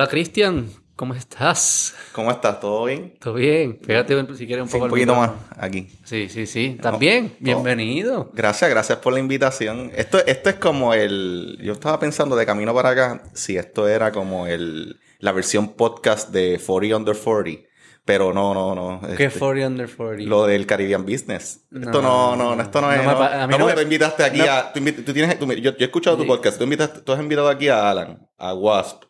Hola Cristian, ¿cómo estás? ¿Cómo estás? ¿Todo bien? ¿Todo bien? Fíjate si quieres un Sí, poco un el poquito más aquí. Sí, sí, sí. ¿También? Bienvenido. Gracias, gracias por la invitación. Esto, esto es como el... Yo estaba pensando de camino para acá si esto era como el la versión podcast de 40 Under 40. Pero no, no, no. ¿Qué este, 40 under 40? Lo del Caribbean Business. esto No, no, esto no no es... No, a mí me- tú invitaste aquí a... Tú, tienes... tú yo, yo he escuchado tu Sí. podcast. Tú has invitado aquí a Alan, a Wasp,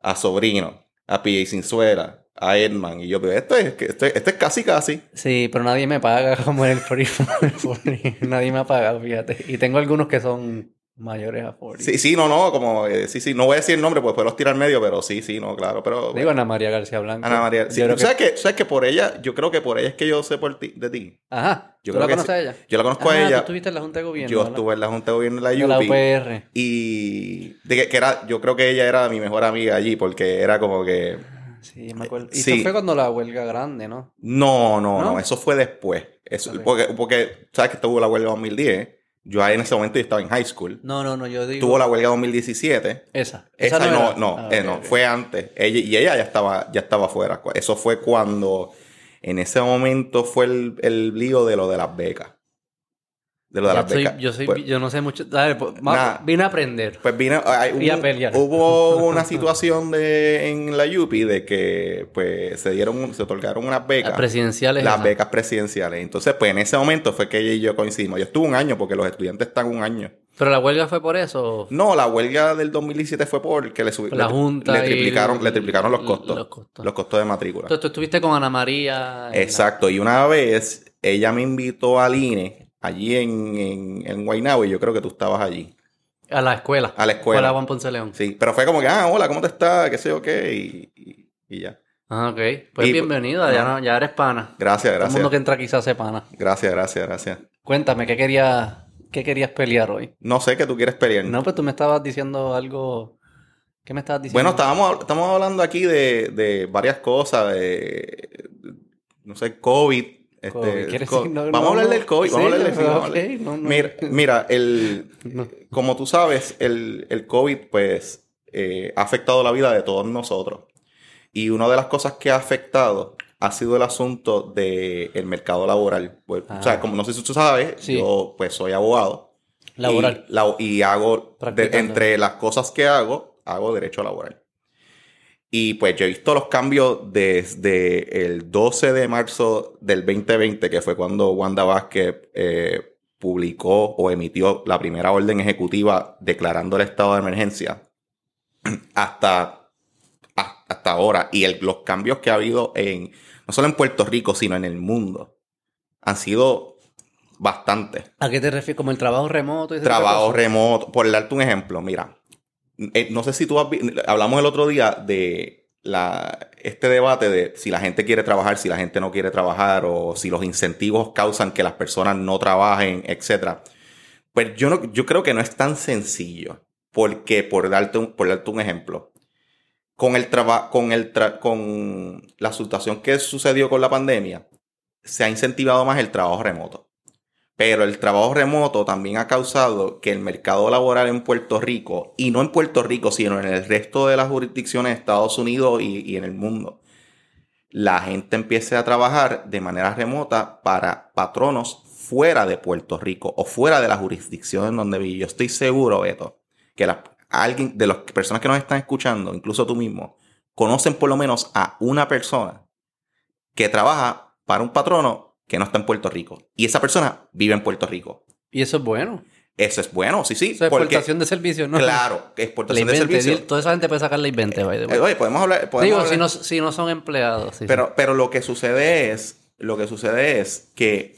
a Sobrino, a PJ Sinzuela, a Edman. Y yo, pero esto es, esto es, esto es casi, casi. Sí, pero nadie me paga como en el 40 under 40. Nadie me ha pagado, fíjate. Y tengo algunos que son mayores a 40. Sí, sí, no, no, como, eh, sí, sí, no voy a decir el nombre, pues puedo tirar medio, pero sí, sí, no, claro, pero... Digo Ana María García Blanco. Ana María, sí, ¿tú sabes que... ¿sabes que por ella, yo creo que por ella es que yo sé por ti, de ti. Ajá. Yo ¿Tú creo la que conoces sí. a ella? Yo la conozco ah, a ella, tú estuviste en la Junta de Gobierno, yo ¿verdad? estuve en la Junta de Gobierno de la De la UPR. y de que, que era, yo creo que ella era mi mejor amiga allí, porque era como que... Sí, me acuerdo. Y Sí. eso fue cuando la huelga grande, ¿no? No, no, ¿No? no, eso fue después. Eso, porque, porque, ¿sabes que tuvo la huelga 2010? Yo ahí en ese momento yo estaba en high school. No, no, no, yo digo... Tuvo la huelga 2017. Esa. Esa, no, era? no, Ah, eh, no, fue antes. Ella, y ella ya estaba, ya estaba fuera. Eso fue cuando, en ese momento fue el, el lío de lo de las becas. De lo de Ya las soy- becas. yo, soy, Pues, yo no sé mucho. Dale, pues, vine a aprender. pues vino, hay- Y a hubo, pelear. hubo una situación de, en la UPI de que pues se dieron, se otorgaron unas becas. Las presidenciales. las becas presidenciales. Entonces, pues en ese momento fue que ella y yo coincidimos. Yo estuve un año porque los estudiantes están un año. Pero la huelga fue por eso. No, la huelga del 2017 fue porque le subieron. La Junta le, y triplicaron, el- le triplicaron los costos. los costos. Los costos de matrícula. Entonces tú estuviste con Ana María. la- Exacto. Y una vez ella me invitó al INE, allí en, en, en Guaynabo, y yo creo que tú estabas allí. a la escuela. A la escuela. Escuela Juan Ponce León. Sí. Pero fue como que, ah, hola, ¿cómo te estás? ¿Qué sé yo qué? Y, y- y ya. Ah, ok. Pues Y- bienvenida, ya, no. ya eres pana. Gracias, Todo el mundo gracias. que entra aquí se pana. Gracias, gracias, gracias. Cuéntame, ¿qué querías, qué querías pelear hoy? No sé que tú quieres pelear. No, pues tú me estabas diciendo algo. ¿Qué me estabas diciendo? Bueno, estábamos, estamos hablando aquí de, de varias cosas, de, no sé, COVID. Este, COVID. ¿Quieres co- decir? No, vamos no, a hablar del COVID. Vamos a hablar del no, no. Mira, mira, el, No. como tú sabes, el, el COVID pues eh, ha afectado la vida de todos nosotros. Y una de las cosas que ha afectado ha sido el asunto del mercado laboral. Pues, Ah. O sea, como no sé si tú sabes, Sí. yo pues soy abogado. Laboral. Y, la- y hago, de- entre las cosas que hago, hago derecho laboral. Y pues yo he visto los cambios desde el 12 de marzo del 2020, que fue cuando Wanda Vázquez eh, publicó o emitió la primera orden ejecutiva declarando el estado de emergencia, hasta, a- hasta ahora. Y el- los cambios que ha habido en, no solo en Puerto Rico, sino en el mundo, han sido bastantes. ¿A qué te refieres? Como el trabajo remoto y Trabajo remoto. Por darte un ejemplo, mira. Eh, no sé si tú has Hablamos el otro día de este debate de si la gente quiere trabajar, si la gente no quiere trabajar, o si los incentivos causan que las personas no trabajen, etc. Pues yo, no, yo creo que no es tan sencillo. Porque, por darte un, por darte un ejemplo, con el con el con la situación que sucedió con la pandemia, se ha incentivado más el trabajo remoto. Pero el trabajo remoto también ha causado que el mercado laboral en Puerto Rico, y no en Puerto Rico, sino en el resto de las jurisdicciones de Estados Unidos y, en el mundo, la gente empiece a trabajar de manera remota para patronos fuera de Puerto Rico o fuera de la jurisdicción en donde vive. Yo estoy seguro, Beto, que alguien de las personas que nos están escuchando, incluso tú mismo, conocen por lo menos a una persona que trabaja para un patrono que no está en Puerto Rico. Y esa persona vive en Puerto Rico. Y eso es bueno. Eso es bueno, sí, sí. Eso es porque- exportación de servicios, ¿no? Claro, La exportación de I-20, servicios. toda esa gente puede sacar la I-20, by the way. Eh, Oye, podemos hablar. podemos Digo, hablar- si no, si no son empleados. sí, sí. pero, pero lo que sucede es, lo que sucede es que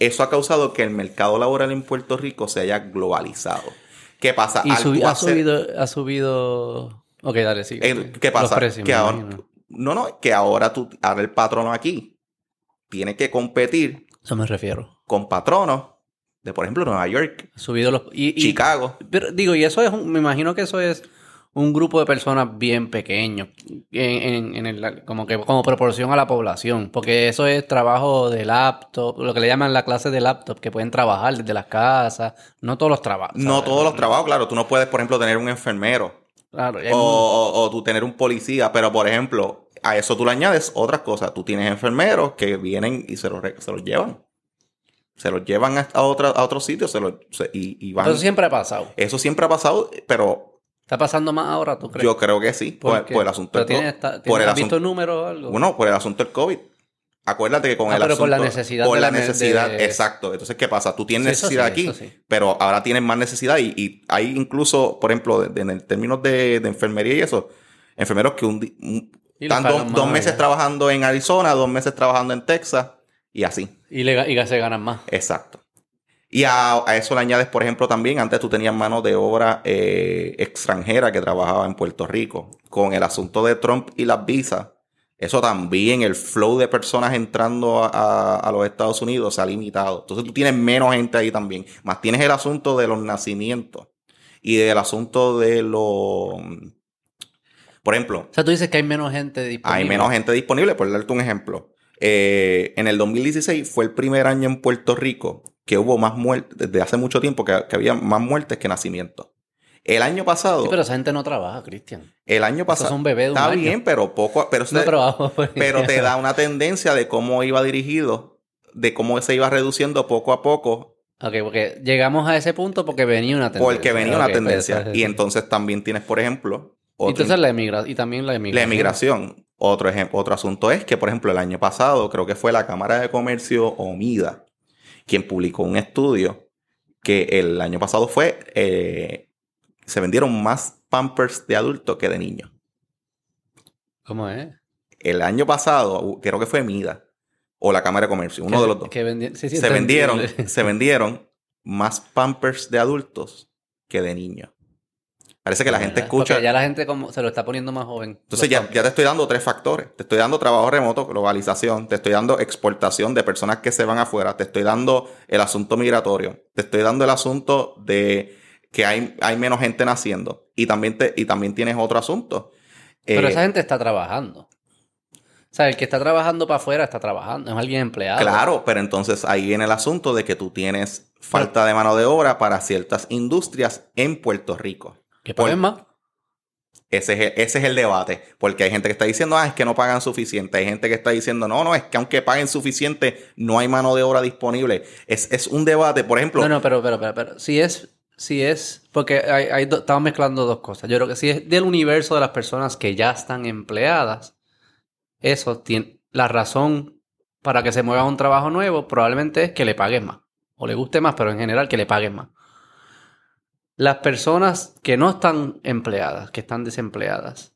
eso ha causado que el mercado laboral en Puerto Rico se haya globalizado. ¿Qué pasa? Y subi- ha, subido, ha subido... Ok, dale, sigue. ¿Qué pasa? Los precios, que ahora, no, no, que ahora tú, ahora el patrono aquí tiene que competir Eso me refiero. con patronos de, por ejemplo, Nueva York, Ha subido los... Y, y- Chicago. pero, digo, y eso es... un- me imagino que eso es un grupo de personas bien pequeño. En, en- en el- como que como proporción a la población. Porque eso es trabajo de laptop. Lo que le llaman la clase de laptop. Que pueden trabajar desde las casas. No todos los trabajos. No todos los trabajos, claro. Tú no puedes, por ejemplo, tener un enfermero Claro, O, o- o tú tener un policía, pero por ejemplo, a eso tú le añades otras cosas. Tú tienes enfermeros que vienen y se los, se los llevan. Se los llevan a, a, otra- a otros sitios se los- se- y, y van. Eso siempre ha pasado. Eso siempre ha pasado, pero ¿Está pasando más ahora, tú crees? yo creo que sí, ¿Por por, qué? por el asunto del tienes, co- esta- por el ¿Has visto números o algo? Bueno, por el asunto del COVID. Acuérdate que con Ah, el pero asunto... por la necesidad Por la la- necesidad, de- exacto. Entonces, ¿qué pasa? Tú tienes Sí, necesidad sí, aquí, sí. pero ahora tienes más necesidad y, y hay incluso, por ejemplo, de- de- en el términos de, enfermería y eso, enfermeros que un, un- están dos, meses trabajando en Arizona, dos meses trabajando en Texas y así. Y, le, y se ganan más. Exacto. Y a, a eso le añades, por ejemplo, también, antes tú tenías mano de obra eh, extranjera que trabajaba en Puerto Rico. Con el asunto de Trump y las visas, eso también, el flow de personas entrando a, a- a los Estados Unidos se ha limitado. Entonces tú tienes menos gente ahí también. Más tienes el asunto de los nacimientos y del asunto de los... Por ejemplo, O sea, tú dices que hay menos gente disponible. hay menos gente disponible, por darte un ejemplo. Eh, en el 2016 fue el primer año en Puerto Rico que hubo más muertes, desde hace mucho tiempo que, que había más muertes que nacimientos. El año pasado, Sí, pero esa gente no trabaja, Cristian. el año pasado, es un bebé de un está año. bien, pero poco, pero, No trabajo. pues. pero te da una tendencia de cómo iba dirigido, de cómo se iba reduciendo poco a poco, Ok, porque llegamos a ese punto porque venía una tendencia. porque venía una pues, tendencia. eso es- y entonces también tienes, por ejemplo, otro entonces la emigra y también la emigración. La emigración. Otro, ejemplo, otro asunto es que, por ejemplo, el año pasado creo que fue la Cámara de Comercio OMIDA quien publicó un estudio que el año pasado fue, eh, se vendieron más pampers de adultos que de niños. ¿Cómo es? El año pasado, creo que fue MIDA o la Cámara de Comercio, uno de los dos. que vendi- sí, sí, se vendieron, se vendieron más pampers de adultos que de niños. Parece que la gente escucha. Porque ya la gente como se lo está poniendo más joven. Entonces ya te estoy dando tres factores. Te estoy dando trabajo remoto, globalización, te estoy dando exportación de personas que se van afuera, te estoy dando el asunto migratorio, te estoy dando el asunto de que hay, hay menos gente naciendo y también, te, y también tienes otro asunto. Pero Eh, esa gente está trabajando. O sea, el que está trabajando para afuera está trabajando. Es alguien empleado. Claro, pero entonces ahí viene el asunto de que tú tienes falta de mano de obra para ciertas industrias en Puerto Rico. Que paguen Por- más. Ese es, el, ese es el debate, porque hay gente que está diciendo, ah, es que no pagan suficiente. Hay gente que está diciendo, no, no, es que aunque paguen suficiente, no hay mano de obra disponible. Es, es un debate, por ejemplo, No, no, pero, pero, pero, pero. Si es, si es, porque hay, hay do- estamos mezclando dos cosas. Yo creo que si es del universo de las personas que ya están empleadas, eso tiene, la razón para que se mueva a un trabajo nuevo probablemente es que le paguen más. O le guste más, pero en general que le paguen más. Las personas que no están empleadas, que están desempleadas,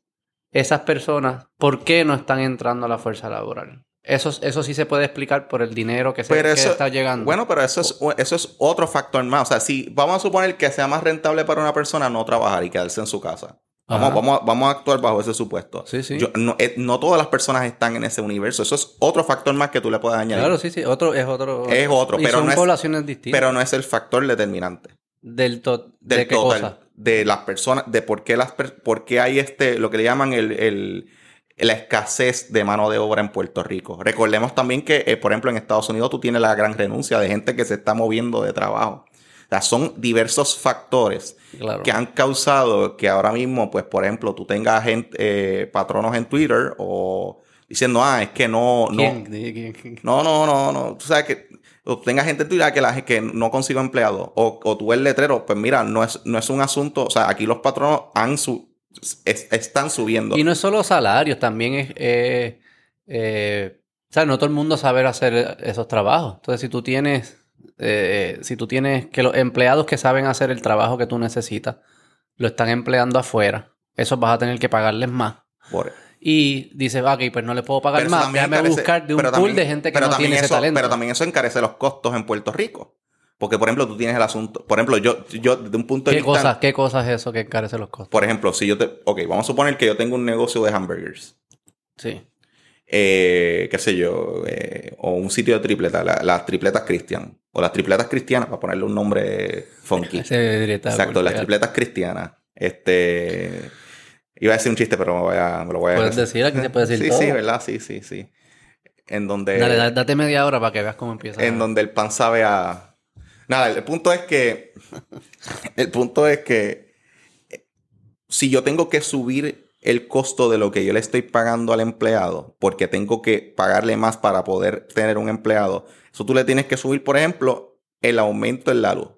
esas personas, ¿por qué no están entrando a la fuerza laboral? Eso, eso sí se puede explicar por el dinero que, se, pero que eso, está llegando. bueno, pero eso es, eso es otro factor más. O sea, si vamos a suponer que sea más rentable para una persona no trabajar y quedarse en su casa. Vamos, vamos, a, vamos a actuar bajo ese supuesto. Sí, sí. Yo- no, eh, no todas las personas están en ese universo. Eso es otro factor más que tú le puedes añadir. Claro, sí, sí. Otro, es otro. Es otro, y pero son no es- poblaciones distintas. pero no es el factor determinante. Del, to- del ¿De qué total, cosa? de las personas, de por qué las per- por qué hay este, lo que le llaman el, el- la escasez de mano de obra en Puerto Rico. Recordemos también que, eh, por ejemplo, en Estados Unidos tú tienes la gran renuncia de gente que se está moviendo de trabajo. O sea, son diversos factores Claro. que han causado que ahora mismo, pues, por ejemplo, tú tengas gente, eh, patronos en Twitter o diciendo, ah, es que no, no, no, no, no, no. Tú sabes que o tenga gente en Twitter que la que no consigo empleado o, o tú el letrero, pues mira, no es, no es un asunto, o sea, aquí los patronos han su, es- están subiendo. Y no es solo salarios, también es. eh, eh, o sea, no todo el mundo sabe hacer esos trabajos. Entonces, si tú tienes. eh, si tú tienes que los empleados que saben hacer el trabajo que tú necesitas lo están empleando afuera, esos vas a tener que pagarles más. Por- Y dices, ok, pues no le puedo pagar pero más. Déjame encarece- buscar de un pool de gente que no tiene ese eso- talento. Pero también eso encarece los costos en Puerto Rico. Porque, por ejemplo, tú tienes el asunto. Por ejemplo, yo, yo desde un punto de ¿Qué vista. cosas, ¿Qué cosas es eso que encarece los costos? Por ejemplo, si yo te. Ok, vamos a suponer que yo tengo un negocio de hamburgers. Sí. eh, qué sé yo, eh, o un sitio de tripletas, la- las tripletas cristian, o las tripletas cristianas, para ponerle un nombre funky. Ese Exacto, las tripletas cristianas. Este. Iba a decir un chiste, pero me, voy a- me lo voy a. Puedes decir, aquí se puede decir Sí, todo. sí, ¿verdad? Sí, sí, sí. En donde. Dale, dale, date media hora para que veas cómo empieza. En donde el pan sabe a. Nada, el punto es que. El punto es que. si yo tengo que subir el costo de lo que yo le estoy pagando al empleado, porque tengo que pagarle más para poder tener un empleado, eso tú le tienes que subir, por ejemplo, el aumento en la luz,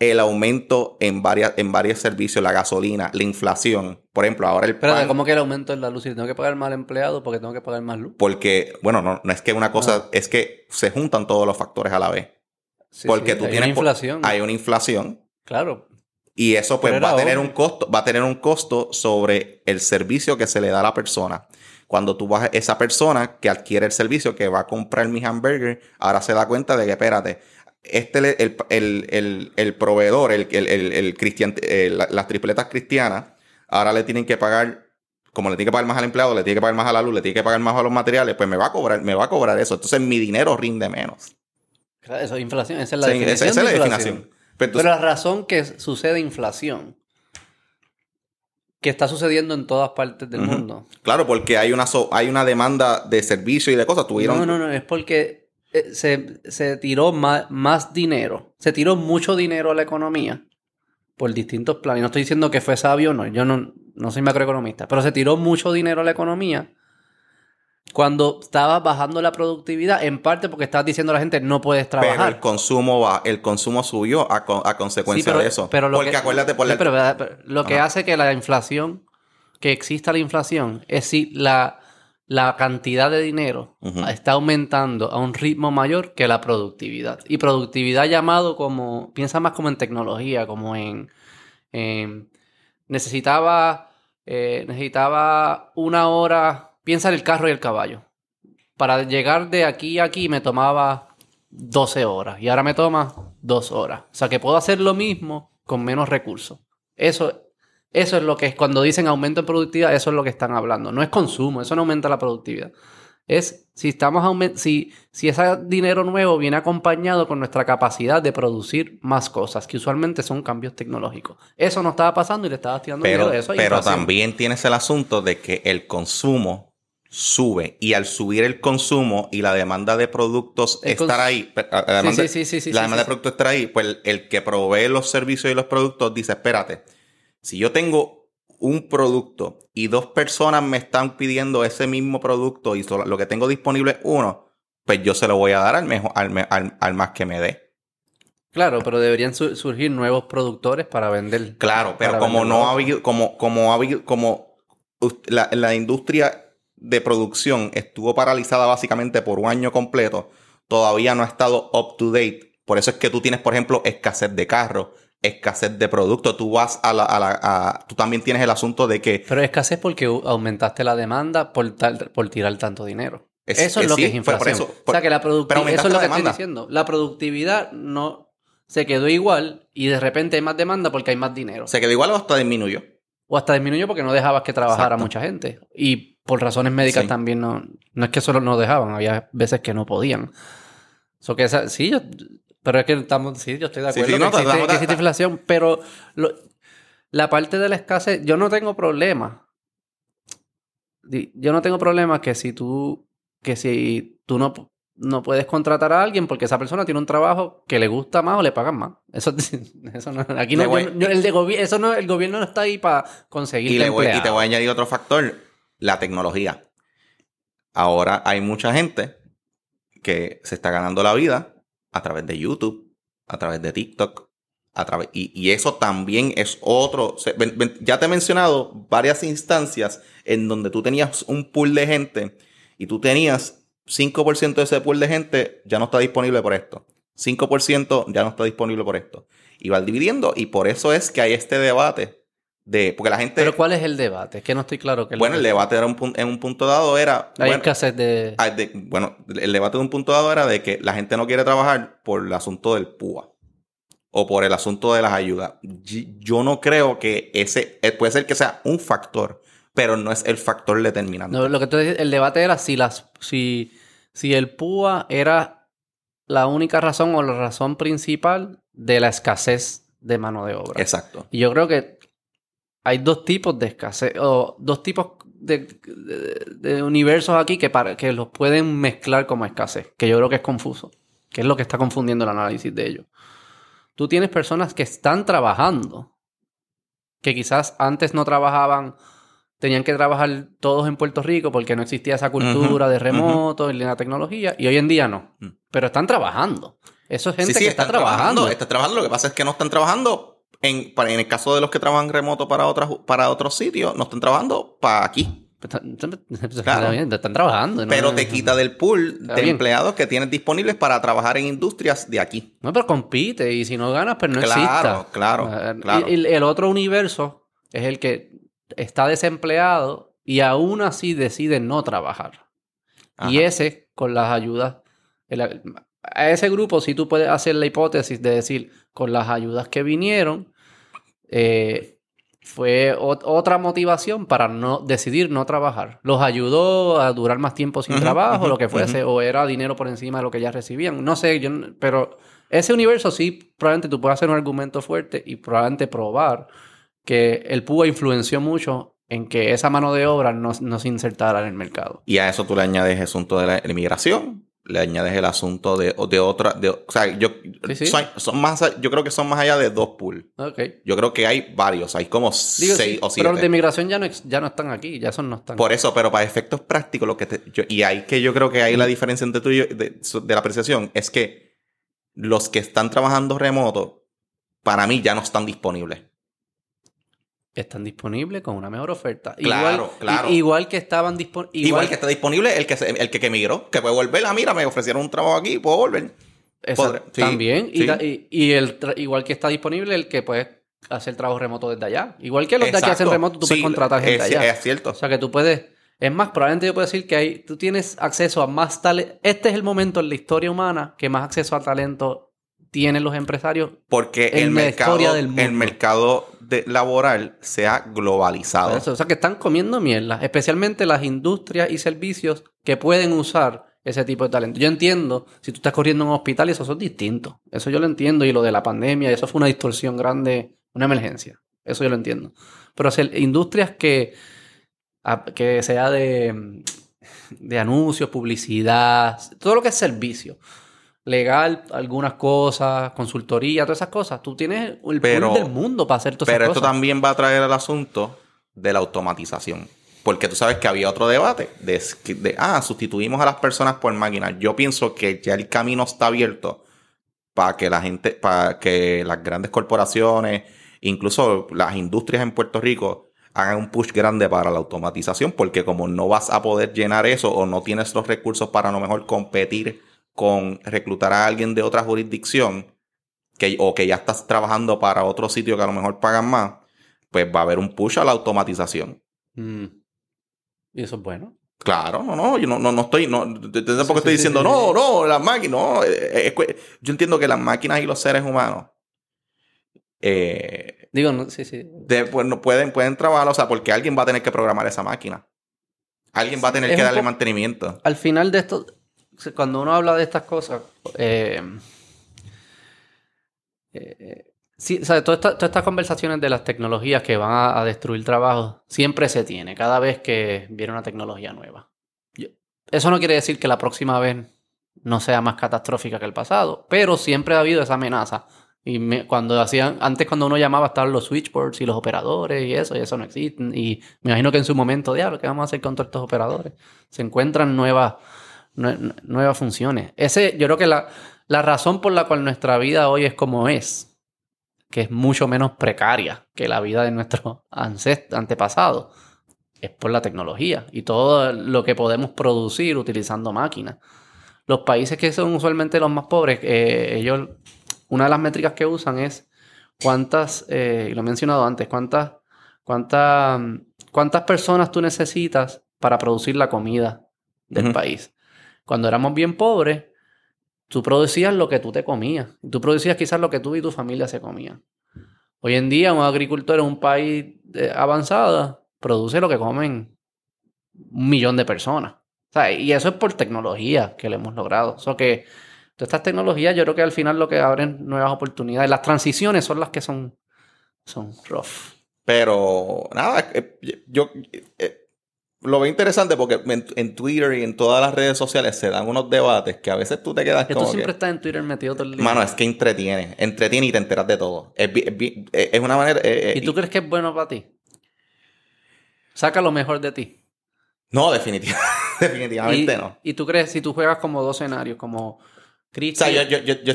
el aumento en varias, en varios servicios, la gasolina, la inflación. Por ejemplo, ahora el Pero pan- ¿cómo que el aumento en la luz? Si tengo que pagar más empleado porque tengo que pagar más luz. Porque, bueno, no, no es que una cosa, es que se juntan todos los factores a la vez. Sí, porque sí, tú hay tienes... una inflación. Hay una inflación. Claro. Y eso pues va a tener obvio. un costo, va a tener un costo sobre el servicio que se le da a la persona. Cuando tú vas, esa persona que adquiere el servicio, que va a comprar mi hamburger, ahora se da cuenta de que, espérate, este el, el- el- el proveedor, el, el, el- el cristian- eh, la- las tripletas cristianas, ahora le tienen que pagar, como le tiene que pagar más al empleado, le tiene que pagar más a la luz, le tiene que pagar más a los materiales, pues me va a cobrar, me va a cobrar eso. Entonces mi dinero rinde menos. Claro, Eso es inflación. Esa es la Sí, definición. esa, esa es la inflación. definición. Pero entonces- Pero la razón que sucede inflación, que está sucediendo en todas partes del mundo. Claro, porque hay una, so- hay una demanda de servicio y de cosas. Tuvieron, No, no, no, es porque eh, se, se tiró más, más dinero, se tiró mucho dinero a la economía por distintos planes. No estoy diciendo que fue sabio o no, yo no, no soy macroeconomista, pero se tiró mucho dinero a la economía cuando estaba bajando la productividad, en parte porque estabas diciendo a la gente no puedes Pero trabajar. el consumo va, el consumo subió a, co- a consecuencia Sí, pero- de eso. pero lo Porque que- acuérdate por Sí, la- pero, ¿verdad? Pero lo que hace que la inflación, que exista la inflación, es si la, la cantidad de dinero está aumentando a un ritmo mayor que la productividad. Y productividad llamado como, piensa más como en tecnología, como en, en- necesitaba, eh, necesitaba una hora, piensa en el carro y el caballo. Para llegar de aquí a aquí me tomaba 12 horas y ahora me toma 2 horas. O sea que puedo hacer lo mismo con menos recursos. Eso, eso es lo que es, cuando dicen aumento en productividad, eso es lo que están hablando. No es consumo, eso no aumenta la productividad. Es si estamos si, si ese dinero nuevo viene acompañado con nuestra capacidad de producir más cosas, que usualmente son cambios tecnológicos. Eso no estaba pasando y le estabas tirando pero, dinero. Eso es pero también tienes el asunto de que el consumo sube y al subir el consumo y la demanda de productos El estar ahí, la demanda, sí, sí, sí, sí, la demanda de productos estar ahí, pues el, el que provee los servicios y los productos dice, espérate, si yo tengo un producto y dos personas me están pidiendo ese mismo producto y solo- lo que tengo disponible es uno, pues yo se lo voy a dar al, mejor, al, al- al más que me dé. Claro, pero deberían su- surgir nuevos productores para vender. Claro, pero como no ha habido, como, como ha habido, como la, la industria de producción estuvo paralizada básicamente por un año completo, todavía no ha estado up to date. Por eso es que tú tienes, por ejemplo, escasez de carros, escasez de productos. Tú vas a la, a la- a- tú también tienes el asunto de que Pero escasez porque aumentaste la demanda por, tal- por tirar tanto dinero. Es- eso es, es- lo sí, que es por inflación. eso- o sea que la productividad, eso es lo que estoy demanda. diciendo. La productividad no se quedó igual y de repente hay más demanda porque hay más dinero. se quedó igual o hasta disminuyó. o hasta disminuyó porque no dejabas que trabajara Exacto. mucha gente. Y por razones médicas Sí. también no, no es que solo no dejaban, había veces que no podían. So que esa, sí, yo- pero es que estamos, sí, yo estoy de Sí, acuerdo sí, que, no, existe, estamos- que existe inflación, pero lo- la parte de la escasez, yo no tengo problema. Yo no tengo problema que si tú, que si tú no, no puedes contratar a alguien porque esa persona tiene un trabajo que le gusta más o le pagan más. Eso, eso no, aquí no, yo- yo- el de eso no, el gobierno no está ahí para conseguir Y, le voy, y te voy a añadir otro factor, la tecnología. Ahora hay mucha gente que se está ganando la vida a través de YouTube, a través de TikTok, a través, y, eso también es otro. ya te he mencionado varias instancias en donde tú tenías un pool de gente y tú tenías 5% de ese pool de gente ya no está disponible por esto. 5% ya no está disponible por esto. Y va dividiendo y por eso es que hay este debate de... Porque la gente... Pero ¿cuál es el debate? Es que no estoy claro. lo Bueno, que- el debate era un en un punto dado era... Hay bueno, escasez de... ah, de- bueno, el debate de un punto dado era de que la gente no quiere trabajar por el asunto del PUA o por el asunto de las ayudas. Yo no creo que ese eh, puede ser que sea un factor, pero no es el factor determinante. No, lo que tú dices, el debate era si las si, si el PUA era la única razón o la razón principal de la escasez de mano de obra. Exacto. Y yo creo que hay dos tipos de escasez, o dos tipos de, de- de universos aquí que, para, que los pueden mezclar como escasez, que yo creo que es confuso, que es lo que está confundiendo el análisis de ellos. Tú tienes personas que están trabajando que quizás antes no trabajaban, tenían que trabajar todos en Puerto Rico porque no existía esa cultura de remoto y la tecnología, y hoy en día no. Mm. Pero están trabajando. Eso es gente Sí, sí, que está trabajando. Están trabajando. Lo que pasa es que no están trabajando, en, para- en el caso de los que trabajan remoto para, otras, para otros sitios, no están trabajando para aquí. Están, están- Claro. están trabajando. ¿no? Pero te quita del pool Está de bien. empleados que tienes disponibles para trabajar en industrias de aquí. No, pero compite y si no ganas, pues no Claro, exista. claro, Eh, claro. Y, y el otro universo es el que está desempleado y aún así decide no trabajar. Y ese, con las ayudas, el- a ese grupo sí tú puedes hacer la hipótesis de decir, con las ayudas que vinieron, eh, fue ot- otra motivación para no decidir no trabajar. Los ayudó a durar más tiempo sin trabajo, lo que fuese, o era dinero por encima de lo que ya recibían. No sé, yo, pero ese universo sí, probablemente tú puedes hacer un argumento fuerte y probablemente probar que el PUA influenció mucho en que esa mano de obra no, no se insertara en el mercado. Y a eso tú le añades el asunto de la inmigración, le añades el asunto de, de otra, de, o sea, yo, Sí, sí. Son, son más, yo creo que son más allá de dos pools. Ok. Yo creo que hay varios, hay como Digo, seis sí, o pero siete. los de inmigración ya no, ya no están aquí, ya esos no están. Por eso, pero para efectos prácticos, lo que te, yo- y ahí que yo creo que hay la diferencia entre tú y yo, de, de la apreciación, es que los que están trabajando remoto, para mí ya no están disponibles. Están disponibles con una mejor oferta. Claro, igual, claro. Igual que estaban disponibles. Igual, que está disponible el que, se- el que, que emigró, que puede volver, ah, mira, me ofrecieron un trabajo aquí, puedo volver. podré- sí, también. Y, sí. y- y el igual que está disponible el que puede hacer trabajo remoto desde allá. Igual que los de aquí Exacto. hacen remoto, tú puedes contratar gente es, allá. es cierto. O sea que tú puedes. Es más, probablemente yo puedo decir que hay, tú tienes acceso a más talento. Este es el momento en la historia humana que más acceso a talento tienen los empresarios. Porque en el la mercado, historia del mundo. el mercado de- laboral se ha globalizado. Eso, o sea que están comiendo mierda, especialmente las industrias y servicios que pueden usar ese tipo de talento. Yo entiendo, si tú estás corriendo en un hospital, eso es distinto. Eso yo lo entiendo. Y lo de la pandemia, eso fue una distorsión grande, una emergencia. Eso yo lo entiendo. Pero hacer industrias que, que sea de, de anuncios, publicidad, todo lo que es servicio. Legal, algunas cosas, consultoría, todas esas cosas. Tú tienes el Pero- pool del mundo para hacer todas Pero esas esto cosas. también va a traer el asunto de la automatización. Porque tú sabes que había otro debate de, de, ah, sustituimos a las personas por máquinas. Yo pienso que ya el camino está abierto para que la gente, para que las grandes corporaciones, incluso las industrias en Puerto Rico, hagan un push grande para la automatización, porque como no vas a poder llenar eso o no tienes los recursos para a lo mejor competir con reclutar a alguien de otra jurisdicción, que, o que ya estás trabajando para otro sitio que a lo mejor pagan más, pues va a haber un push a la automatización. Mm. Y eso es bueno. Claro, no, no, yo no, no, no estoy, no, tampoco Sí, estoy sí, diciendo, sí, no, no, las máquinas, no, eh, es que- yo entiendo que las máquinas y los seres humanos eh, Digo, no, sí, sí. de- pues, no pueden, pueden trabajar, o sea, porque alguien va a tener que programar esa máquina. Alguien va a tener Es que darle mantenimiento. Al final de esto, cuando uno habla de estas cosas, eh, eh, todas estas conversaciones de las tecnologías que van a, destruir trabajo, siempre se tiene, cada vez que viene una tecnología nueva. Eso no quiere decir que la próxima vez no sea más catastrófica que el pasado, pero siempre ha habido esa amenaza. Y cuando hacían, antes cuando uno llamaba estaban los switchboards y los operadores y eso, y eso no existen. Y me imagino que en su momento, diablo, ¿qué vamos a hacer con todos estos operadores? Se encuentran nuevas, nue- nuevas funciones. Ese, yo creo que la, la razón por la cual nuestra vida hoy es como es, que es mucho menos precaria que la vida de nuestros antepasados, es por la tecnología y todo lo que podemos producir utilizando máquinas. Los países que son usualmente los más pobres, eh, ellos, una de las métricas que usan es cuántas, eh, y lo he mencionado antes, cuántas, cuántas, cuántas personas tú necesitas para producir la comida del país. Cuando éramos bien pobres, tú producías lo que tú te comías. Tú producías quizás lo que tú y tu familia se comían. Hoy en día, un agricultor en un país eh, avanzado produce lo que comen un millón de personas. O sea, y eso es por tecnología que lo hemos logrado. O sea que todas estas tecnologías, yo creo que al final lo que abren nuevas oportunidades. Las transiciones son las que son, son rough. Pero nada, eh, yo, eh, lo veo interesante porque en, en Twitter y en todas las redes sociales se dan unos debates que a veces tú te quedas Que como tú siempre que, estás en Twitter metido todo el día. Mano, es que entretiene. Entretiene y te enteras de todo. Es, bi- es una manera... eh, eh, ¿Y tú crees que es bueno para ti? Saca lo mejor de ti. No, definitiv- definitivamente y, no. Y tú crees, si tú juegas como dos escenarios, como O Cristian... sea, yo, yo, yo, yo,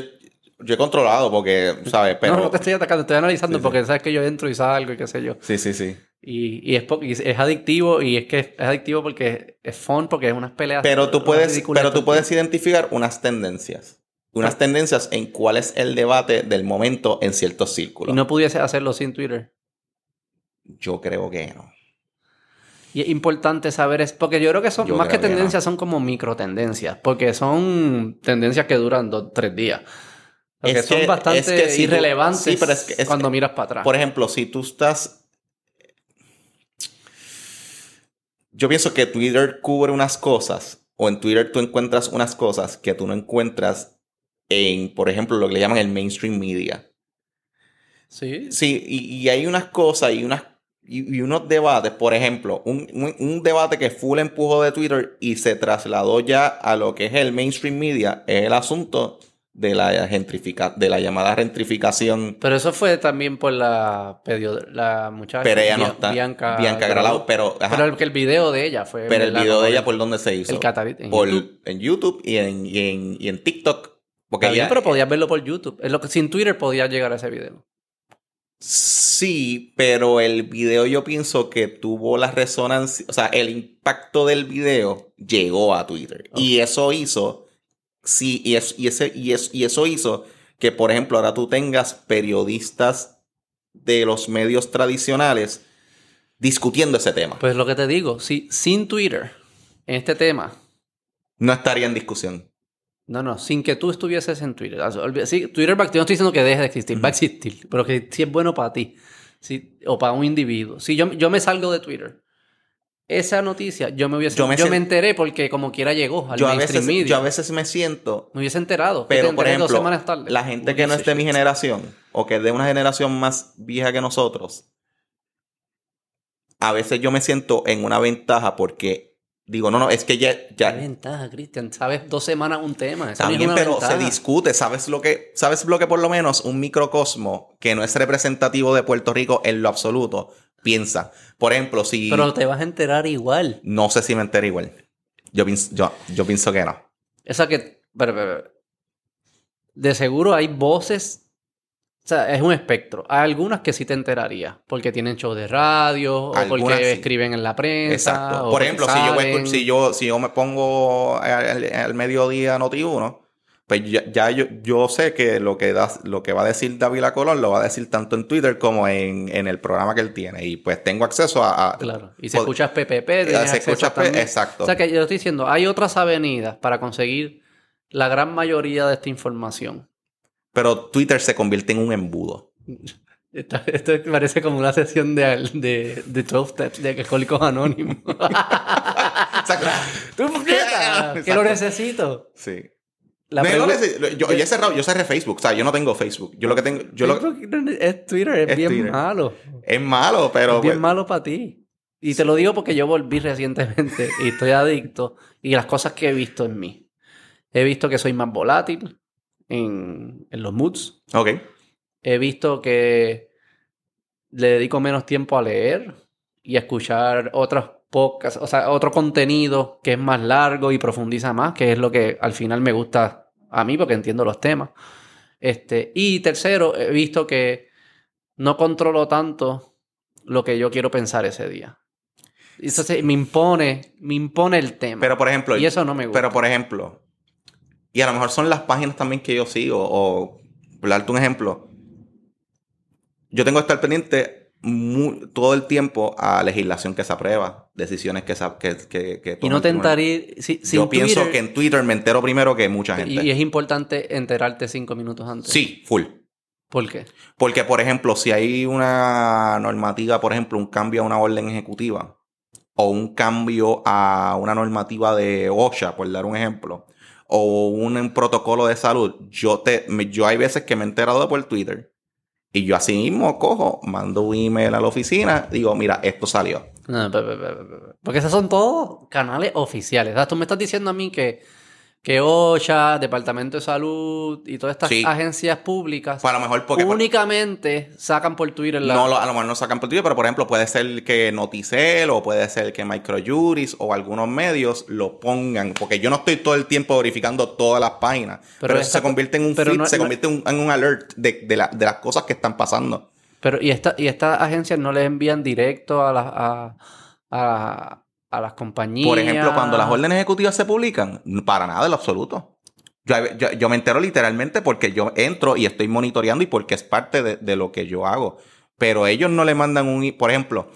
yo he controlado porque, ¿sabes? Pero... No, no te estoy atacando, estoy analizando Sí, sí. porque sabes que yo entro y salgo y qué sé yo. Sí, sí, sí. Y, y es, y es adictivo y es que es, adictivo porque es fun, porque es unas peleas. Pero tú puedes, pero tú puedes identificar unas tendencias. Unas tendencias en cuál es el debate del momento en ciertos círculos. Y no pudiese hacerlo sin Twitter. Yo creo que no. Y es importante saber, es porque yo creo que son, Yo más que creo que tendencias, son como micro tendencias, porque son tendencias que duran dos, tres días. Porque Es son que- bastante es que si tú- irrelevantes sí, pero es que- es cuando miras para atrás. Por ejemplo, si tú estás. Yo pienso que Twitter cubre unas cosas, o en Twitter tú encuentras unas cosas que tú no encuentras en, por ejemplo, lo que le llaman el mainstream media. sí. Sí, y, y hay unas cosas y, unas, y, unos debates, por ejemplo, un, un- un debate que fue el empujo de Twitter y se trasladó ya a lo que es el mainstream media, es el asunto de la, gentrifica, de la llamada gentrificación. Pero eso fue también por la, la muchacha. Pero ella no está. Bianca, Bianca, Gralao, pero, ajá, Pero el, que el video de ella fue. pero el video de el- ella, ¿por dónde se hizo? El catari- en Por- YouTube. En YouTube y en, y en, y en TikTok. Porque ella- pero podías verlo por YouTube. Es lo que, sin Twitter podías llegar a ese video. Sí, pero el video yo pienso que tuvo la resonancia, o sea, el impacto del video llegó a Twitter. Y eso hizo, sí, y, es, y, ese, y, es, y eso hizo que, por ejemplo, ahora tú tengas periodistas de los medios tradicionales discutiendo ese tema. Pues lo que te digo, si sin Twitter, en este tema, No estaría en discusión. no, no, sin que tú estuvieses en Twitter. olvida- sí, Twitter va, yo no estoy diciendo que deje de existir, va a existir, pero que si es bueno para ti si- o para un individuo. Si yo, yo me salgo de Twitter, esa noticia yo me hubiese, Yo yo me enteré porque como quiera llegó al Yo a, veces, media. yo a veces me siento me hubiese enterado. Pero, por enteré dos ejemplo, semanas tarde. la gente que no es de mi generación o que es de una generación más vieja que nosotros, a veces yo me siento en una ventaja porque digo, no, no, es que ya, Qué ya ventaja, Cristian. Sabes dos semanas un tema. Eso está no es bien, una pero ventaja. se discute, ¿sabes lo que, sabes lo que por lo menos un microcosmo que no es representativo de Puerto Rico en lo absoluto piensa? Por ejemplo, si Pero te vas a enterar igual. no sé si me entero igual. Yo pienso, yo, yo pienso que no. Esa que. pero, pero, pero, de seguro hay voces. O sea, es un espectro. Hay algunas que sí te enteraría. Porque tienen show de radio. O Algunas porque sí. escriben en la prensa. Exacto. o Por porque ejemplo, si yo, si, yo, si yo me pongo al, al mediodía Noti 1, pues ya, ya yo, yo sé que lo que, da, lo que va a decir David Colón lo va a decir tanto en Twitter como en, en el programa que él tiene. Y pues tengo acceso a... a- Claro. Y si pod- escuchas PPP, eh, se escucha P- también. exacto. O sea que yo estoy diciendo, hay otras avenidas para conseguir la gran mayoría de esta información. Pero Twitter se convierte en un embudo. Esto, esto parece como una sesión de, de, de 12 steps de Alcohólicos Anónimos. ¡Tú puñeta! Que lo necesito. Sí. La No, no pregunta- neces- yo, yo he cerrado, yo cerré Facebook, o sea, yo no tengo Facebook. Yo lo que tengo, yo Facebook es Twitter, es, Es bien Twitter. malo. es malo, pero es bien pues, malo para ti. Y te lo digo porque yo volví recientemente y estoy adicto. Y las cosas que he visto en mí. He visto que soy más volátil en, en los moods. ok. He visto que le dedico menos tiempo a leer y a escuchar otros podcasts, o sea, otro contenido que es más largo y profundiza más, que es lo que al final me gusta a mí porque entiendo los temas. Este, y tercero, he visto que no controlo tanto lo que yo quiero pensar ese día. Y Entonces me impone, me impone el tema. Pero por ejemplo, y eso no me gusta. Pero por ejemplo, y a lo mejor son las páginas también que yo sigo, o por darte un ejemplo, yo tengo que estar pendiente todo el tiempo a legislación que se aprueba, decisiones que que, que, que y no tentaría... si- Yo pienso Twitter- que en Twitter me entero primero que mucha gente. y, es importante enterarte cinco minutos antes. Sí, full. ¿Por qué? Porque, por ejemplo, si hay una normativa, por ejemplo, un cambio a una orden ejecutiva o un cambio a una normativa de OSHA, por dar un ejemplo, o un, protocolo de salud, yo, te, me- yo hay veces que me he enterado por Twitter y yo así mismo cojo, mando un email a la oficina, digo, mira, esto salió. No, porque esos son todos canales oficiales. O sea, tú me estás diciendo a mí que, que OSHA, Departamento de Salud y todas estas Sí. agencias públicas Pues a lo mejor porque... únicamente sacan por Twitter la... No, a lo mejor no sacan por Twitter, pero por ejemplo puede ser que Noticel o puede ser que Microjuris o algunos medios lo pongan, porque yo no estoy todo el tiempo verificando todas las páginas, pero, eso esta- se convierte en un feed, no- se convierte en un, en un alert de, de la- de las cosas que están pasando. Pero, ¿y, esta, y estas agencias no les envían directo a las, a, a- a las compañías? Por ejemplo, cuando las órdenes ejecutivas se publican, para nada en lo absoluto. Yo, yo- yo me entero literalmente porque yo entro y estoy monitoreando y porque es parte de, de lo que yo hago. Pero ellos no le mandan un... Por ejemplo,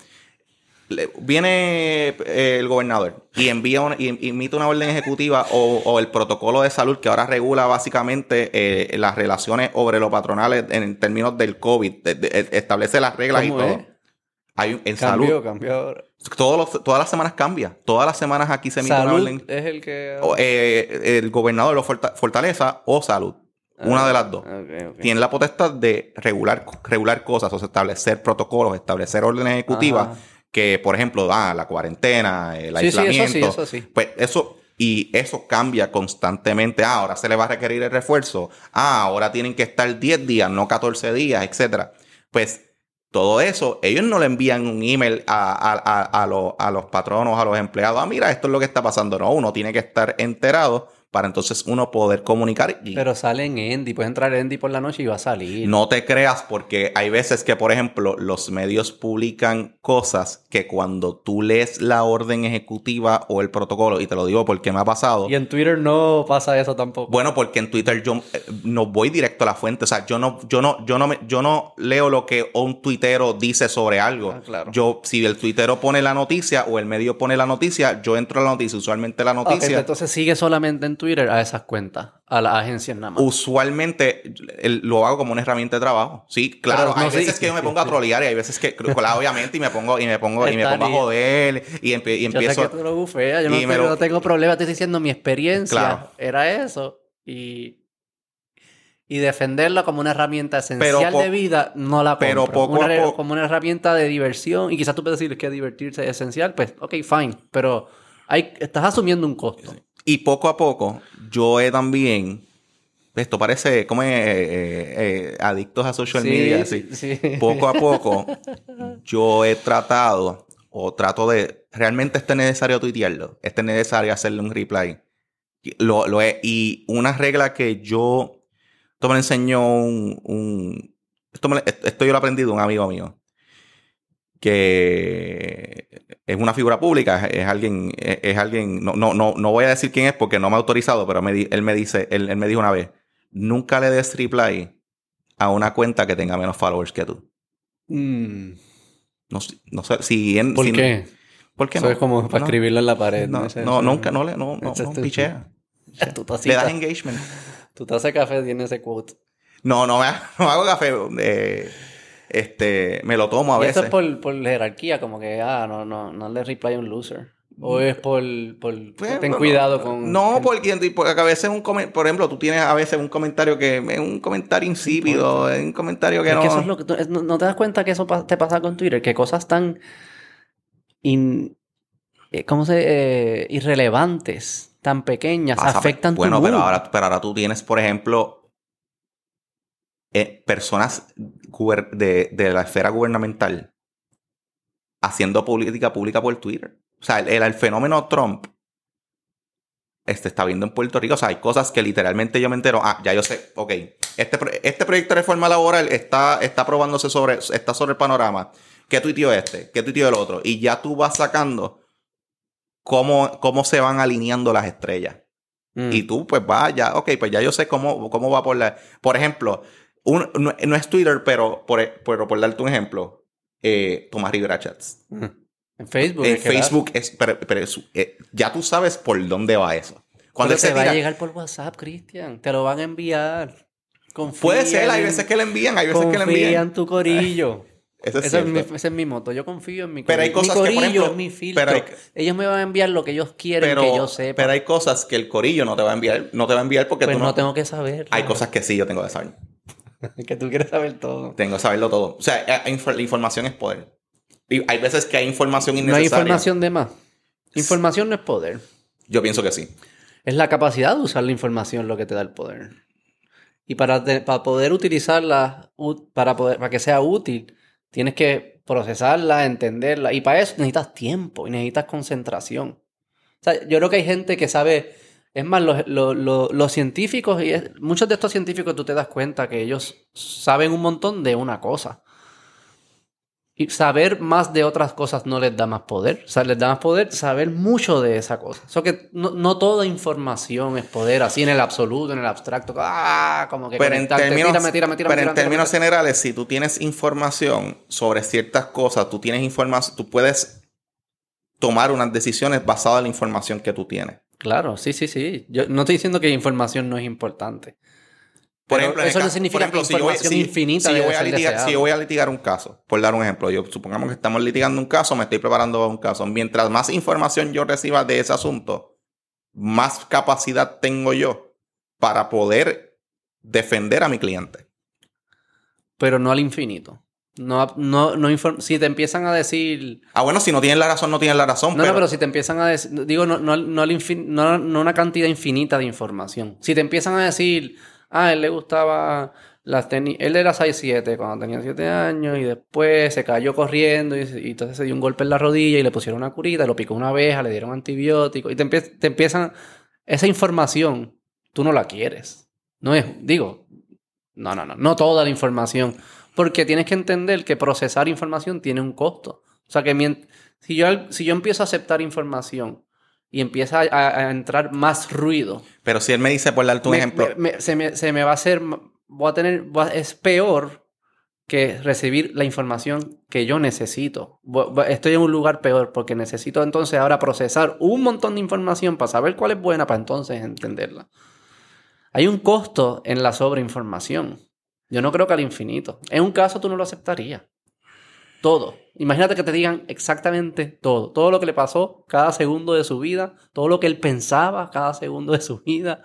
le- viene eh, el gobernador y envía una, y emite una orden ejecutiva o, o el protocolo de salud que ahora regula básicamente eh, las relaciones obrero-patronales en términos del COVID, de- de- establece las reglas y ¿Cómo todo. es? Hay en Cambió, salud. cambió ahora. Todos los- todas las semanas cambia. Todas las semanas aquí se emite una Salud orden. es el que... O, eh, el gobernador lo forta- Fortaleza o Salud. Una de las dos. Tiene la potestad de regular, regular cosas, o sea, establecer protocolos, establecer órdenes ejecutivas Ajá. Que, por ejemplo, ah, la cuarentena, el Sí, sí, eso aislamiento. sí, eso sí. Pues eso, y eso cambia constantemente. Ah, ahora se le va a requerir el refuerzo. Ah, ahora tienen que estar 10 días, no 14 días, etcétera. Pues todo eso, ellos no le envían un email a, a- a- a los- a los patronos, a los empleados. Ah, mira, esto es lo que está pasando. No, uno tiene que estar enterado para entonces uno poder comunicar. Y Pero sale en Endy. Puedes entrar en Endy por la noche y va a salir. no te creas porque hay veces que, por ejemplo, los medios publican cosas que cuando tú lees la orden ejecutiva o el protocolo, y te lo digo porque me ha pasado, Y en Twitter no pasa eso tampoco. bueno, porque en Twitter yo eh, no voy directo a la fuente, o sea, yo no, yo no, yo no, me- yo no leo lo que un tuitero dice sobre algo. Ah, claro. Yo, si el tuitero pone la noticia o el medio pone la noticia, yo entro a la noticia. Usualmente la noticia. entonces sigue solamente en Twitter a esas cuentas, a las agencias nada más. Usualmente el- lo hago como una herramienta de trabajo. Sí, claro. Pero no, hay veces sí. que yo me pongo a trolear y hay veces que, claro, obviamente, y me pongo, y me pongo, y me pongo a joder y, y yo sé empiezo. que tú lo bufeas, yo no, me tengo- lo- tengo problema, estoy diciendo mi experiencia Claro. era eso y, y defenderla como una herramienta esencial de vida no la compro. pero Una poco- como una herramienta de diversión y quizás tú puedes decir que divertirse es esencial, pues ok, fine, pero hay, estás asumiendo un costo. Y poco a poco, yo he también. Esto parece como eh, eh, eh, adictos a social Sí, media. sí, sí. Poco a poco, yo he tratado o trato de. Realmente este es necesario tuitearlo. Este es necesario hacerle un reply. Y Lo, lo he- y una regla que yo. Esto me lo enseñó un. un- esto, me esto yo lo aprendí de un amigo mío. Que es una figura pública, es, es alguien, es, es alguien, no, no, no, no voy a decir quién es porque no me ha autorizado, pero me di- él me dice, él, él me dijo una vez, nunca le des reply a una cuenta que tenga menos followers que tú. Mm, No, sé- no sé si... en- ¿Por si- qué? ¿Por qué Eso no? es como para No, escribirlo en la pared. No, Ese- no, nunca, no le, no, no, no, pichea. Tu Le das engagement. tu taza de café tiene ese quote. No, no, me, no hago café. eh, este, me lo tomo a Y veces. eso es por, por jerarquía, como que, ah, no, no, no le reply a un loser. O es por, por Pues, ten no, cuidado no, con... No, con- porque, porque a veces un comen- por ejemplo, tú tienes a veces un comentario que es un comentario insípido, es un comentario que Es no. que eso es lo que no, no te das cuenta que eso te pasa con Twitter, que cosas tan in- eh, ¿cómo se eh, irrelevantes, tan pequeñas, pasa. afectan Bueno, tu pero mood. ahora, pero ahora tú tienes, por ejemplo, eh, personas de, de la esfera gubernamental haciendo política pública por Twitter. O sea, el, el- el fenómeno Trump este, está viendo en Puerto Rico. O sea, hay cosas que literalmente yo me entero. Ah, ya yo sé. Ok. Este, este proyecto de reforma laboral está, está probándose sobre, está sobre el panorama. ¿Qué tuiteó este? ¿Qué tuiteó el otro? Y ya tú vas sacando cómo, cómo se van alineando las estrellas. Mm. Y tú, pues va, ya, ok, pues ya yo sé cómo, cómo va por la. Por ejemplo, un- no, no es Twitter, pero por, pero por darte un ejemplo, eh, Tomás Rivera Chats. Mm. En Facebook. En Facebook es, pero, pero es- eh, ya tú sabes por dónde va eso. Cuando Pero va a llegar por WhatsApp, Cristian. Te lo van a enviar. Confía puede ser, hay veces que le envían, hay veces que le Confía envían. en tu corillo. Eso es Esa es, cierto. mi, esa es mi moto. Yo confío en mi Pero hay corillo. cosas mi que, por corillo ejemplo, es mi filtro. pero hay- Ellos me van a enviar lo que ellos quieren Pero, que yo sepa. pero hay cosas que el corillo no te va a enviar, no te va a enviar porque pues tú no, no. tengo que saber. Hay cosas que sí yo tengo que saber. que tú quieres saber todo. Tengo que saberlo todo. O sea, eh, infor- la información es poder. Y hay veces que hay información No hay innecesaria. información de más. Información no es poder. Yo pienso que sí. Es la capacidad de usar la información lo que te da el poder. Y para, te- para poder utilizarla, para, poder, para que sea útil, tienes que procesarla, entenderla. Y para eso necesitas tiempo y necesitas concentración. O sea, yo creo que hay gente que sabe. Es más, los, los- los- los científicos, y es- muchos de estos científicos tú te das cuenta que ellos saben un montón de una cosa. Y saber más de otras cosas no les da más poder. O sea, les da más poder saber mucho de esa cosa. O sea, que no, no toda información es poder, así en el absoluto, en el abstracto. Ah, como que Pero en términos, tírame, tírame, tírame, pero en términos generales, si tú tienes información sobre ciertas cosas, tú tienes información, tú puedes tomar unas decisiones basadas en la información que tú tienes. Claro, sí, sí, sí. Yo no estoy diciendo que información no es importante. Por Pero ejemplo, eso no significa por ejemplo, que si yo voy- información si- infinita si yo voy a litigar-. Si yo voy a litigar un caso, por dar un ejemplo, yo supongamos que estamos litigando un caso, me estoy preparando para un caso. Mientras más información yo reciba de ese asunto, más capacidad tengo yo para poder defender a mi cliente. Pero no al infinito. No, no, no si te empiezan a decir... Ah, bueno, si no tienen la razón, no tienen la razón. No, pero, no, pero si te empiezan a decir... Digo, no, no, no, una cantidad infinita de información. Si te empiezan a decir... Ah, él le gustaba las tenis... Él era 6'7 cuando tenía 7 años y después se cayó corriendo y, y entonces se dio un golpe en la rodilla y le pusieron una curita, lo picó una abeja, le dieron antibiótico y te, empie- te empiezan... Esa información tú no la quieres. No es... Digo... No, no, no. No toda la información. Porque tienes que entender que procesar información tiene un costo. O sea que si, yo, si yo empiezo a aceptar información y empieza a, a entrar más ruido, pero si él me dice, por darte un me- ejemplo, me- me- se, me, se me va a hacer, voy a tener, voy a- es peor que recibir la información que yo necesito. Estoy en un lugar peor porque necesito entonces ahora procesar un montón de información para saber cuál es buena para entonces entenderla. Hay un costo en la sobreinformación. Yo no creo que al infinito. En un caso tú no lo aceptarías. Todo. Imagínate que te digan exactamente todo. Todo lo que le pasó cada segundo de su vida. Todo lo que él pensaba cada segundo de su vida.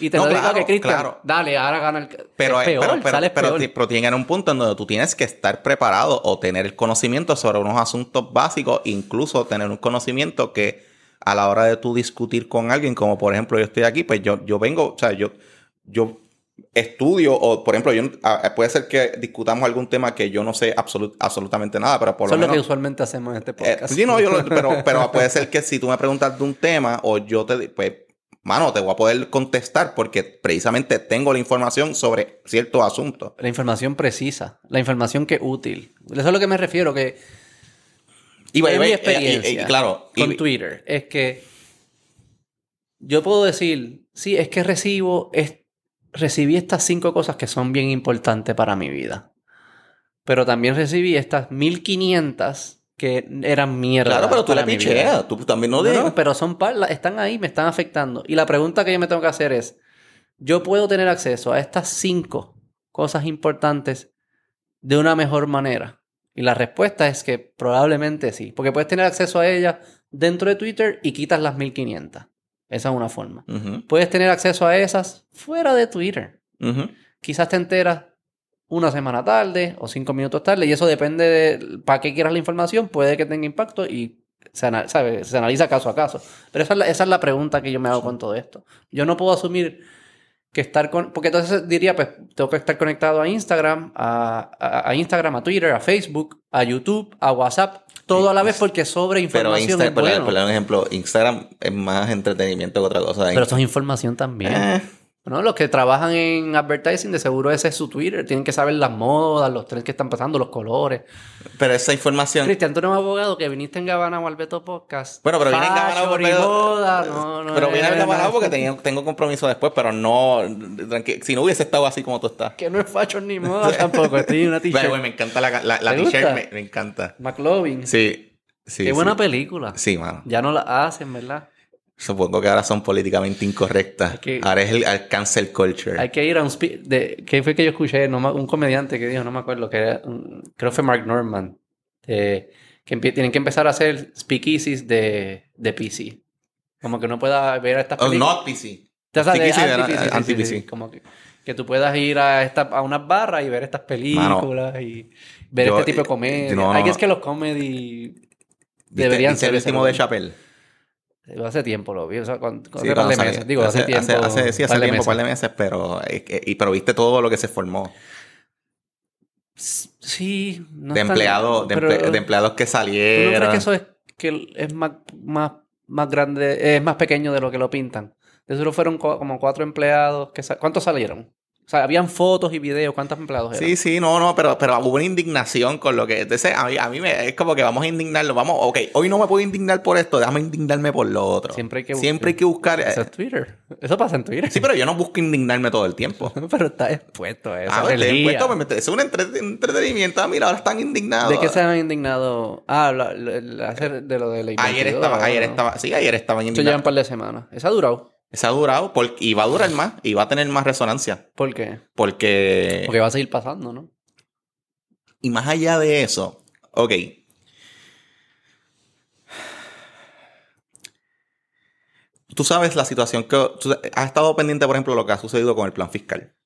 Y te No, lo digo que Cristian, claro. dale, ahora gana el... Pero, es peor, pero, pero, sales pero, peor. pero tiene que haber un punto en donde tú tienes que estar preparado o tener el conocimiento sobre unos asuntos básicos, incluso tener un conocimiento que a la hora de tú discutir con alguien, como por ejemplo yo estoy aquí, pues yo, yo vengo, o sea, yo, yo estudio, o por ejemplo, yo, a- puede ser que discutamos algún tema que yo no sé absolut- absolutamente nada, pero por Eso lo es lo que menos... usualmente hacemos en este Eh, podcast. sí, no, yo lo- pero, pero puede ser que si tú me preguntas de un tema o yo te, pues, mano, te voy a poder contestar porque precisamente tengo la información sobre ciertos asuntos. La información precisa, la información que es útil. Eso es a lo que me refiero, que Y, way, mi experiencia y- y- claro, y- con Twitter es que yo puedo decir, sí, es que recibo, es, recibí estas cinco cosas que son bien importantes para mi vida. Pero también recibí estas 1500 que eran mierda. claro, pero tú vida. picheas, tú también no No, no, pero son la- están ahí, me están afectando. Y la pregunta que yo me tengo que hacer es, ¿yo puedo tener acceso a estas cinco cosas importantes de una mejor manera? Y la respuesta es que probablemente sí, porque puedes tener acceso a ellas dentro de Twitter y quitas las 1500. Esa es una forma. Puedes tener acceso a esas fuera de Twitter. Quizás te enteras una semana tarde o cinco minutos tarde y eso depende de para qué quieras la información, puede que tenga impacto y se, ana- sabe, se analiza caso a caso. Pero esa es, la, esa es la pregunta que yo me hago con todo esto. Yo no puedo asumir que estar con... Porque entonces diría, pues tengo que estar conectado a Instagram, a, a- a Instagram, a Twitter, a Facebook, a YouTube, a WhatsApp, todo a la vez porque sobre Pero, información Insta- es por, bueno. por ejemplo, Instagram es más entretenimiento que otra cosa. Pero eso es información también. Eh, Bueno, los que trabajan en advertising, de seguro ese es su Twitter. Tienen que saber las modas, los trends que están pasando, los colores. pero esa información... Cristian, tú no eres abogado que viniste en Gabana o Albeto Podcast. Bueno, pero viene en Gabana Fashion porque- y moda, no, no pero es preparado nada. porque tenía- tengo compromiso después, pero no... tranqui- Si no hubiese estado así como tú estás. Que no es fashion ni moda tampoco. Estoy en una t-shirt. güey, me encanta la, la, la ¿Te t-shirt, me, me encanta. McLovin. Sí, sí. Qué sí. buena película. Sí, mano. Ya no la hacen, ¿verdad? Supongo que ahora son políticamente incorrectas. Que- Ahora es el, el cancel culture. Hay que ir a un... spe- De, ¿Qué fue que yo escuché? No un comediante que dijo, no me acuerdo, que era, creo que fue Mark Norman. eh, que tienen que empezar a hacer speakeasies de, de PC. Como que no pueda ver estas Oh, películas. not PC. Anti-PC, sí, sí, Como que, Que tú puedas ir a, esta, a unas barras y ver estas películas y ver yo- este tipo de eh, comedia. no, Hay que es que los comedy ¿Viste- deberían ser el último de. Chappelle? Hace tiempo lo vi, o sea, Sí, un par cuando de meses. Digo, hace, tiempo. Hace, sí, hace par tiempo, par de meses, pero, eh, eh, y, pero viste todo lo que se formó. Sí, no de, tan- empleados, de, pero- emple- de empleados que ¿Tú salieron. no crees que eso es, que es más, más, más grande, es más pequeño de lo que lo pintan? De seguro fueron co- como cuatro empleados. Que ¿Cuántos salieron? O sea, habían fotos y videos. ¿Cuántos empleados eran? Sí, sí, no, no, pero, pero hubo una indignación con lo que. Entonces, a mí, a mí me, es como que vamos a indignarlo. Vamos, ok, hoy no me puedo indignar por esto, déjame indignarme por lo otro. Siempre hay que Siempre hay que buscar. Eso eh, es Twitter. Eso pasa en Twitter. sí, pero yo no busco indignarme todo el tiempo. pero está expuesto a eso. Ah, el día. encuentro, me es un entre- entretenimiento. Ah, mira, ahora están indignados. ¿De qué se han indignado? Ah, la- la- la- hacer de lo de la Ayer estaba, ayer estaba, sí, ayer estaban Esto lleva un indignados. par de semanas. ¿Eso ha durado? Se ha durado por- y va a durar más y va a tener más resonancia. ¿Por qué? Porque. Porque va a seguir pasando, ¿no? Y más allá de eso, ok. Tú sabes la situación que... has estado pendiente, por ejemplo, de lo que ha sucedido con el plan fiscal.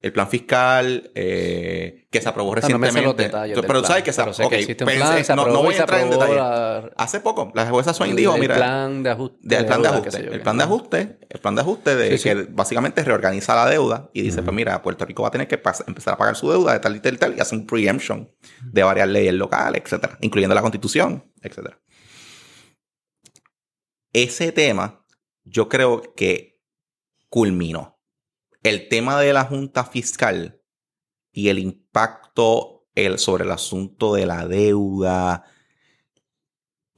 El plan fiscal eh, que se aprobó O sea, no me sé recientemente. los detalles pero tú plan, sabes que se pero sé que existe un pensé- plan, se no, no aprobó voy a entrar en aprobó detalle. la- Hace poco, la jueza Swain dijo, el mira, plan de ajuste. del plan de deuda, ajuste. yo el plan de ajuste, el plan de ajuste de Sí, sí. que básicamente reorganiza la deuda y dice, pues mira, Puerto Rico va a tener que empezar a pagar su deuda de tal y tal y tal y hace un preemption de varias leyes locales, etcétera, incluyendo la constitución, etcétera. Ese tema, yo creo que culminó. El tema de la Junta Fiscal y el impacto el, sobre el asunto de la deuda,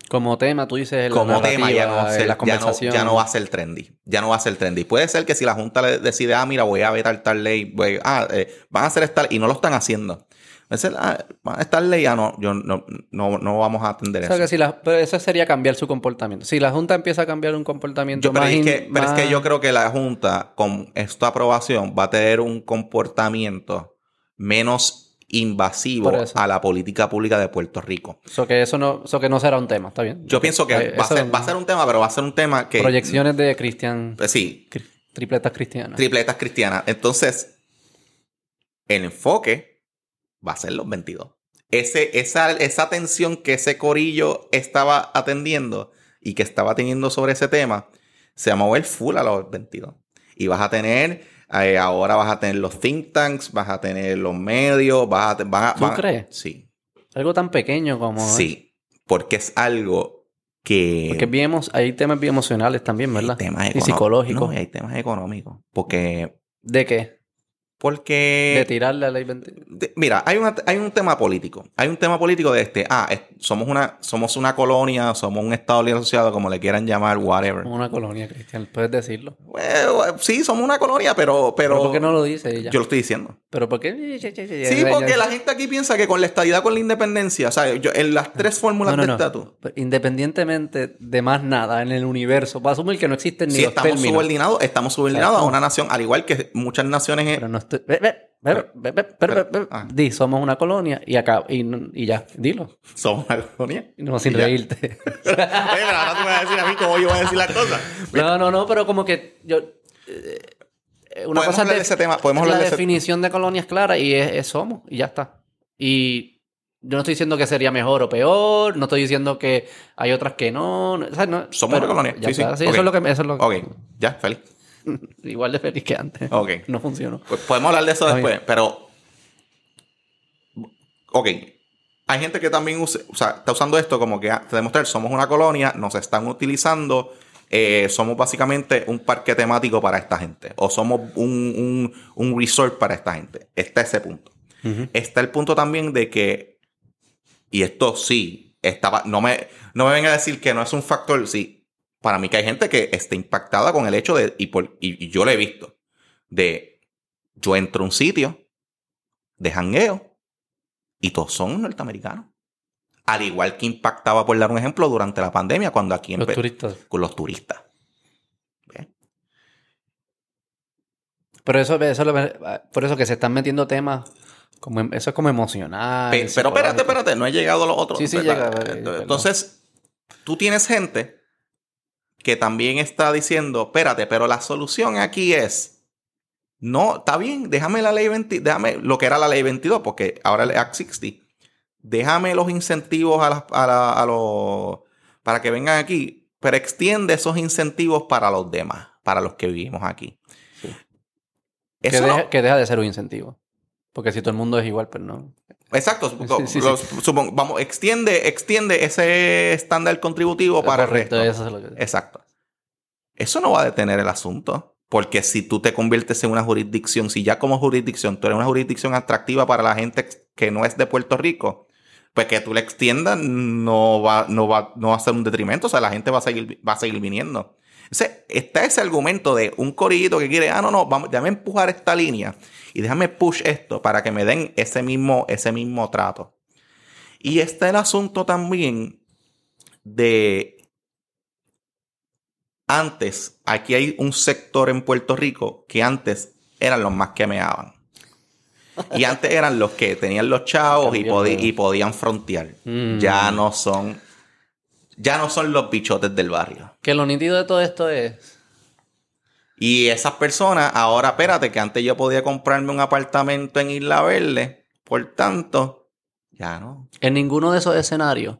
Como tema, tú dices. la como tema ya no, ser, la ya, no, ya no va a ser trendy. Ya no va a ser trendy. Puede ser que si la Junta le decide, ah, mira, voy a vetar tal ley, voy- ah, eh, van a hacer esta y no lo están haciendo. Ser, ah, esta ley, ya no, yo no, no, no vamos a atender O sea, eso. que si la- pero eso sería cambiar su comportamiento. Si la Junta empieza a cambiar un comportamiento Yo, pero, más... es in- que, pero es que yo creo que la Junta, con esta aprobación, va a tener un comportamiento menos invasivo eso. a la política pública de Puerto Rico. So que eso no, so que no será un tema, está bien. Yo pienso que Eh, va a, eso- ser, va a ser un tema, pero va a ser un tema que... Proyecciones de Cristian... Pues sí, cri- Tripletas cristianas. tripletas cristianas. Entonces, el enfoque va a ser los 22. Ese, esa, esa tensión que ese corillo estaba atendiendo y que estaba teniendo sobre ese tema, se va a mover full a los 22. Y vas a tener, eh, ahora vas a tener los think tanks, vas a tener los medios, vas a... van a- ¿Tú a- crees? Sí, Algo tan pequeño como... sí. Porque es algo que... Porque emo- hay temas bien emocionales también, ¿verdad? Hay temas y psicológicos. No, y hay temas económicos. Porque... ¿De qué? Porque... de tirarle a la ley 20. de- mira, hay, una- hay un tema político. Hay un tema político de este. Ah, es- somos una, somos una colonia, somos un Estado libre asociado, como le quieran llamar, whatever. Una colonia cristiana, puedes decirlo. Bueno, sí, somos una colonia, pero. Pero, Pero, ¿por qué no lo dice ella? Yo lo estoy diciendo. Pero ¿por qué? Sí, porque la gente aquí piensa que con la estadidad, con la independencia, o sea, yo- en las tres fórmulas No, no, de estatus, Independientemente de más nada en el universo, va a asumir que no existen ni si los estamos términos. subordinados, estamos subordinados a una nación, al igual que muchas naciones. Pero no Ah. Di, somos una colonia y acá, y, y ya, dilo. Somos una colonia. No, sin reírte. pero ahora tú me vas a decir a mí cómo yo voy a decir las cosas. No, no, no, pero como que yo. Eh, una cosa de, de, ese tema. ¿Podemos la de definición ese... de colonia es clara y es, es, somos, y ya está. Y yo no estoy diciendo que sería mejor o peor, no estoy diciendo que hay otras que no. no, o sea, no somos pero, una colonia. Ya sí, está. sí. sí okay. Eso es lo que. Eso es lo que... Ok, ya, feliz. Igual de feliz que antes. Ok. No funcionó. Pues podemos hablar de eso Está después, bien. pero. Ok. Hay gente que también usa, o sea, está usando esto como que ah, demostrar somos una colonia, nos están utilizando, eh, somos básicamente un parque temático para esta gente, o somos un, un, un resort para esta gente. Está ese punto. Está el punto también de que, y esto sí, estaba, no, me, no me venga a decir que no es un factor, sí. Para mí que hay gente que está impactada con el hecho de, y, por, y, y yo lo he visto, de yo entro a un sitio de jangueo y todos son norteamericanos. Al igual que impactaba, por dar un ejemplo, durante la pandemia, cuando aquí Los turistas. con los turistas. ¿Ves? Pero eso, eso lo- por eso que se están metiendo temas como eso es como emocional. Pe- pero espérate, espérate, no he llegado a los otros. Sí, sí, llega, eh, eh. Entonces, tú tienes gente que también está diciendo, espérate, pero la solución aquí es No, está bien, déjame la ley 20, déjame lo que era la ley 22, porque ahora el Act 60. Déjame los incentivos a, las- a la- a los para que vengan aquí, pero extiende esos incentivos para los demás, para los que vivimos aquí. Sí. Que, deja, no- que deja de ser un incentivo. Porque si todo el mundo es igual, pues no. Exacto, Sí, sí, los- supon- vamos, extiende, extiende ese estándar contributivo para Correcto, el resto. eso es lo que... Exacto. Eso no va a detener el asunto. Porque si tú te conviertes en una jurisdicción, si ya como jurisdicción tú eres una jurisdicción atractiva para la gente que no es de Puerto Rico, pues que tú le extiendas no va, no va, no va a ser un detrimento. O sea, la gente va a seguir, va a seguir viniendo. Entonces, está ese argumento de un corillito que quiere, ah, no, no, vamos, déjame empujar esta línea y déjame push esto para que me den ese mismo, ese mismo trato. Y está el asunto también de antes, aquí hay un sector en Puerto Rico que antes eran los más que meaban. Y antes eran los que tenían los chavos y, podían frontear. Mm. Ya no son. Ya no son los bichotes del barrio. Que lo nítido de todo esto es... Y esas personas, ahora espérate, que antes yo podía comprarme un apartamento en Isla Verde. Por tanto, ya no. En ninguno de esos escenarios,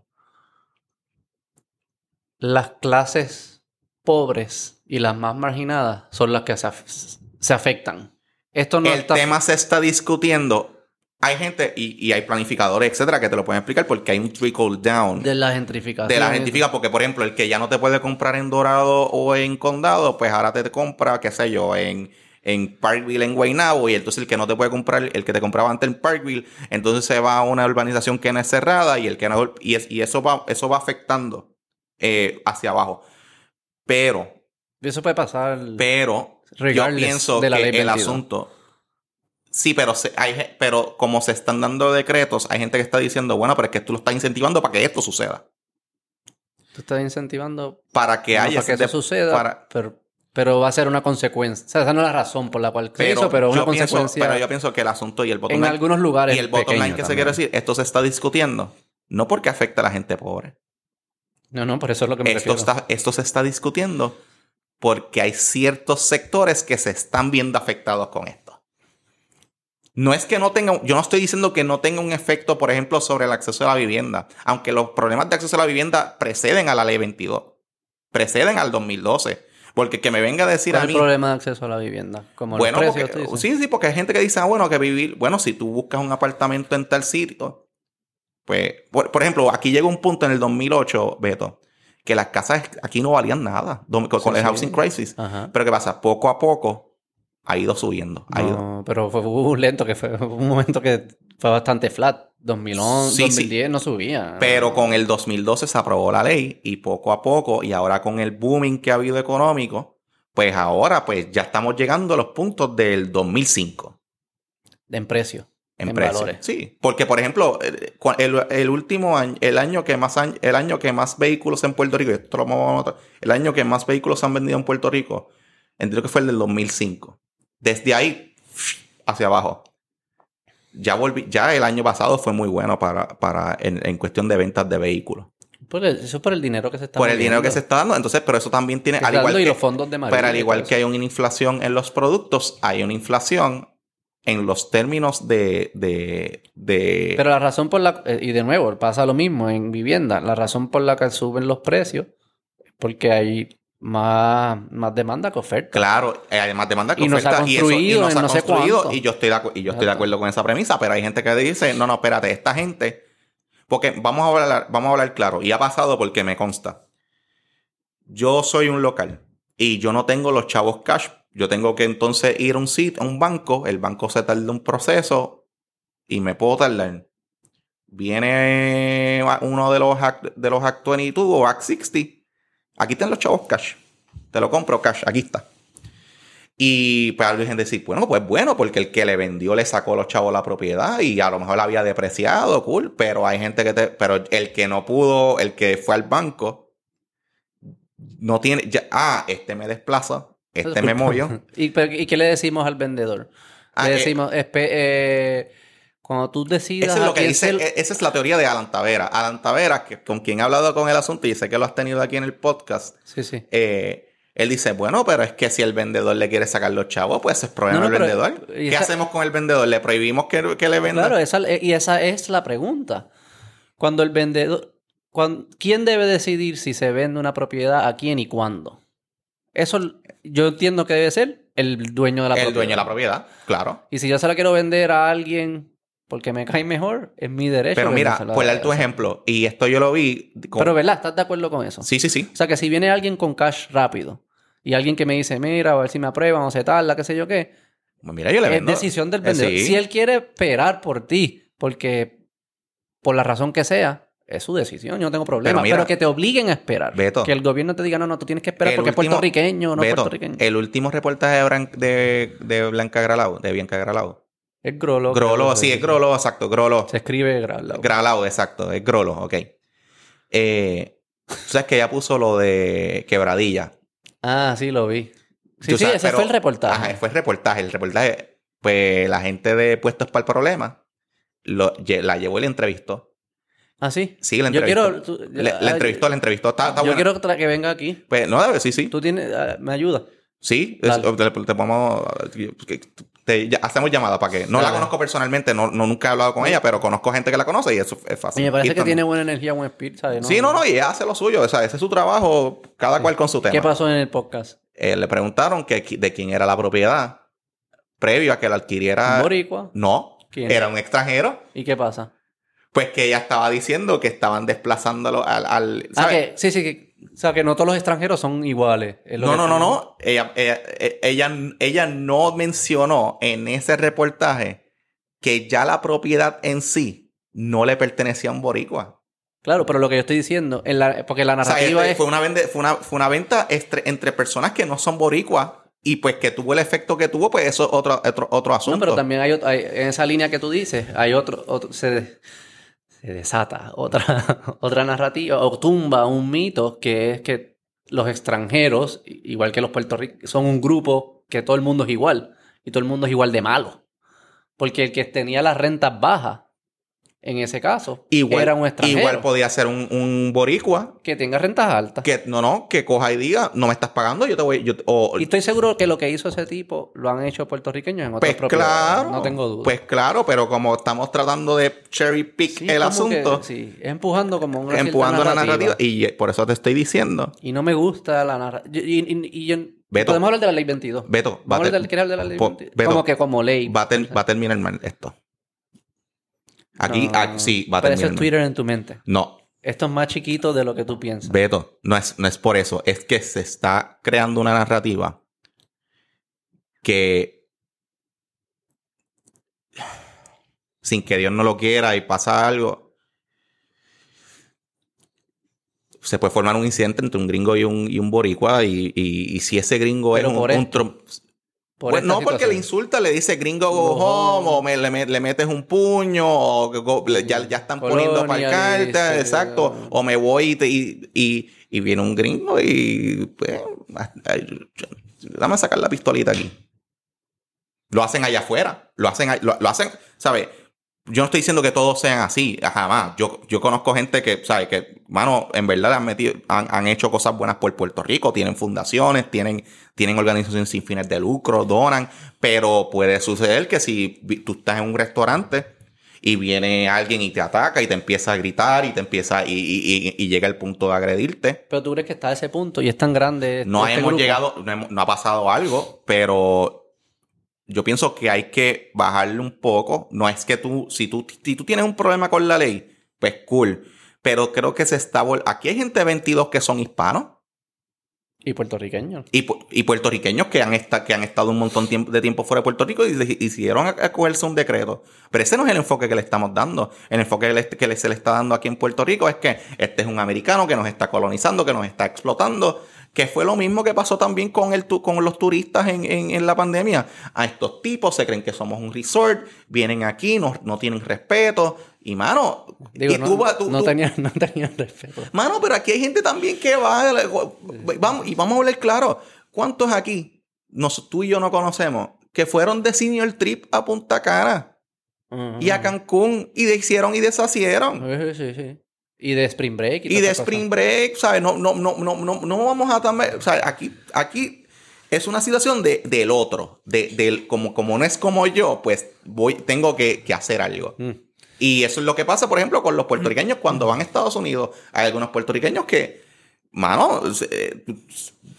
las clases pobres y las más marginadas son las que se, af- se afectan. Esto no el está... tema se está discutiendo. Hay gente y, y hay planificadores, etcétera, que te lo pueden explicar porque hay un trickle down de la gentrificación. de la gentrifica. Porque, por ejemplo, el que ya no te puede comprar en Dorado o en Condado, pues ahora te compra, qué sé yo, en, en Parkville, en Guaynabo. Y entonces el que no te puede comprar, el que te compraba antes en Parkville, entonces se va a una urbanización que no es cerrada y el que no. Y, es- y eso, va, eso va afectando eh, hacia abajo. Pero, Eso puede pasar... pero, yo pienso de la que el 22. asunto. Sí, pero, se- hay, pero como se están dando decretos, hay gente que está diciendo, bueno, pero es que tú lo estás incentivando para que esto suceda. Tú estás incentivando Para que no, haya para que ese eso de- suceda, para- pero, pero va a ser una consecuencia. O sea, esa no es la razón por la cual se hizo, pero una pienso, consecuencia pero yo pienso que el asunto y el bottom en line, algunos lugares y el bottom line que se quiere decir, esto se está discutiendo, no porque afecta a la gente pobre. No, no, por eso es lo que me Esto, está, esto se está discutiendo porque hay ciertos sectores que se están viendo afectados con esto. No es que no tenga, yo no estoy diciendo que no tenga un efecto, por ejemplo, sobre el acceso a la vivienda, aunque los problemas de acceso a la vivienda preceden a la ley 22, preceden al 2012, porque que me venga a decir ¿Cuál a mí, el problema de acceso a la vivienda? Como bueno, los precios, porque- sí, sí, porque hay gente que dice, ah, bueno, que vivir, bueno, si tú buscas un apartamento en tal sitio, pues, por, por ejemplo, aquí llegó un punto en el 2008, Beto, que las casas aquí no valían nada con, con Sí, el sí. housing crisis. Ajá. Pero ¿qué pasa? Poco a poco ha ido subiendo. Ha ido. No, pero fue lento que fue un momento que fue bastante flat. 2011, Sí, sí. 2010 no subía. Pero con el 2012 se aprobó la ley y poco a poco, y ahora con el booming que ha habido económico, pues ahora pues ya estamos llegando a los puntos del 2005. En precio. En, En precio. valores. Sí, porque por ejemplo, el, el último año, el año que más el año que más vehículos en Puerto Rico, esto lo vamos a anotar, el año que más vehículos se han vendido en Puerto Rico, entiendo que fue el del 2005. Desde ahí hacia abajo. Ya volví, ya el año pasado fue muy bueno para, para en, en cuestión de ventas de vehículos. Por el- eso es por el dinero que se está Por el dinero que se está dando, entonces, pero eso también tiene, al igual dando y los fondos de pero al igual que hay una inflación en los productos, hay una inflación en los términos de, de, de Pero la razón por la... eh, Y de nuevo, pasa lo mismo en vivienda. La razón por la que suben los precios porque hay más, más demanda que oferta. Claro, eh, además demanda que Y ha oferta, y eso- construido y no en se ha no construido, y yo estoy de, y yo estoy de acuerdo con esa premisa, pero hay gente que dice, no, no, espérate, esta gente, porque vamos a hablar, vamos a hablar claro, y ha pasado porque me consta. Yo soy un local y yo no tengo los chavos cash, yo tengo que entonces ir a un sitio, a un banco, el banco se tarda un proceso y me puedo tardar. Viene uno de los Act- de los Act 22 o Act 60, aquí están los chavos cash. Te lo compro cash, aquí está. Y pues alguien decir, bueno, pues bueno, porque el que le vendió le sacó los chavos la propiedad y a lo mejor la había depreciado, cool, pero hay gente que te, pero el que no pudo, el que fue al banco, no tiene, ya, ah, este me desplaza, este me movió. ¿Y, pero- ¿Y qué le decimos al vendedor? Ah, le eh, decimos, espe- eh, cuando tú decidas... Eso es lo que dice, e- esa es la teoría de Alan Tavera. Alan Tavera, que, con quien he hablado con el asunto y sé que lo has tenido aquí en el podcast, Sí, sí. eh, Él dice, bueno, pero es que si el vendedor le quiere sacar los chavos, pues es problema No, no, del vendedor. ¿Qué esa- hacemos con el vendedor? ¿Le prohibimos que, que le venda? Claro, esa, y esa es la pregunta. Cuando el vendedor... cuan- ¿Quién debe decidir si se vende una propiedad a quién y cuándo? Eso yo entiendo que debe ser el dueño de la el propiedad. dueño de la propiedad, claro. Y si yo se la quiero vender a alguien porque me cae mejor, es mi derecho. Pero mira, por dar tu ejemplo, y esto yo lo vi... con- Pero ¿verdad? ¿Estás de acuerdo con eso? sí, sí, sí. O sea, que si viene alguien con cash rápido y alguien que me dice, mira, a ver si me aprueban o se tarda, qué sé yo qué, Pues Mira, yo le es vendo. decisión del Eh, vendedor. sí. Si él quiere esperar por ti, porque por la razón que sea, es su decisión, yo no tengo problema. Pero que te obliguen a esperar. Beto. que el gobierno te diga, no, no, tú tienes que esperar porque último- es puertorriqueño o no es Beto, puertorriqueño. el último reportaje de, Bran- de, de Blanca Gralao, de Bianca Gralao. Es Grolo. Grolo, sí, es. Grolo, exacto, Grolo. Se escribe Grolo. Gralao, exacto, es Grolo, ok. Eh, tú sabes que ella puso lo de quebradilla. ah, sí, lo vi. Sí, Tú sí, sabes, ese pero- fue el reportaje. Ajá, fue el reportaje. El reportaje, pues la gente de Puestos para el Problema lo, la llevó y la entrevistó. Ah, sí. Sí, la Yo entrevistó. quiero... tú- Le- la ah, entrevistó, la entrevistó. Está, está Yo buena. quiero que venga aquí. Pues, no, sí, sí. Tú tienes... ah, ¿Me ayuda? Sí, es- te, te podemos. te- ya- hacemos llamada para que. No la conozco personalmente, no, no- nunca he hablado con ella, pero conozco gente que la conoce y eso es fácil. Y me parece que también. tiene buena energía, buen espíritu, ¿sabes? Sí, no, no, y hace lo suyo. O sea, ese es su trabajo, cada cual con su tema. ¿Qué pasó en el podcast? Eh, le preguntaron que, de quién era la propiedad previo a que la adquiriera. Boricua. No, ¿Quién? era un extranjero. ¿Y qué pasa? Pues que ella estaba diciendo que estaban desplazándolo al. al Ah, sí, sí, que, o sea, que no todos los extranjeros son iguales. No, no, no, no. Ella, ella, ella, ella no mencionó en ese reportaje que ya la propiedad en sí no le pertenecía a un boricua. Claro, pero lo que yo estoy diciendo, en la, porque la O sea, narrativa este es... fue, una vende- fue, una, fue una venta estre- entre personas que no son boricuas y pues que tuvo el efecto que tuvo, pues eso es otro, otro, otro asunto. No, pero también hay, hay- en esa línea que tú dices, hay otro, otro- se, se desata otra, otra narrativa o tumba un mito que es que los extranjeros, igual que los puertorriqueños, son un grupo que todo el mundo es igual y todo el mundo es igual de malo. Porque el que tenía las rentas bajas, en ese caso, igual, era un extranjero igual podía ser un, un boricua que tenga rentas altas. que no, no, que coja y diga, no me estás pagando, yo te voy, yo, Y estoy seguro que lo que hizo ese tipo lo han hecho puertorriqueños en otras Pues claro. No tengo duda. Pues claro, pero como estamos tratando de cherry pick Sí, el asunto, que- sí, empujando como una empujando la narrativa, y por eso te estoy diciendo, Y no me gusta la narrativa. Y, y- y yo- Beto. podemos hablar de la ley 22. Beto, va a, hablar ter- del, ¿quieres hablar de la ley po- 22? Beto, como que como ley. va a ter- va a terminar mal esto. Aquí, No, aquí- sí, va a pero eso terminar es mal. Twitter en tu mente. No, Esto es más chiquito de lo que tú piensas. Beto, no es, no es por eso, es que se está creando una narrativa que sin que Dios no lo quiera y pasa algo, se puede formar un incidente entre un gringo y un, y un boricua y, y- y si ese gringo Pero es un, un trom- Por no, porque le insulta, le dice gringo go Go home, home. o me- le, le metes un puño, o go- ya, ya están poniendo Colonialista, pancartas, que- exacto, o me voy y, te- y, y- y viene un gringo y pues, dame a sacar la pistolita aquí. Lo hacen allá afuera, lo hacen, lo, lo hacen, ¿sabes? Yo no estoy diciendo que todos sean así, jamás. Yo, yo conozco gente que, ¿sabes? Que, mano, en verdad han, metido, han, han hecho cosas buenas por Puerto Rico, tienen fundaciones, tienen, tienen organizaciones sin fines de lucro, donan, pero puede suceder que si tú estás en un restaurante y viene alguien y te ataca y te empieza a gritar y te empieza y, y- y- y llega el punto de agredirte. Pero tú crees que está a ese punto y es tan grande. No este hemos grupo? llegado, no, hemos- no ha pasado algo, pero yo pienso que hay que bajarle un poco. No es que tú, si tú, si tú tienes un problema con la ley, pues cool. Pero creo que se está... Aquí hay gente de 22 que son hispanos Y puertorriqueños. y, pu- y puertorriqueños que han, que han estado un montón tiempo- de tiempo fuera de Puerto Rico y de- hicieron a, a cogerse un decreto. Pero ese no es el enfoque que le estamos dando. El enfoque que, le- que le- se le está dando aquí en Puerto Rico es que este es un americano que nos está colonizando, que nos está explotando. Que fue lo mismo que pasó también con, el, con los turistas en, en- en la pandemia. A estos tipos se creen que somos un resort, vienen aquí, no, no tienen respeto. Y mano, Digo, y no, tú no, tú- no tenía respeto. Mano, pero aquí hay gente también que va. Vamos, y vamos a hablar claro. ¿Cuántos aquí, nos, tú y yo no conocemos, que fueron de senior trip a Punta Cana y a Cancún y de hicieron y deshacieron? Sí, sí, sí. Y de Spring Break. Y, todas de Spring cosas. Break, ¿sabes? No, no, no, no, no, no vamos a también, o sea, aquí, aquí es una situación de, del otro, de, del, como, como no es como yo, pues voy, tengo que, que hacer algo. Mm. Y eso es lo que pasa, por ejemplo, con los puertorriqueños cuando van a Estados Unidos. Hay algunos puertorriqueños que, mano, se- eh,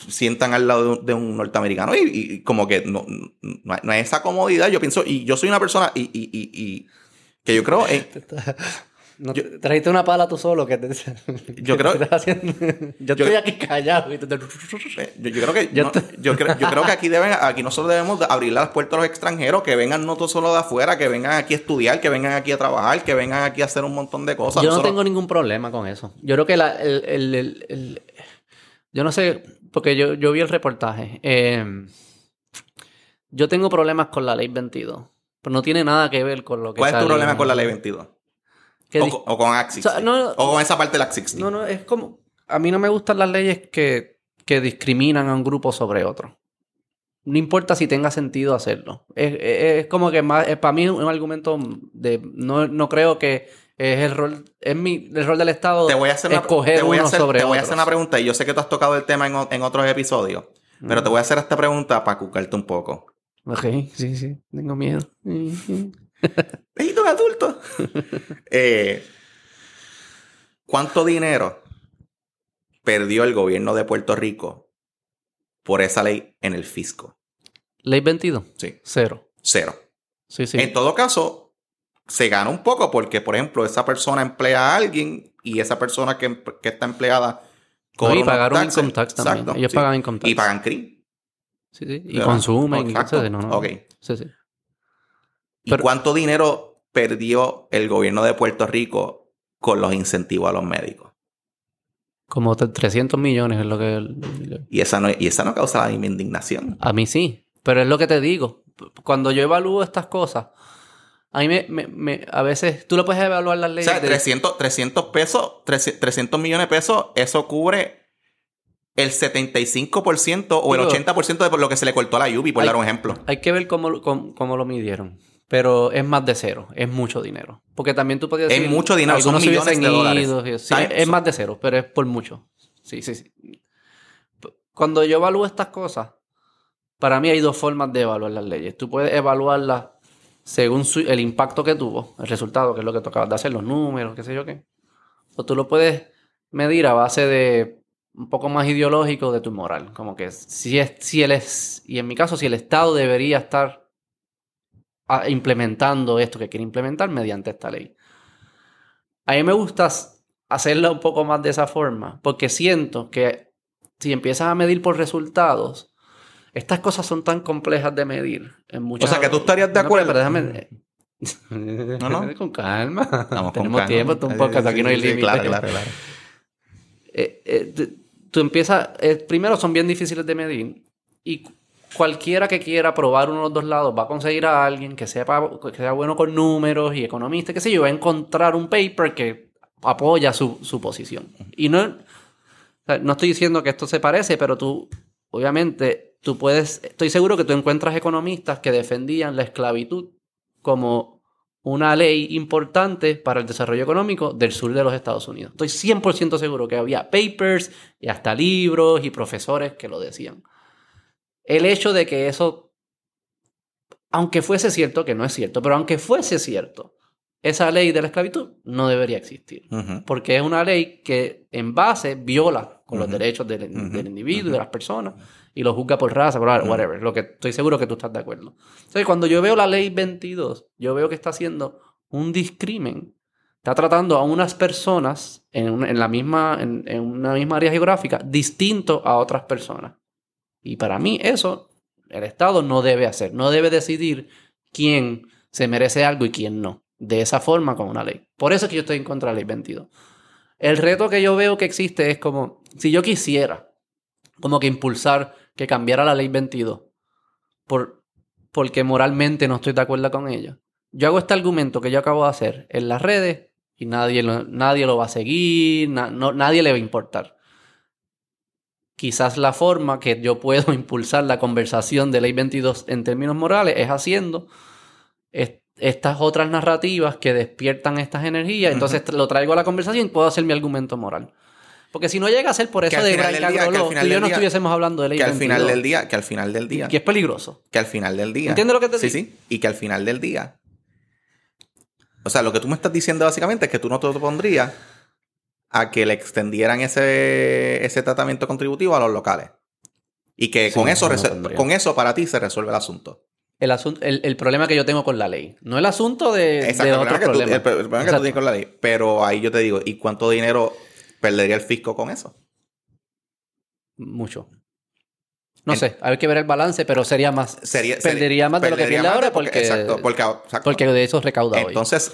sientan al lado de un, norteamericano y, y como que no, no, hay, esa comodidad. Yo pienso, y yo soy una persona y, y, y, y que yo creo en, No, trajiste una pala tú solo que te... Yo creo- te estás haciendo- Yo, Yo- estoy aquí callado y tú te- Eh, Yo, yo creo que Yo no, te- yo, creo, yo creo que aquí deben aquí nosotros debemos de abrir las puertas a los extranjeros que vengan no solo de afuera que vengan aquí a estudiar que vengan aquí a trabajar que vengan aquí a hacer un montón de cosas Yo no Nosotros- tengo ningún problema con eso. Yo creo que la, el, el- el- el- Yo no sé, porque yo, yo vi el reportaje. Eh, yo tengo problemas con la ley 22. Pero no tiene nada que ver con lo que ¿cuál es tu problema con la ley 22? O, con- o con Act 60 O sea, no- o con esa parte de la Act 60 No, no, es como... A mí no me gustan las leyes que, que discriminan a un grupo sobre otro. No importa si tenga sentido hacerlo. Es, es- es como que más... es- para mí es un argumento de... No, no creo que es el rol... Es mi, el rol del Estado te voy a hacer una, te voy a hacer, sobre te voy a hacer una pregunta y yo sé que tú has tocado el tema en, en otros episodios pero te voy a hacer esta pregunta para cucarte un poco Ok, sí, sí. Tengo miedo. Un adulto. Eh, ¿Cuánto dinero perdió el gobierno de Puerto Rico por esa ley en el fisco? Ley 22. Sí, Cero. cero. Sí, sí. En todo caso, se gana un poco porque, por ejemplo, esa persona emplea a alguien y esa persona que, que está empleada No, y pagaron taxes. income tax también. Exacto, Ellos sí. pagan income tax. Y pagan CRI. Sí, sí. Y ¿verdad? consumen. y Exacto. no, no. Ok. Sí, sí. ¿Y Pero- cuánto dinero perdió el gobierno de Puerto Rico con los incentivos a los médicos? Como tre- 300 millones es lo que... Y esa no, y esa no causa la misma indignación. A mí sí. Pero es lo que te digo. Cuando yo evalúo estas cosas, a mí me... me- me- a veces... Tú lo puedes evaluar las O leyes sea, de- 300, 300 pesos, 300 300 millones de pesos, eso cubre el 75% o el Digo- 80% de lo que se le cortó a la Yubi, por Hay- dar un ejemplo. Hay que ver cómo, cómo, cómo lo midieron. Pero es más de cero. Es mucho dinero. Porque también tú podías Es decir... mucho dinero, son millones de dólares. es más de cero, pero es por mucho. Sí, sí, sí. Cuando yo evalúo estas cosas, para mí hay dos formas de evaluar las leyes. Tú puedes evaluarlas según su- el impacto que tuvo, el resultado, que es lo que tú acabas de hacer, los números, qué sé yo qué. O tú lo puedes medir a base de un poco más ideológico de tu moral. Como que si es, si él es, y en mi caso, si el Estado debería estar implementando esto que quiere implementar mediante esta ley. A mí me gusta hacerlo un poco más de esa forma, porque siento que si empiezas a medir por resultados, estas cosas son tan complejas de medir. En muchas... O sea, que tú estarías de No, acuerdo. pero déjame... No, no. Con calma. Con Tenemos calma. tiempo, es un podcast, aquí no hay límite. Claro, claro, claro. Eh, eh, tú empiezas, eh, primero son bien difíciles de medir y cualquiera que quiera probar uno de los dos lados va a conseguir a alguien que sepa, que sea bueno con números y economista, qué sé yo, va a encontrar un paper que apoya su, su posición. Y no, no estoy diciendo que esto se parece, pero tú, obviamente, tú puedes, estoy seguro que tú encuentras economistas que defendían la esclavitud como una ley importante para el desarrollo económico del sur de los Estados Unidos. Estoy 100% seguro que había papers y hasta libros y profesores que lo decían. El hecho de que eso, aunque fuese cierto, que no es cierto, pero aunque fuese cierto, esa ley de la esclavitud no debería existir. Porque es una ley que en base viola con los derechos del, Ujú. del individuo, de las personas, y lo juzga por raza, por whatever. Lo que estoy seguro que tú estás de acuerdo. Entonces, cuando yo veo la ley 22, yo veo que está haciendo un discrimen. Está tratando a unas personas en, un- en la misma, en, en una misma área geográfica distinto a otras personas. Y para mí eso el Estado no debe hacer. No debe decidir quién se merece algo y quién no. De esa forma con una ley. Por eso es que yo estoy en contra de la ley 22. El reto que yo veo que existe es como, si yo quisiera como que impulsar que cambiara la ley 22 por, porque moralmente no estoy de acuerdo con ella. Yo hago este argumento que yo acabo de hacer en las redes y nadie lo, nadie lo va a seguir, no- nadie le va a importar. Quizás la forma que yo puedo impulsar la conversación de ley 22 en términos morales es haciendo, es estas otras narrativas que despiertan estas energías. Entonces lo traigo a la conversación y puedo hacer mi argumento moral. Porque si no llega a ser por eso de Brian tú y yo no estuviésemos hablando de ley que al final del día, que al final del día, que es peligroso, que al final del día, ¿entiendes lo que te digo? Sí, sí, y que al final del día, o sea, lo que tú me estás diciendo básicamente es que tú no te opondrías a que le extendieran ese, ese tratamiento contributivo a los locales y que con eso con eso para ti se resuelve el asunto. El, asunto, el, problema que yo tengo con la ley. No el asunto de, de otro problema. el problema que tú tienes con la ley. Pero ahí yo te digo, ¿y cuánto dinero perdería el fisco con eso? Mucho. No sé, hay que ver el balance, pero sería más. Sería, perdería más de lo que pierde ahora porque, exacto, porque, de eso recauda Entonces,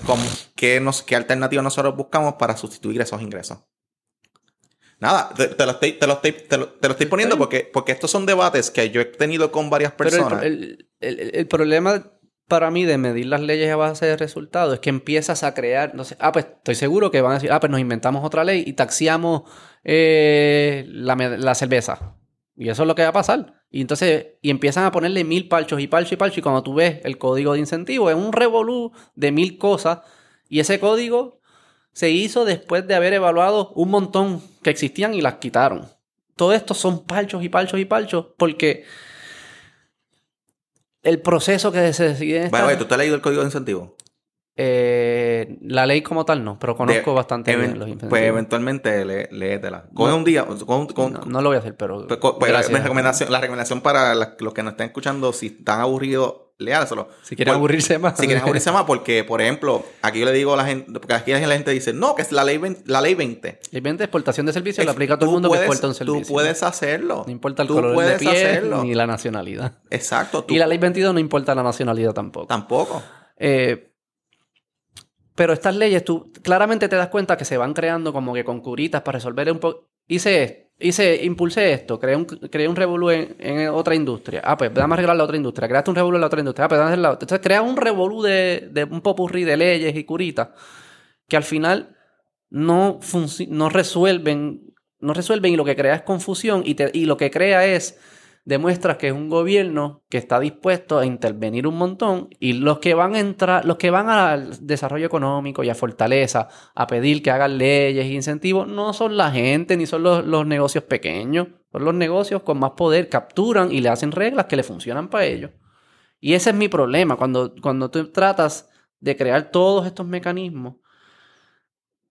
¿qué, nos, ¿qué alternativa nosotros buscamos para sustituir esos ingresos? Nada, te, lo, estoy, te, lo, estoy, te, lo, estoy poniendo porque, porque estos son debates que yo he tenido con varias personas. el, el, el, problema para mí de medir las leyes a base de resultados es que empiezas a crear, no sé, ah, pues estoy seguro que van a decir, ah, pues nos inventamos otra ley y taxiamos eh, la, cerveza. Y eso es lo que va a pasar. Y entonces, y empiezan a ponerle mil palchos y palchos y palchos. Y cuando tú ves el código de incentivo, es un revolú de mil cosas. Y ese código se hizo después de haber evaluado un montón que existían y las quitaron. Todo esto son palchos y palchos y palchos porque el proceso que se decide. Bueno, ¿tú te has leído el código de incentivo? Eh, la ley como tal no, pero conozco bastante bien los. Pues eventualmente le, léetela. Coge un día. no, lo voy a hacer, pero. Pues, pues recomendación, la recomendación para los que nos estén escuchando, si están aburridos, léaselo. Si quieren aburrirse más. Si quieren aburrirse más, porque, por ejemplo, aquí yo le digo a la gente, porque aquí la gente dice, no, que es la ley 20. La ley 20, ley 20 exportación de servicios, la aplica a todo el mundo que exporta un servicio. Tú puedes hacerlo. No importa el color de piel ni la nacionalidad. Exacto. y la ley 22 no importa la nacionalidad tampoco. Tampoco. Eh, pero estas leyes, tú claramente te das cuenta que se van creando como que con curitas para resolver un poco. Hice, hice, impulsé esto, creé un, creé un revolú en, otra industria. Ah, pues a arreglar la otra industria. Creaste un revolú en la otra industria. Ah, pues vamos a la otra. Entonces creas un revolú de, de un popurrí de leyes y curitas que al final no, no resuelven, no resuelven y lo que crea es confusión y, te, y lo que crea es demuestra que es un gobierno que está dispuesto a intervenir un montón y los que van a entrar, los que van al desarrollo económico y a fortaleza a pedir que hagan leyes e incentivos, no son la gente ni son los, negocios pequeños, son los negocios con más poder, capturan y le hacen reglas que le funcionan para ellos. Y ese es mi problema, cuando, cuando tú tratas de crear todos estos mecanismos,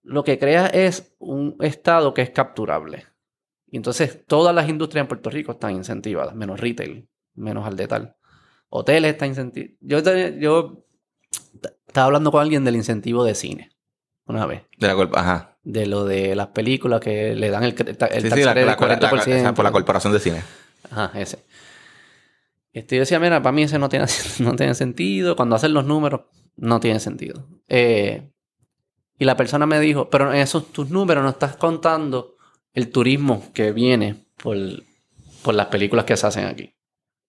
lo que creas es un Estado que es capturable. Y entonces todas las industrias en Puerto Rico están incentivadas, menos retail, menos al detal. Hoteles están incentivados. Yo, yo estaba hablando con alguien del incentivo de cine una vez. De la ajá. De lo de las películas que le dan el, el sí, sí, la, del 40%. por la corporación de cine. Ajá, ese. Este, yo decía, mira, para mí ese no tiene, no tiene sentido. Cuando hacen los números, no tiene sentido. Eh, y la persona me dijo, pero en esos tus números no estás contando el turismo que viene por, por las películas que se hacen aquí.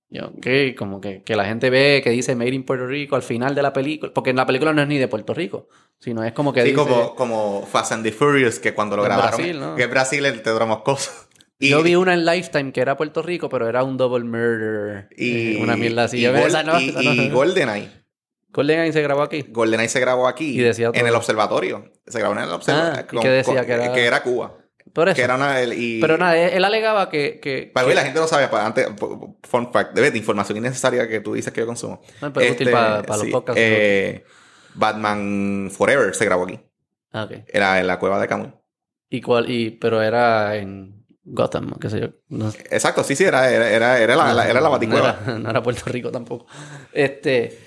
Yo, ok, como que, que, la gente ve que dice Made in Puerto Rico al final de la película, porque en la película no es ni de Puerto Rico, sino es como que sí, como, como Fast and the Furious, que cuando lo grabaron, Brasil, ¿no? que es Brasil el te cosas. Y, Yo vi una en Lifetime que era Puerto Rico, pero era un double murder. Y eh, una mierda así. Y, y, GoldenEye. GoldenEye se grabó aquí. GoldenEye se grabó aquí. Y decía en el observatorio. Se grabó en el observatorio. Ah, ¿y qué decía? que, era... que era Cuba. Pero nada, él, él, que... que para la gente no sabe, para, antes, fun fact, de información innecesaria que tú dices que yo consumo. No, pero este, para, los podcasts. Eh, Batman Forever se grabó aquí. Ah, okay. Era en la cueva de Camus. ¿Y cuál? Y, pero era en Gotham, qué sé yo. Exacto, sí, sí, era, era, era, era la, era la baticueva. no era Puerto Rico tampoco. Este...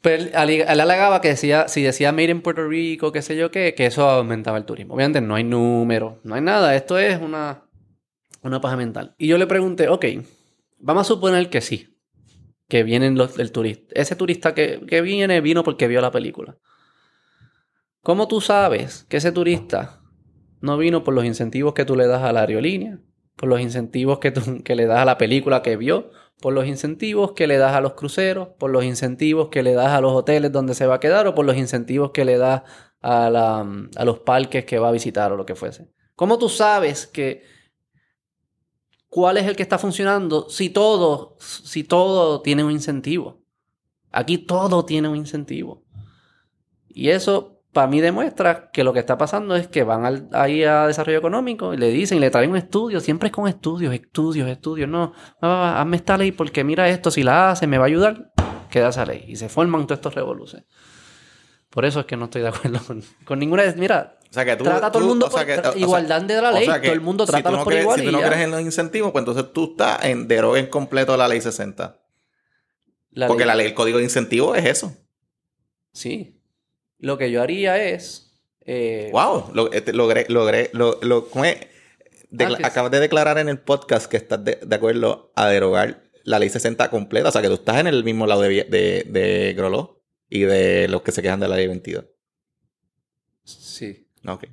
Pero él, alegaba que decía, si decía Made in Puerto Rico, qué sé yo qué, que eso aumentaba el turismo. Obviamente no hay números, no hay nada. Esto es una, una paja mental. Y yo le pregunté, ok, vamos a suponer que sí, que vienen los, el turista. Ese turista que, que viene vino porque vio la película. ¿Cómo tú sabes que ese turista no vino por los incentivos que tú le das a la aerolínea, por los incentivos que, tú, que le das a la película que vio, por los incentivos que le das a los cruceros, por los incentivos que le das a los hoteles donde se va a quedar o por los incentivos que le das a, los parques que va a visitar o lo que fuese. ¿Cómo tú sabes que cuál es el que está funcionando si todo, si todo tiene un incentivo? Aquí todo tiene un incentivo. Y eso para mí demuestra que lo que está pasando es que van al- ahí a desarrollo económico y le dicen, y le traen un estudio, siempre es con estudios, estudios, estudios. No, va, hazme esta ley porque mira esto, si la hace me va a ayudar, queda esa ley. Y se forman todos estos revoluciones. Por eso es que no estoy de acuerdo con, con ninguna. Mira, O sea que tú. trata a todo el mundo o sea por que- igualdad de la o ley. sea que todo el mundo si trata no por crees- igual. Si tú no crees en los incentivos, pues entonces tú estás en deroga en completo la ley 60. La Porque ley- la ley, el código de incentivos es eso. Sí. Lo que yo haría es. eh, Wow, lo- este, logré, logré, lo, lo- Ah, acabas de declarar en el podcast que estás de, de acuerdo a derogar la ley 60 completa. O sea, que tú estás en el mismo lado de, de, de Groló y de los que se quejan de la ley 22. Sí. Ok.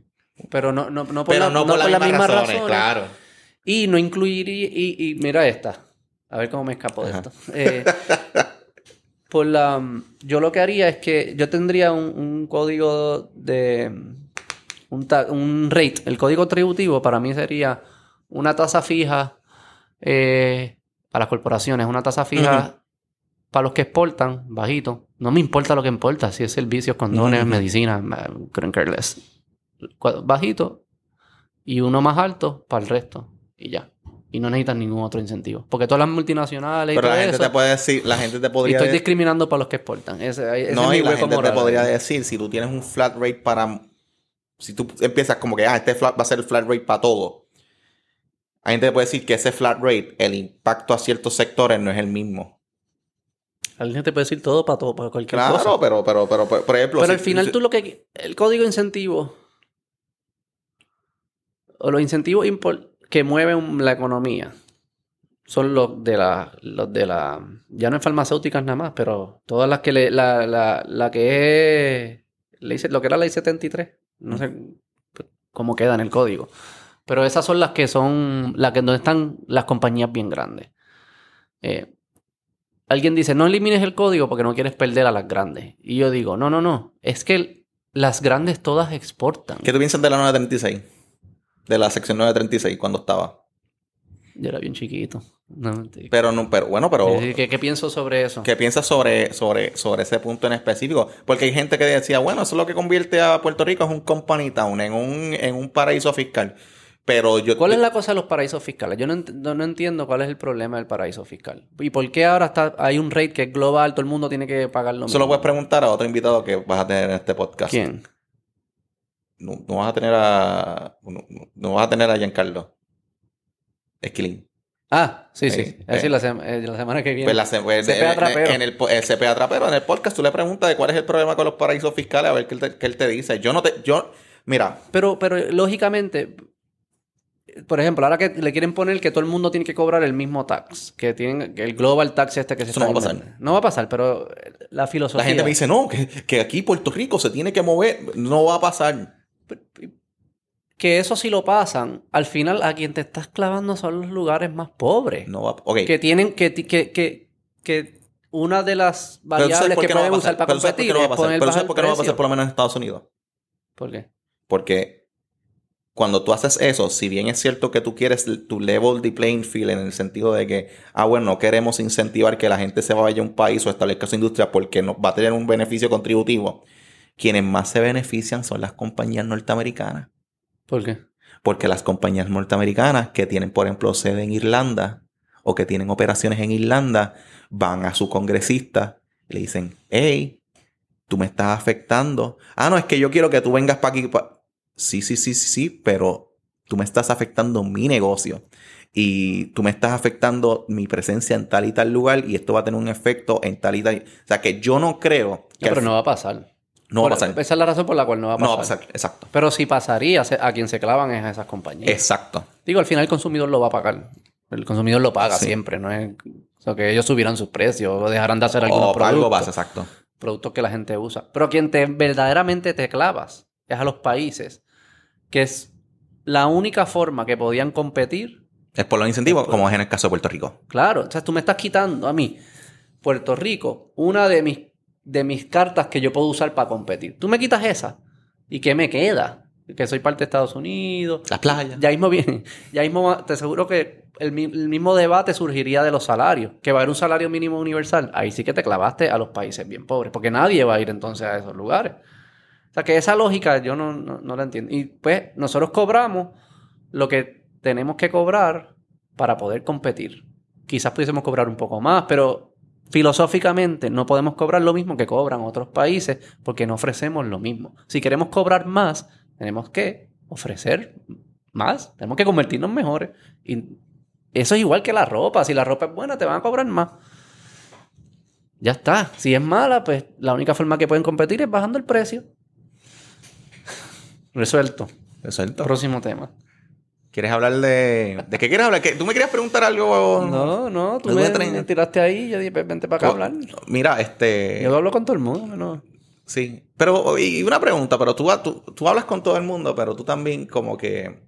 Pero no, no, no por, Pero la, no por las las mismas razones, razones. claro. Y no incluiría. Y, y mira esta. A ver cómo me escapo de Ajá. esto. Eh, por la. Yo lo que haría es que yo tendría un, un código de. Un, ta- un rate. El código tributivo para mí sería una tasa fija eh, para las corporaciones, una tasa fija para los que exportan, bajito. No me importa lo que importa, si es servicios, condones, Ujú. medicina, eh, couldn't care less. Cu- Bajito y uno más alto para el resto. Y ya. Y no necesitan ningún otro incentivo. Porque todas las multinacionales y Pero todo la gente eso, te puede decir, la gente te y podría estoy decir. discriminando para los que exportan. Ese, ese No, es mi y la gente te podría decir, si tú tienes un flat rate para... Si tú empiezas como que, ah, este flat va a ser el flat rate para todo. La gente te puede decir que ese flat rate, el impacto a ciertos sectores no es el mismo. Alguien te puede decir todo para todo, para cualquier Claro, cosa. pero, pero, pero, pero, por ejemplo... Pero si- al final si- tú lo que... El código de incentivo o los incentivos impor- que mueven la economía son los de la... Los de la ya no en farmacéuticas nada más, pero todas las que... Le, la, la, la que es... ley se- lo que era la ley 73. No sé cómo queda en el código. Pero esas son las que son... Las que donde están las compañías bien grandes. Eh, alguien dice, no elimines el código porque no quieres perder a las grandes. Y yo digo, no, no, no. Es que las grandes todas exportan. ¿Qué tú piensas de la 936? De la sección 936 cuando estaba. Yo era bien chiquito. No, mentira. Pero no, pero bueno, pero... ¿Qué, qué- pienso sobre eso? ¿Qué piensas sobre, sobre, sobre ese punto en específico? Porque hay gente que decía, bueno, eso es lo que convierte a Puerto Rico en un company town, en un, en un paraíso fiscal. Pero yo... ¿Cuál es la cosa de los paraísos fiscales? Yo no, ent- no- no entiendo cuál es el problema del paraíso fiscal. ¿Y por qué ahora está, hay un rate que es global, todo el mundo tiene que pagar lo Eso lo mismo? puedes preguntar a otro invitado que vas a tener en este podcast. ¿Quién? No, no vas a tener a... No, no- vas a tener a Giancarlo. Esquilín. Ah, sí, sí. Sí, Es decir, la, sema- eh, la semana que viene. Pues la se- pues, CPA en- trapero. En el, el CPA trapero, en el podcast, tú le preguntas de cuál es el problema con los paraísos fiscales, a ver qué él te, qué él te dice. Yo no te... Yo... Mira, Pero, pero lógicamente, por ejemplo, ahora que le quieren poner que todo el mundo tiene que cobrar el mismo tax, que tienen el global tax este que se Eso está no va a pasar. No va a pasar, pero la filosofía. la gente me dice, no, que, que aquí Puerto Rico se tiene que mover. No va a pasar. Que eso si lo pasan, al final a quien te estás clavando son los lugares más pobres. No va. Que tienen que, que, que, que una de las Pero ¿tú sabes variables que no pueden usar para Pero ¿sabes por qué competir no va a pasar? Pero ¿sabes por qué no va a pasar por lo menos en Estados Unidos? ¿Por qué? Porque cuando tú haces eso, si bien es cierto que tú quieres tu level the playing field en el sentido de que, ah, bueno, no queremos incentivar que la gente se vaya a un país o establezca su industria porque no, va a tener un beneficio contributivo, quienes más se benefician son las compañías norteamericanas. ¿Por qué? Porque las compañías norteamericanas que tienen, por ejemplo, sede en Irlanda o que tienen operaciones en Irlanda, van a su congresista y le dicen, hey, tú me estás afectando. Ah, no, es que yo quiero que tú vengas para aquí. pa-". Sí, sí, sí, sí, sí, pero tú me estás afectando mi negocio. Y tú me estás afectando mi presencia en tal y tal lugar y esto va a tener un efecto en tal y tal. O sea que yo no creo que No, pero no va a pasar. No va a pasar. Esa es la razón por la cual no va a pasar. No va a pasar, exacto. Pero si pasaría, a quien se clavan es a esas compañías. Exacto. Digo, al final el consumidor lo va a pagar. El consumidor lo paga Sí. siempre, no es o sea, que ellos subirán sus precios o dejarán de hacer algunos O para algo productos, pasa, exacto. productos que la gente usa. Pero quien te verdaderamente te clavas es a los países que es la única forma que podían competir. Es por los incentivos, como es en el caso de Puerto Rico. Claro, o sea, tú me estás quitando a mí, Puerto Rico, una de mis, de mis cartas que yo puedo usar para competir. Tú me quitas esa. ¿Y qué me queda? que soy parte de Estados Unidos. Las playas. Ya mismo viene, ya mismo te aseguro que el, el mismo debate surgiría de los salarios, que va a haber un salario mínimo universal. Ahí sí que te clavaste a los países bien pobres, porque nadie va a ir entonces a esos lugares. O sea que esa lógica yo no, no, no la entiendo. Y pues nosotros cobramos lo que tenemos que cobrar para poder competir. Quizás pudiésemos cobrar un poco más, pero filosóficamente no podemos cobrar lo mismo que cobran otros países porque no ofrecemos lo mismo. Si queremos cobrar más, tenemos que ofrecer más, tenemos que convertirnos mejores. Y eso es igual que la ropa. Si la ropa es buena, te van a cobrar más. Ya está. Si es mala, pues la única forma que pueden competir es bajando el precio. Resuelto. Resuelto. Próximo tema. ¿Quieres hablar de... ¿De qué quieres hablar? ¿Qué- ¿Tú me querías preguntar algo? No, no, tú ¿Alguna me, tiraste ahí y yo dije, "Pues, vente para acá a hablar. Mira, este... Yo hablo con todo el mundo, ¿no? Sí. Pero, y una pregunta, pero tú, tú, tú hablas con todo el mundo, pero tú también como que...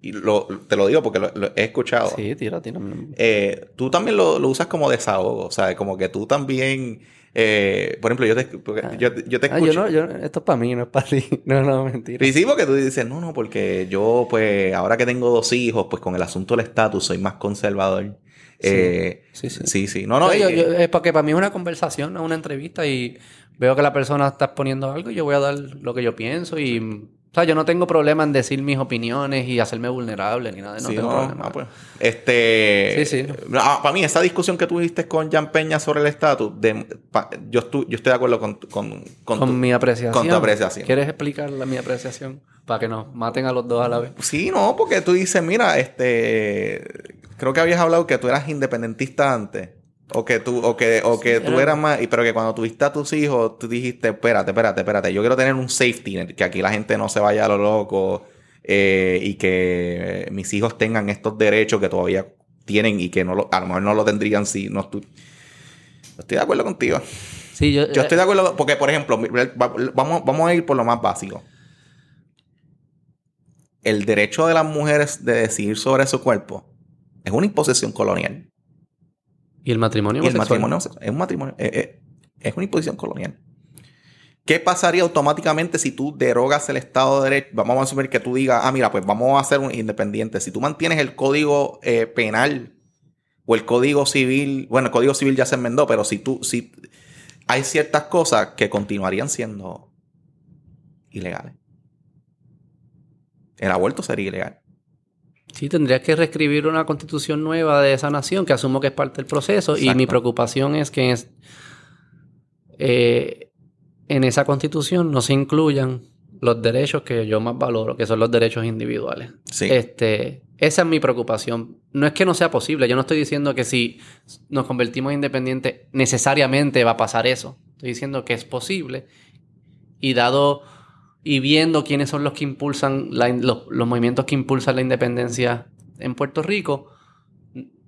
Y lo, te lo digo porque lo, lo he escuchado. Sí, tira, tira. Eh, tú también lo, lo usas como desahogo, o sea, como que tú también... eh, por ejemplo, yo te, porque yo, yo te Ah, escucho... yo no, yo, esto es para mí, no es para ti. No, no, mentira. Y sí, porque tú dices, no, no, porque yo, pues, ahora que tengo dos hijos, pues con el asunto del estatus soy más conservador. Eh, sí, sí. sí, sí. No, no, yo- es porque para mí es una conversación, no es una entrevista y veo que la persona está exponiendo algo y yo voy a dar lo que yo pienso y... O sea, yo no tengo problema en decir mis opiniones y hacerme vulnerable ni nada. No sí, tengo no, problema. ah, pues. Este. Sí, sí. para mí, esa discusión que tuviste con Jan Peña sobre el estatus, yo, estu- yo estoy de acuerdo con, con, con Con tu- mi apreciación. con tu apreciación. ¿Quieres explicar la, mi apreciación? Para que nos maten a los dos a la vez. Sí, no, porque tú dices, mira, este. Creo que habías hablado que tú eras independentista antes. O que tú, o que, o que tú era- eras más, pero que cuando tuviste a tus hijos, tú dijiste, espérate, espérate, espérate, yo quiero tener un safety net, que aquí la gente no se vaya a lo loco, eh, y que mis hijos tengan estos derechos que todavía tienen y que no lo- a lo mejor no lo tendrían si no estu- Estoy de acuerdo contigo. Sí, yo, Yo estoy de acuerdo, porque por ejemplo, va- vamos, vamos a ir por lo más básico. El derecho de las mujeres de decidir sobre su cuerpo es una imposición colonial. Y el matrimonio Y el matrimonio es un matrimonio, eh, eh, es una imposición colonial. ¿Qué pasaría automáticamente si tú derogas el Estado de Derecho? Vamos a asumir que tú digas, ah, mira, pues vamos a hacer un independiente. Si tú mantienes el código eh, penal o el código civil, bueno, el código civil ya se enmendó, pero si tú, si hay ciertas cosas que continuarían siendo ilegales. El aborto sería ilegal. Sí, tendrías que reescribir una constitución nueva de esa nación, que asumo que es parte del proceso. Y mi preocupación es que es- eh, en esa constitución no se incluyan los derechos que yo más valoro, que son los derechos individuales. Sí. Este, esa es mi preocupación. No es que no sea posible. Yo no estoy diciendo que si nos convertimos en independientes necesariamente va a pasar eso. Estoy diciendo que es posible. Y dado y viendo quiénes son los que impulsan la los, los movimientos que impulsan la independencia en Puerto Rico,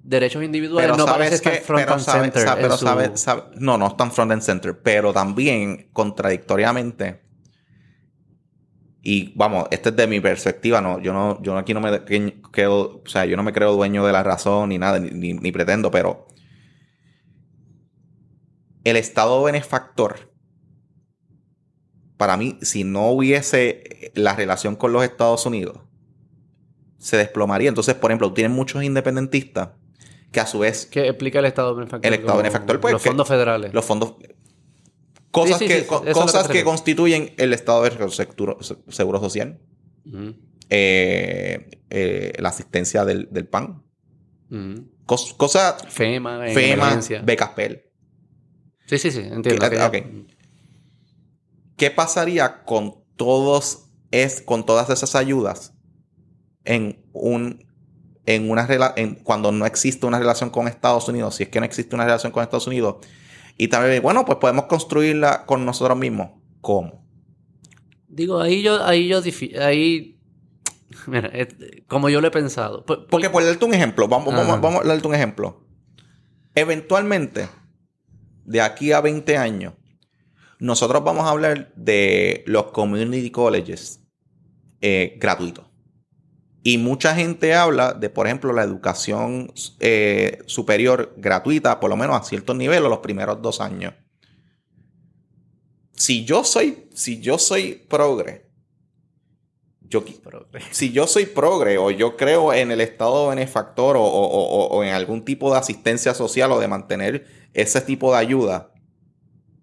derechos individuales no parece estar front pero and sabe- center sabe- pero su- sabe- sabe- no, no están front and center, pero también contradictoriamente. Y vamos, este es de mi perspectiva, no, yo no, yo aquí no me que- quedo, o sea, yo no me creo dueño de la razón ni nada, ni, ni- ni pretendo, pero el Estado benefactor, para mí, si no hubiese la relación con los Estados Unidos, se desplomaría. Entonces, por ejemplo, tienen muchos independentistas que a su vez ¿Qué explica el Estado benefactor? El Estado benefactor, pues, Los fondos federales. los fondos cosas Sí, sí, que sí, co- cosas que constituyen el estado de seguro, seguro social eh, eh, la asistencia del, del PAN. Cos- cosas FEMA, FEMA becas PEL Sí, sí, sí, entiendo. Que. ¿Qué pasaría con todos es con todas esas ayudas en un en una en, cuando no existe una relación con Estados Unidos si es que no existe una relación con Estados Unidos y también bueno pues podemos construirla con nosotros mismos ¿cómo? Digo, ahí yo, ahí yo, ahí, mira, eh, como yo lo he pensado. Por- por- Porque por darte un ejemplo, vamos, vamos, vamos a darte un ejemplo. Eventualmente, de aquí a 20 años, nosotros vamos a hablar de los community colleges eh, gratuitos. Y mucha gente habla de, por ejemplo, la educación eh, superior gratuita, por lo menos a ciertos niveles, los primeros dos años. Si yo soy, si yo soy progre yo, si yo soy progre o yo creo en el Estado benefactor o, o, en algún tipo de asistencia social o de mantener ese tipo de ayuda,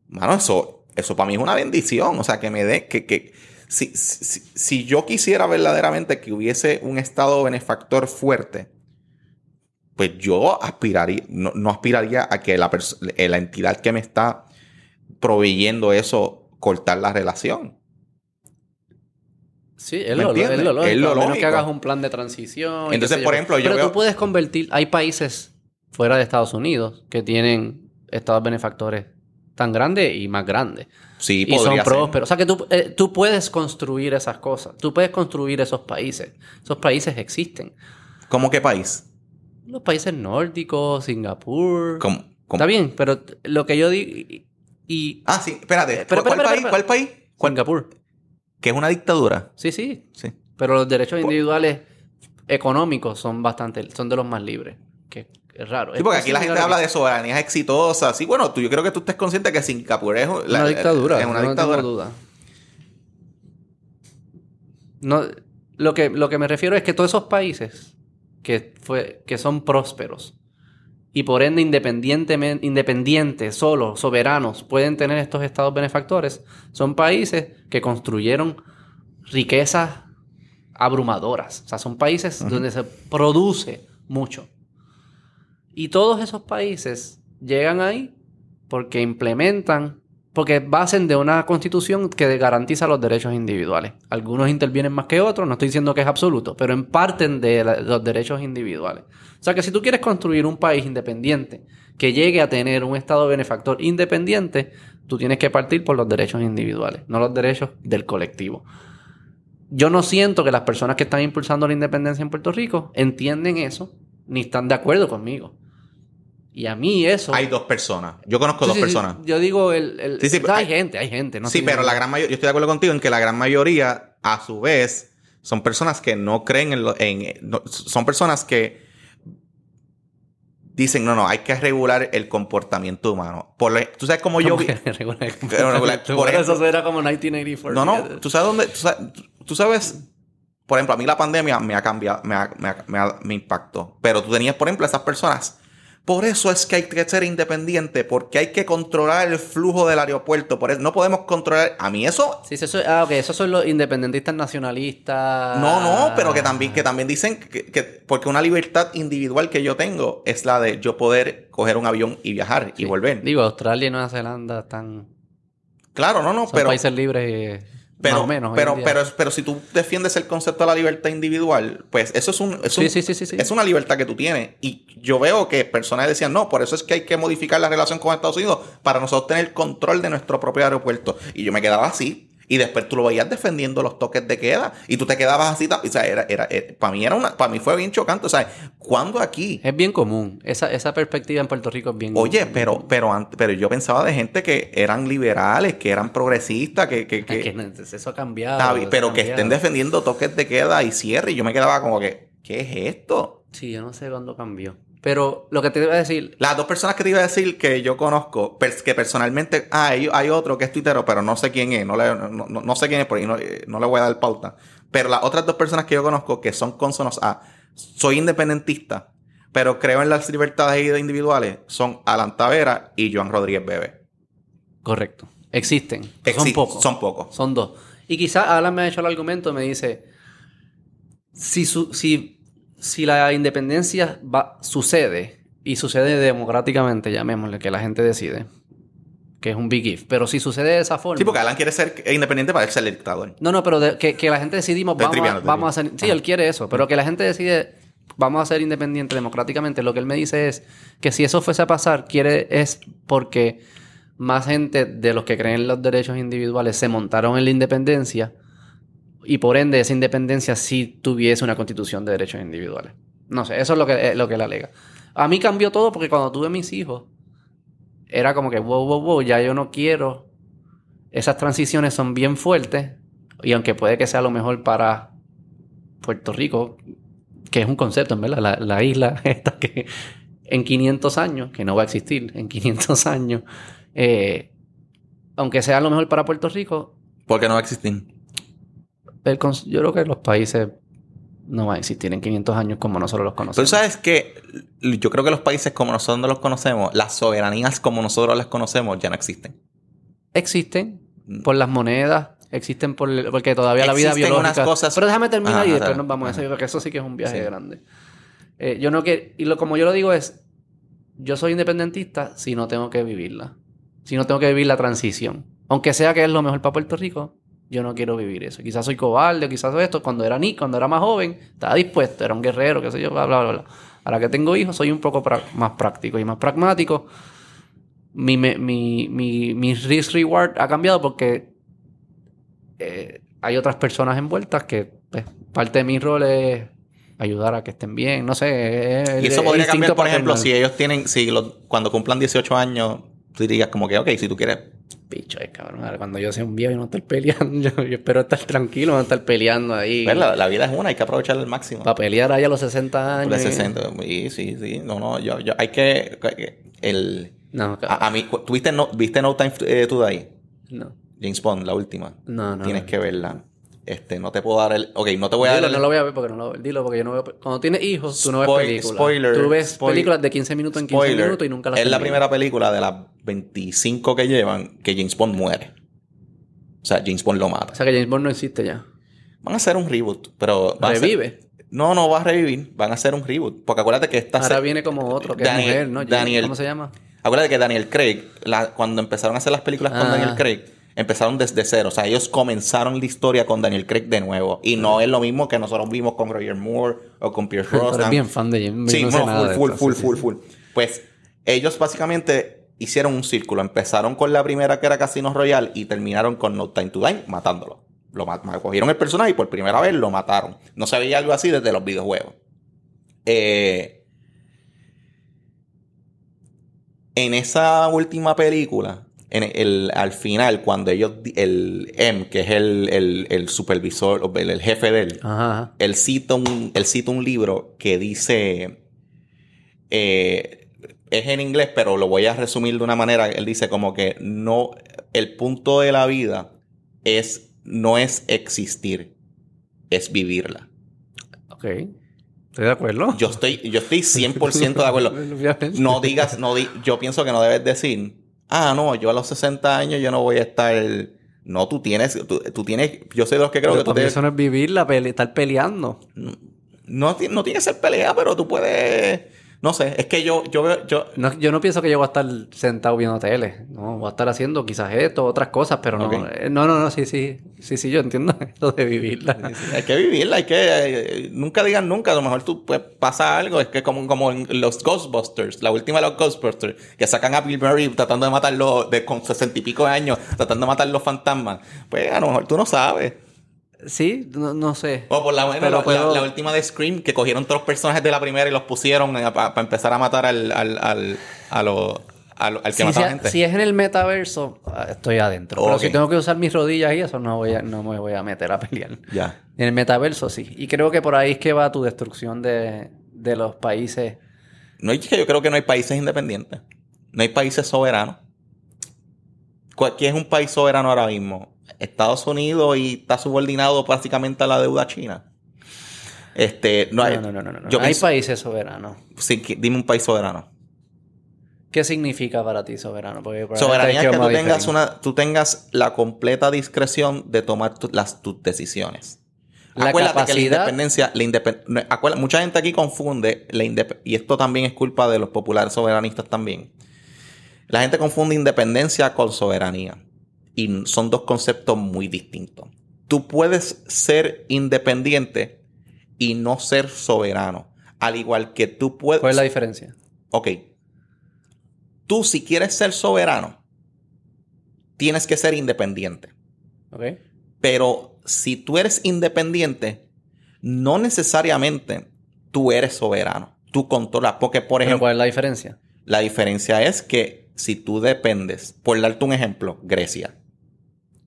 mano, eso, eso para mí es una bendición. O sea, que me dé, que, que si, si, si, yo quisiera verdaderamente que hubiese un Estado benefactor fuerte, pues yo aspiraría, no, no aspiraría a que la, la entidad que me está proveyendo eso cortar la relación. Sí, es lo, es lo, lógico. menos que hagas un plan de transición. Entonces, por ejemplo, yo Pero tú puedes convertir... Hay países fuera de Estados Unidos que tienen estados benefactores tan grandes y más grandes. Sí, y son prósperos. O sea que tú, eh, tú puedes construir esas cosas. Tú puedes construir esos países. Esos países existen. ¿Cómo qué país? Los países nórdicos, Singapur. ¿Cómo? Está bien, pero lo que yo digo... Y, ah, sí, espérate. Pero, ¿Cuál, país? ¿Cuál país? Singapur. ¿Que es una dictadura? Sí, sí. sí. Pero los derechos individuales económicos son bastante, son de los más libres. Que es raro. Sí, porque aquí la gente habla de soberanías exitosas. Sí, bueno, tú, yo creo que tú estés consciente que Singapur es una dictadura. Es una dictadura. No duda. No, lo, que, lo que me refiero es que todos esos países que, fue, que son prósperos y por ende independientemente, independientes, solos, soberanos, pueden tener estos estados benefactores, son países que construyeron riquezas abrumadoras. O sea, son países donde se produce mucho. Y todos esos países llegan ahí porque implementan, porque basen de una constitución que garantiza los derechos individuales. Algunos intervienen más que otros, no estoy diciendo que es absoluto, pero en parten de los derechos individuales. O sea que si tú quieres construir un país independiente que llegue a tener un Estado benefactor independiente, tú tienes que partir por los derechos individuales, no los derechos del colectivo. Yo no siento que las personas que están impulsando la independencia en Puerto Rico entienden eso, ni están de acuerdo conmigo. Y a mí eso... Hay dos personas. Yo conozco dos personas. Yo digo, el, hay, gente, hay gente. sí, pero la gran mayoría, yo estoy de acuerdo contigo en que la gran mayoría, a su vez, son personas que no creen en... Lo, en son personas que dicen, no, no, hay que regular el comportamiento humano. Por, tú sabes cómo yo vi... por eso era como 1984. No, no, tú sabes dónde... Tú sabes, por ejemplo, a mí la pandemia me ha cambiado, me, ha, me, me impactó. Pero tú tenías, por ejemplo, esas personas por eso es que hay que ser independiente, porque hay que controlar el flujo del aeropuerto. Por eso no podemos controlar. A mí eso. Sí, eso, ah, ok, esos son los independentistas nacionalistas. No, no, pero que también, que también dicen que, porque una libertad individual que yo tengo es la de yo poder coger un avión y viajar y volver. Digo, Australia y Nueva Zelanda están. Claro, no, no, son pero. países libres. Y... Pero, menos pero, pero, pero si tú defiendes el concepto de la libertad individual, pues eso es un, es, una libertad que tú tienes. Y yo veo que personas decían, no, por eso es que hay que modificar la relación con Estados Unidos para nosotros tener control de nuestro propio aeropuerto. Y yo me quedaba así. Y después tú lo veías defendiendo los toques de queda. Y tú te quedabas así. O sea, era, era, eh, para mí era una, para mí fue bien chocante. O sea, ¿cuándo aquí? Es bien común. Esa, esa perspectiva en Puerto Rico es bien Oye, pero, pero, pero yo pensaba de gente que eran liberales, que eran progresistas, que, que, que, eso ha cambiado. pero que estén defendiendo toques de queda y cierre. Y yo me quedaba como que, ¿qué es esto? Sí, yo no sé cuándo cambió. Pero lo que te iba a decir. Las dos personas que te iba a decir que yo conozco, que personalmente. Ah, hay, otro que es tuitero, pero no sé quién es. No, no, sé quién es, porque no, no, le voy a dar pauta. Pero las otras dos personas que yo conozco que son consonos a. Soy independentista, pero creo en las libertades individuales. Son Alan Tavera y Joan Rodríguez Bebe. Correcto. Existen. son pocos. Son pocos. Son dos. Y quizás Alan me ha hecho el argumento, me dice. Si, su, si si la independencia va, sucede, y sucede democráticamente, llamémosle, que la gente decide, que es un big if, pero si sucede de esa forma... Sí, porque Alan quiere ser independiente para ser el dictador. No, no, pero que, la gente decidimos, vamos, a, ser... Sí, él quiere eso, pero que la gente decide, vamos a ser independientes democráticamente, lo que él me dice es que si eso fuese a pasar, quiere es porque más gente de los que creen en los derechos individuales se montaron en la independencia y por ende esa independencia sí tuviese una constitución de derechos individuales. No sé, eso es lo que, lo que él alega. A mí cambió todo porque cuando tuve mis hijos, era como que, wow, wow, wow, ya yo no quiero. Esas transiciones son bien fuertes y aunque puede que sea lo mejor para Puerto Rico, que es un concepto, en verdad, la, isla esta que en 500 años, que no va a existir en 500 años, eh, aunque sea lo mejor para Puerto Rico. Porque no va a existir el yo creo que los países no van a existir en 500 años como nosotros los Tú conocemos. sabes que yo creo que los países como nosotros los conocemos, las soberanías como nosotros las conocemos, ya no existen. Existen Mm. por las monedas, existen por porque todavía la vida biológica. unas cosas- Pero déjame terminar Ajá, y después nos vamos a eso, porque eso sí que es un viaje Sí. grande. Eh, yo no quiero, y lo, como yo lo digo es, yo soy independentista si no tengo que vivirla. Si no tengo que vivir la transición. Aunque sea que es lo mejor para Puerto Rico, yo no quiero vivir eso. Quizás soy cobarde, quizás esto. Cuando era ni, cuando era más joven, estaba dispuesto, era un guerrero, qué sé yo, bla, bla, bla. Ahora que tengo hijos, soy un poco más práctico y más pragmático. Mi, mi, mi, mi risk reward ha cambiado porque eh, hay otras personas envueltas que pues, parte de mi rol es ayudar a que estén bien. No sé. es Y eso podría cambiar, por ejemplo, si ellos tienen, si los- cuando cumplan 18 años, tú dirías como que, ok, si tú quieres. Picho, es cabrón. Ahora, Cuando yo sea un viejo y no estar peleando, yo, yo espero estar tranquilo, no estar peleando ahí. Pues la, la vida es una, hay que aprovecharla al máximo. Para pelear ahí a los 60 años. Y- 60. Y sí, sí. No, no, yo, yo, hay que. El, No, cabrón. a, a mí, ¿tuviste no, ¿viste No Time eh, to Die? no. James Bond, la última. No, no. Tienes no. que verla. Este, no te puedo dar el. Ok, no te voy a Dilo, dar el. no lo voy a ver porque no lo Dilo porque yo no veo. Cuando tienes hijos, tú no ves películas. spoiler, Tú ves películas de 15 minutos en 15 Spoiler. minutos y nunca las Es la primera película de las 25 que llevan que James Bond muere. O sea, James Bond lo O mata. sea que James Bond no existe ya. Van a hacer un reboot, pero. ser- Revive. No, no va a revivir. Van a hacer un reboot. Porque acuérdate que esta. Ahora se- viene como otro que Daniel- es mujer, ¿no? Daniel- ¿Cómo se llama? Acuérdate que Daniel Craig, la- cuando empezaron a hacer las películas con Ah. Daniel Craig, empezaron desde cero. O sea, ellos comenzaron la historia con Daniel Craig de nuevo. Y no es lo mismo que nosotros vimos con Roger Moore o con Pierce Brosnan. bien fan de James Sí, no sé no, nada full, de full, esto, full, sí, full, sí. full. Pues ellos básicamente hicieron un círculo. Empezaron con la primera que era Casino Royale y terminaron con No Time to Die matándolo. Lo cogieron el personaje y por primera vez lo mataron. No se veía algo así desde los videojuegos. Eh, en esa última película, en el, al final, cuando ellos, el M, que es el, el- el supervisor, el, el jefe de él, Ajá, ajá. él cita un, él cita un libro que dice, eh, es en inglés, pero lo voy a resumir de una manera, él dice como que no, el punto de la vida es, no es existir, es vivirla. Ok. Estoy de acuerdo. Yo estoy, yo estoy 100% de acuerdo. No digas, no di- yo pienso que no debes decir, ah, no, yo a los 60 años yo no voy a estar. No, tú tienes, tú, tú tienes, yo soy de los que creo Pero que tú tienes. eso no es vivir la pele, estar peleando. No, ti- no tiene que ser pelea, pero tú puedes. No sé, es que yo, yo veo, yo. No, yo no pienso que yo voy a estar sentado viendo tele. No, voy a estar haciendo quizás esto, otras cosas, pero no. Eh, No, no, no, sí, sí. Sí, sí, yo entiendo lo de vivirla. Hay que vivirla, hay que. eh, nunca digan nunca, a lo mejor tú pues, pasa algo. Es que como, como en los Ghostbusters, la última de los Ghostbusters, que sacan a Bill Murray tratando de matarlo de, con sesenta y pico de años, tratando de matar los fantasmas. Pues a lo mejor tú no sabes. Sí, no, no sé. O por la, bueno, Pero la, puedo- la- la última de Scream, que cogieron todos los personajes de la primera y los pusieron para empezar a matar al, al, al, a lo- a lo- al que Si, mataba si- gente. si es en el metaverso, ah, estoy adentro. Pero si tengo que usar mis rodillas y eso, no, voy a, no me voy a meter a pelear. Ya. En el metaverso, sí. Y creo que por ahí es que va tu destrucción de, de los países. No hay que yo creo que no hay países independientes. No hay países soberanos. ¿Cuál- ¿Quién es un país soberano ahora mismo? Estados Unidos y está subordinado prácticamente a la deuda china. Este, no, hay, no, no, no. no, no. yo Hay pienso- países soberanos. sí, que- dime un país soberano. ¿Qué significa para ti soberano? Porque Soberanía hay es que tú tengas, una, tú tengas la completa discreción de tomar tu- las, tus decisiones. La Acuérdate que la capacidad- independencia, la independ- acuérdate- mucha gente aquí confunde la indep- y esto también es culpa de los populares soberanistas también. La gente confunde independencia con soberanía y son dos conceptos muy distintos. Tú puedes ser independiente y no ser soberano, al igual que tú puedes. ¿Cuál es la diferencia? Ok. Tú si quieres ser soberano, tienes que ser independiente. ¿Ok? Pero si tú eres independiente, no necesariamente tú eres soberano. Tú controlas. Porque, por ejemplo, ¿cuál es la diferencia? la diferencia es que si tú dependes, por darte un ejemplo, Grecia.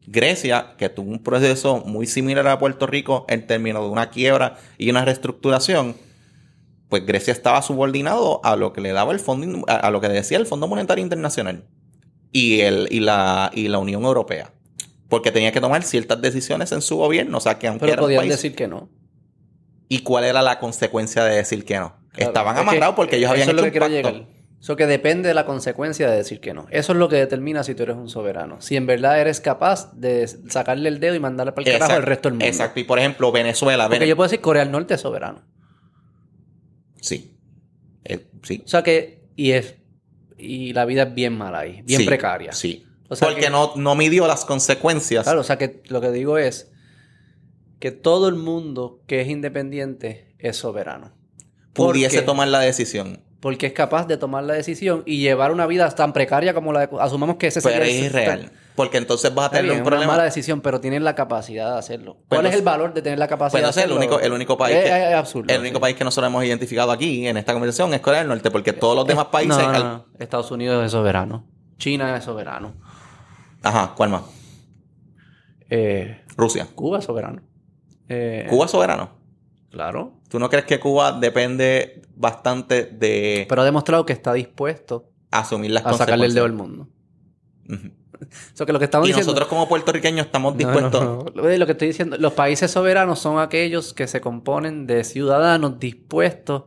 Grecia, que tuvo un proceso muy similar a Puerto Rico en términos de una quiebra y una reestructuración, pues Grecia estaba subordinado a lo que le daba el fondo, a, lo que decía el Fondo Monetario Internacional y, el, y, la, y la Unión Europea. porque tenía que tomar ciertas decisiones en su gobierno. O sea, que aunque Pero era podían país- decir que no. ¿Y cuál era la consecuencia de decir que no? Claro. Estaban amarrados porque ellos habían hecho un pacto. llegar. Eso que depende de la consecuencia de decir que no. Eso es lo que determina si tú eres un soberano. Si en verdad eres capaz de sacarle el dedo y mandarle para el carajo al resto del mundo. Exacto. Y por ejemplo, Venezuela. Porque Vene- yo puedo decir Corea del Norte es soberano. Sí. Eh, sí. O sea que, y es, y la vida es bien mala ahí, bien Sí, precaria. Sí. O sea porque que- no, no midió las consecuencias. Claro, o sea que lo que digo es que todo el mundo que es independiente es soberano. pudiese Porque- tomar la decisión. Porque es capaz de tomar la decisión y llevar una vida tan precaria como la de... Asumamos que ese Pero sería es el- irreal. Porque entonces vas a tener bien, un una problema. mala decisión, pero tienen la capacidad de hacerlo. Pues ¿Cuál no es el valor de tener la capacidad Pues no de sé, el hacerlo? único, el único país Es- que, es absurdo, el único sí. país que nosotros hemos identificado aquí en esta conversación es Corea del Norte, porque todos los demás países. No, no, al- no. Estados Unidos es soberano. China es soberano. Ajá, ¿cuál más? Eh, Rusia. Cuba es soberano. Eh, Cuba es soberano. Claro. ¿Tú no crees que Cuba depende bastante de Pero ha demostrado que está dispuesto asumir las a sacarle el dedo al consecuencias? mundo. Eso que lo que estamos Y diciendo... nosotros como puertorriqueños estamos dispuestos. no, no. Lo que estoy diciendo, los países soberanos son aquellos que se componen de ciudadanos dispuestos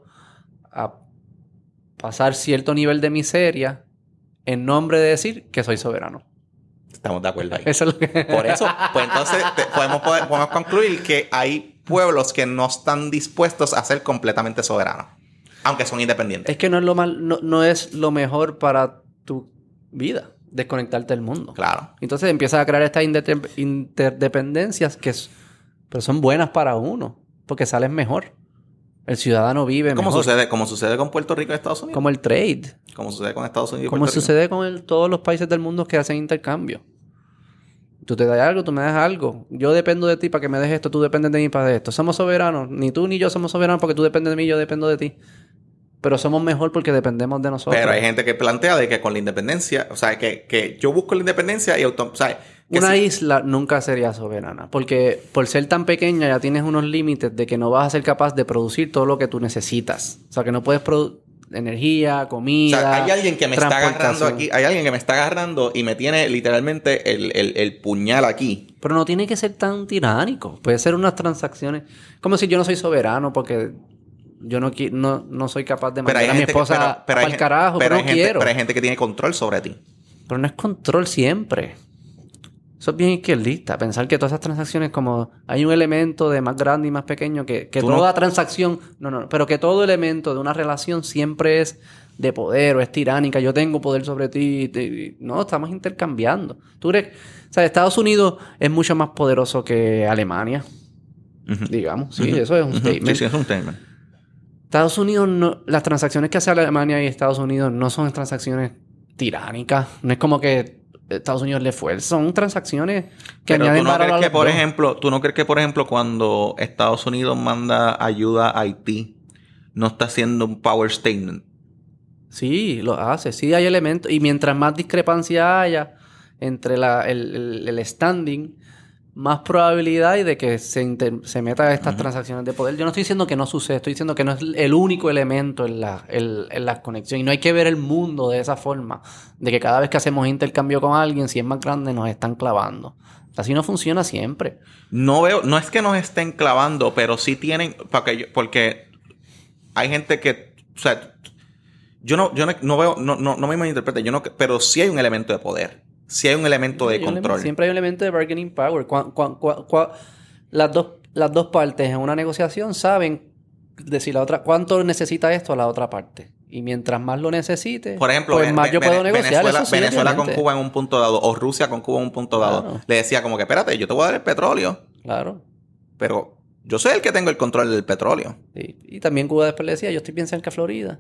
a pasar cierto nivel de miseria en nombre de decir que soy soberano. Estamos de acuerdo ahí. Eso es lo que... Por eso, pues entonces te- podemos, podemos concluir que hay pueblos que no están dispuestos a ser completamente soberanos, aunque son independientes. Es que no es lo mal, no, no es lo mejor para tu vida, desconectarte del mundo. Claro. Entonces empiezas a crear estas inter- interdependencias que es- pero son buenas para uno, porque sales mejor. El ciudadano vive Como mejor. sucede, como sucede con Puerto Rico y Estados Unidos. Como el trade. Como sucede con Estados Unidos y Como Puerto Rico. sucede con el- todos los países del mundo que hacen intercambio. Tú te das algo, tú me das algo. Yo dependo de ti para que me des esto, tú dependes de mí para esto. Somos soberanos. Ni tú ni yo somos soberanos porque tú dependes de mí, yo dependo de ti. Pero somos mejor porque dependemos de nosotros. Pero hay gente que plantea de que con la independencia, o sea, que, que yo busco la independencia y auto, o sea, Una si- isla nunca sería soberana, porque por ser tan pequeña ya tienes unos límites de que no vas a ser capaz de producir todo lo que tú necesitas. O sea, que no puedes producir energía, o comida. sea, hay alguien que me está agarrando aquí, hay alguien que me está agarrando y me tiene literalmente el, el- el puñal aquí. Pero no tiene que ser tan tiránico. Puede ser unas transacciones. Como si yo no soy soberano porque yo no, no, no soy capaz de mandar a mi gente que- esposa pero- hay gen- carajo, pero, pero no gente- quiero. pero hay gente que tiene control sobre ti. Pero no es control siempre. Eso es bien izquierdista. Pensar que todas esas transacciones, como hay un elemento de más grande y más pequeño, que, que toda no- transacción, no, no, pero que todo elemento de una relación siempre es de poder o es tiránica. Yo tengo poder sobre ti. te- no, estamos intercambiando. ¿Tú crees? O sea, Estados Unidos es mucho más poderoso que Alemania, digamos. Sí, eso es un Ujú. statement. Sí, sí, es un statement. Estados Unidos, no, las transacciones que hace Alemania y Estados Unidos no son transacciones tiránicas. No es como que Estados Unidos le fue. Son transacciones que Pero tú añaden no valor crees a que, por dos. ejemplo, tú no crees que, por ejemplo, cuando Estados Unidos manda ayuda a Haití, no está haciendo un power statement. Sí, lo hace. Sí hay elementos. Y mientras más discrepancia haya entre la- el, el- el standing, más probabilidad de que se, inter- se meta estas transacciones de poder. Yo no estoy diciendo que no sucede. Estoy diciendo que no es el único elemento en la, en, en la conexión. Y no hay que ver el mundo de esa forma. De que cada vez que hacemos intercambio con alguien, si es más grande, nos están clavando. Así no funciona siempre. No veo, no es que nos estén clavando, pero sí tienen, porque, yo- porque hay gente que, o sea, yo no, yo no, no veo, no, no, no me malinterprete, yo no, pero sí hay un elemento de poder, sí hay un elemento de control. elemento- siempre hay un elemento de bargaining power. Las, dos, las dos partes en una negociación saben decir la otra cuánto necesita esto a la otra parte. Y mientras más lo necesite, Por ejemplo, pues más yo puedo negociar. Venezuela, sí, Venezuela con. Cuba en un punto dado, o Rusia con Cuba en un punto dado, Claro. le decía como que, espérate, yo te voy a dar el petróleo, Claro. pero yo soy el que tengo el control del petróleo. Sí. Y también Cuba después le decía, yo estoy bien cerca de Florida.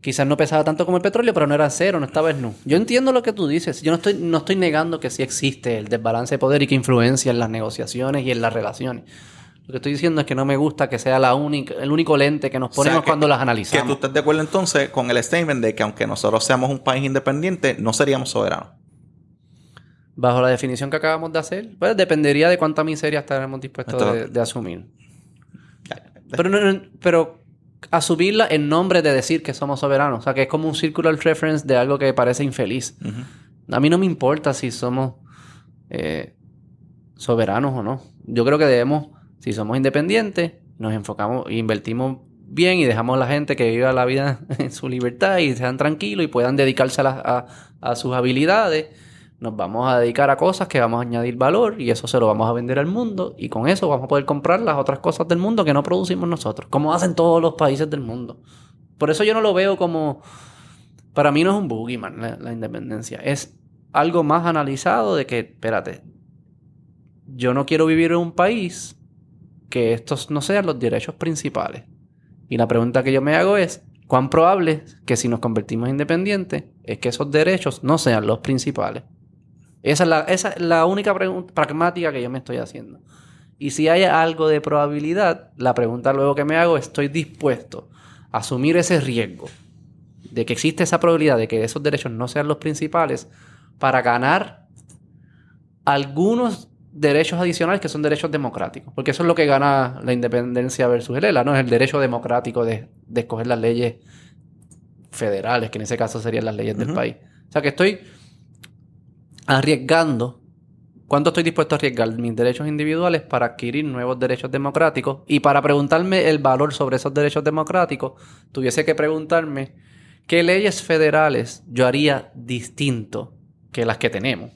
Quizás no pesaba tanto como el petróleo, pero no era cero, no estaba nu. Yo entiendo lo que tú dices. Yo no estoy, no estoy negando que sí existe el desbalance de poder y que influencia en las negociaciones y en las relaciones. Lo que estoy diciendo es que no me gusta que sea la única, el único lente que nos O sea, ponemos que- cuando las Que tú analizamos. estás de acuerdo entonces con el statement de que aunque nosotros seamos un país independiente, no seríamos soberanos. Bajo la definición que acabamos de hacer, pues dependería de cuánta miseria estaremos dispuestos Esto- de, de asumir. Pero, no- no- pero asumirla en nombre de decir que somos soberanos. O sea, que es como un circular reference de algo que parece infeliz. A mí no me importa si somos... eh, soberanos o no. Yo creo que debemos, si somos independientes, nos enfocamos, invertimos bien y dejamos a la gente que viva la vida en su libertad y sean tranquilos y puedan dedicarse a, a, sus habilidades. Nos vamos a dedicar a cosas que vamos a añadir valor y eso se lo vamos a vender al mundo y con eso vamos a poder comprar las otras cosas del mundo que no producimos nosotros, como hacen todos los países del mundo. Por eso yo no lo veo como... Para mí no es un boogeyman la, la independencia, es algo más analizado de que, espérate, yo no quiero vivir en un país que estos no sean los derechos principales. Y la pregunta que yo me hago es, ¿cuán probable que si nos convertimos en independientes es que esos derechos no sean los principales? Esa es la, esa es la única pregunta pragmática que yo me estoy haciendo. Y si hay algo de probabilidad, la pregunta luego que me hago, ¿estoy dispuesto a asumir ese riesgo de que existe esa probabilidad de que esos derechos no sean los principales para ganar algunos derechos adicionales que son derechos democráticos. Porque eso es lo que gana la independencia versus el ELA, ¿no? Es el derecho democrático de, escoger las leyes federales, que en ese caso serían las leyes del país. O sea que estoy arriesgando. ¿Cuánto estoy dispuesto a arriesgar mis derechos individuales para adquirir nuevos derechos democráticos? Y para preguntarme el valor sobre esos derechos democráticos, tuviese que preguntarme qué leyes federales yo haría distinto que las que tenemos.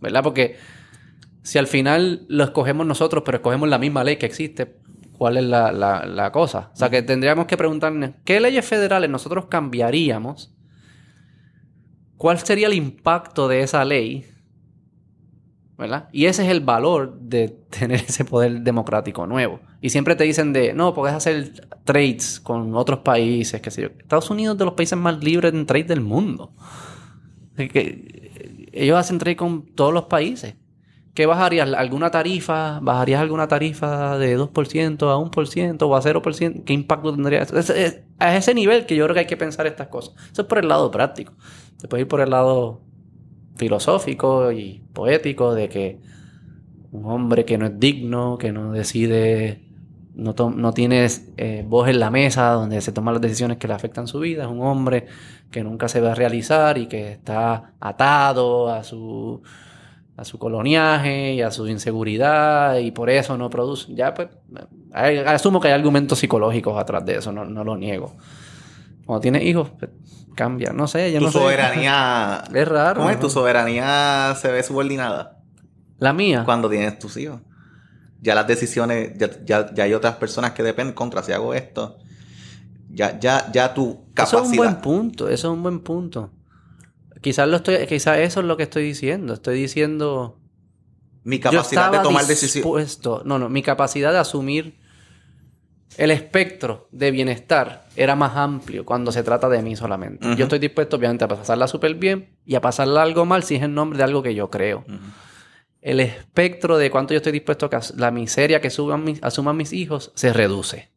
¿Verdad? Porque si al final lo escogemos nosotros, pero escogemos la misma ley que existe, ¿cuál es la, cosa? O sea, que tendríamos que preguntarnos, ¿qué leyes federales nosotros cambiaríamos? ¿Cuál sería el impacto de esa ley? ¿verdad? Y ese es el valor de tener ese poder democrático nuevo. Y siempre te dicen de, no, puedes hacer trades con otros países, qué sé yo. Estados Unidos es de los países más libres en trade del mundo. Que ellos hacen trade con todos los países. ¿Qué bajarías? ¿Alguna tarifa? ¿Bajarías alguna tarifa de 2% a 1% o a 0%? ¿Qué impacto tendría eso? Es, ese nivel que yo creo que hay que pensar estas cosas. Eso es por el lado práctico. Se puede ir por el lado filosófico y poético de que un hombre que no es digno, que no decide, no, no tiene eh, voz en la mesa donde se toman las decisiones que le afectan su vida, es un hombre que nunca se va a realizar y que está atado a su a su coloniaje y a su inseguridad y por eso no produce. Ya pues, asumo que hay argumentos psicológicos atrás de eso, no, lo niego. Cuando tienes hijos, pues, cambia. No sé, yo tu no soberanía... es raro. ¿Cómo es? ¿Tu soberanía se ve subordinada? La mía. Cuando tienes tus hijos. Ya las decisiones, ya, ya, hay otras personas que dependen contra si hago esto. Ya, ya, ya tu capacidad. Eso es un buen punto, eso es un buen punto. Quizás lo estoy, quizás eso es lo que estoy diciendo. Estoy diciendo. Mi capacidad de tomar decisiones. No, no, mi capacidad de asumir el espectro de bienestar era más amplio cuando se trata de mí solamente. Yo estoy dispuesto, obviamente, a pasarla súper bien y a pasarla algo mal si es en nombre de algo que yo creo. El espectro de cuánto yo estoy dispuesto a la miseria que suban mis, asuman mis hijos se reduce.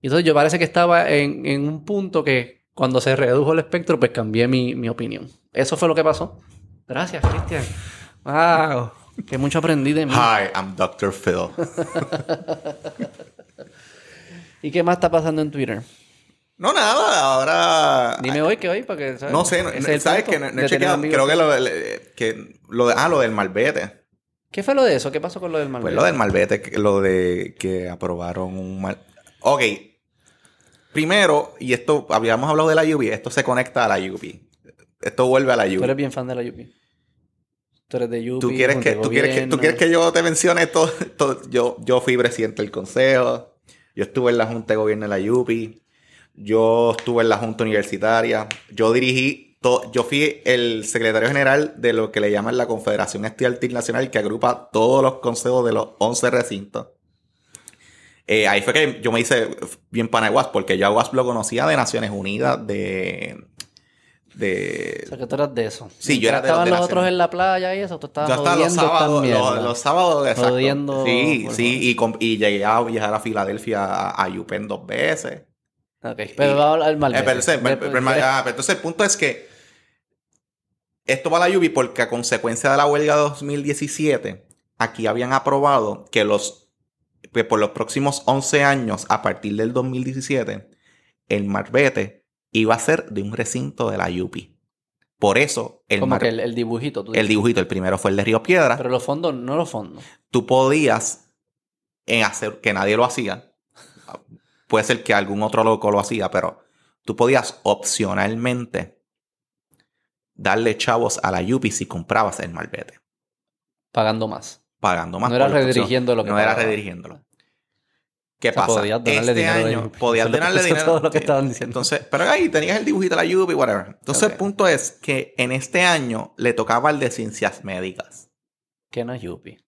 Y entonces yo parece que estaba en, en un punto que cuando se redujo el espectro, pues cambié mi, opinión. Eso fue lo que pasó. Gracias, Cristian. Wow. Que mucho aprendí de mí. Hi, I'm Dr. Phil. ¿Y qué más está pasando en Twitter? No, nada, ahora. Dime hoy que hoy, para que. ¿sabes? No sé, ¿sabes que no, he chequeado? Creo que lo, que lo de. Ah, lo del malvete. ¿Qué fue lo de eso? ¿Qué pasó con lo del malvete? Pues lo del malvete, lo de que aprobaron un mal. Ok, Primero, y esto, habíamos hablado de la UP, esto se conecta a la UP. Esto vuelve a la UP. Tú eres bien fan de la UP. Tú eres de UP. ¿Tú quieres, que, ¿tú quieres que, ¿tú quieres que yo te mencione todo, Yo, yo fui presidente del consejo. Yo estuve en la Junta de Gobierno de la UP. Yo estuve en la Junta Universitaria. Yo dirigí. Yo fui el secretario general de lo que le llaman la Confederación Estudiantil Nacional, que agrupa todos los consejos de los 11 recintos. Eh, ahí fue que yo me hice bien pana de WASP, porque yo a WASP lo conocía de Naciones Unidas, de... de... O sea, que tú eras de eso. Sí, yo era de Estaban los otros en la playa y eso, tú estabas Yo estaba los sábados, los, los, sábados, exacto. Jodiendo sí, sí, y, y, llegué a viajar a Filadelfia a, a UPenn dos veces. Ok, pero va a hablar eh, pero, entonces el punto es que esto va a la UBI porque a consecuencia de la huelga de 2017, aquí habían aprobado que los que por los próximos 11 años, a partir del 2017, el Marbete iba a ser de un recinto de la UPI. Por eso el, Como que el, el dibujito. tú el dibujito, el primero fue el de Río Piedra. Pero los fondos, no los fondos. tú podías en hacer que nadie lo hacía. Puede ser que algún otro loco lo hacía, pero tú podías opcionalmente darle chavos a la Yupi si comprabas el malvete, Pagando más. Pagando más. No era redirigiendo lo que No era pagaba. redirigiéndolo. ¿Qué O sea, pasa? podías donarle este dinero año podías donarle dinero. todo lo que estaban diciendo. Entonces, pero ahí tenías el dibujito de la Yupi, whatever. Entonces el punto es que en este año le tocaba el de ciencias médicas. ¿Qué no es Yupi?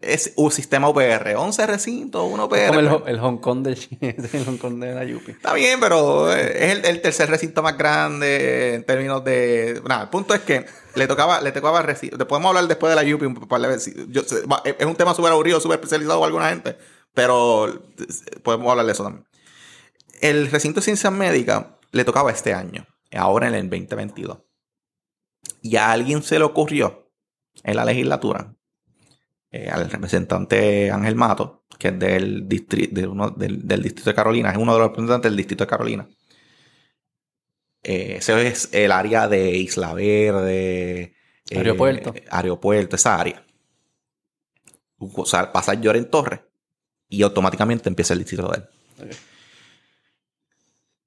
Es un sistema UPR, 11 recintos, 1 UPR. Como el, el Hong Kong de, el Hong Kong de la Yupi. Está bien, pero es el, el tercer recinto más grande en términos de. Nada, el punto es que le tocaba, le tocaba recinto. Podemos hablar después de la Yupi un par de veces. Yo es un tema súper aburrido, súper especializado para alguna gente, pero podemos hablar de eso también. El recinto de ciencias médicas le tocaba este año, ahora en el 2022. Y a alguien se le ocurrió en la legislatura, eh, al representante Ángel Mato, que es del, distri- de uno- del, del distrito de Carolina, es uno de los representantes del distrito de Carolina. Eh, ese es el área de Isla Verde, eh, Aeropuerto. aeropuerto, esa área. O sea, pasa Lloren Torre y automáticamente empieza el distrito de él.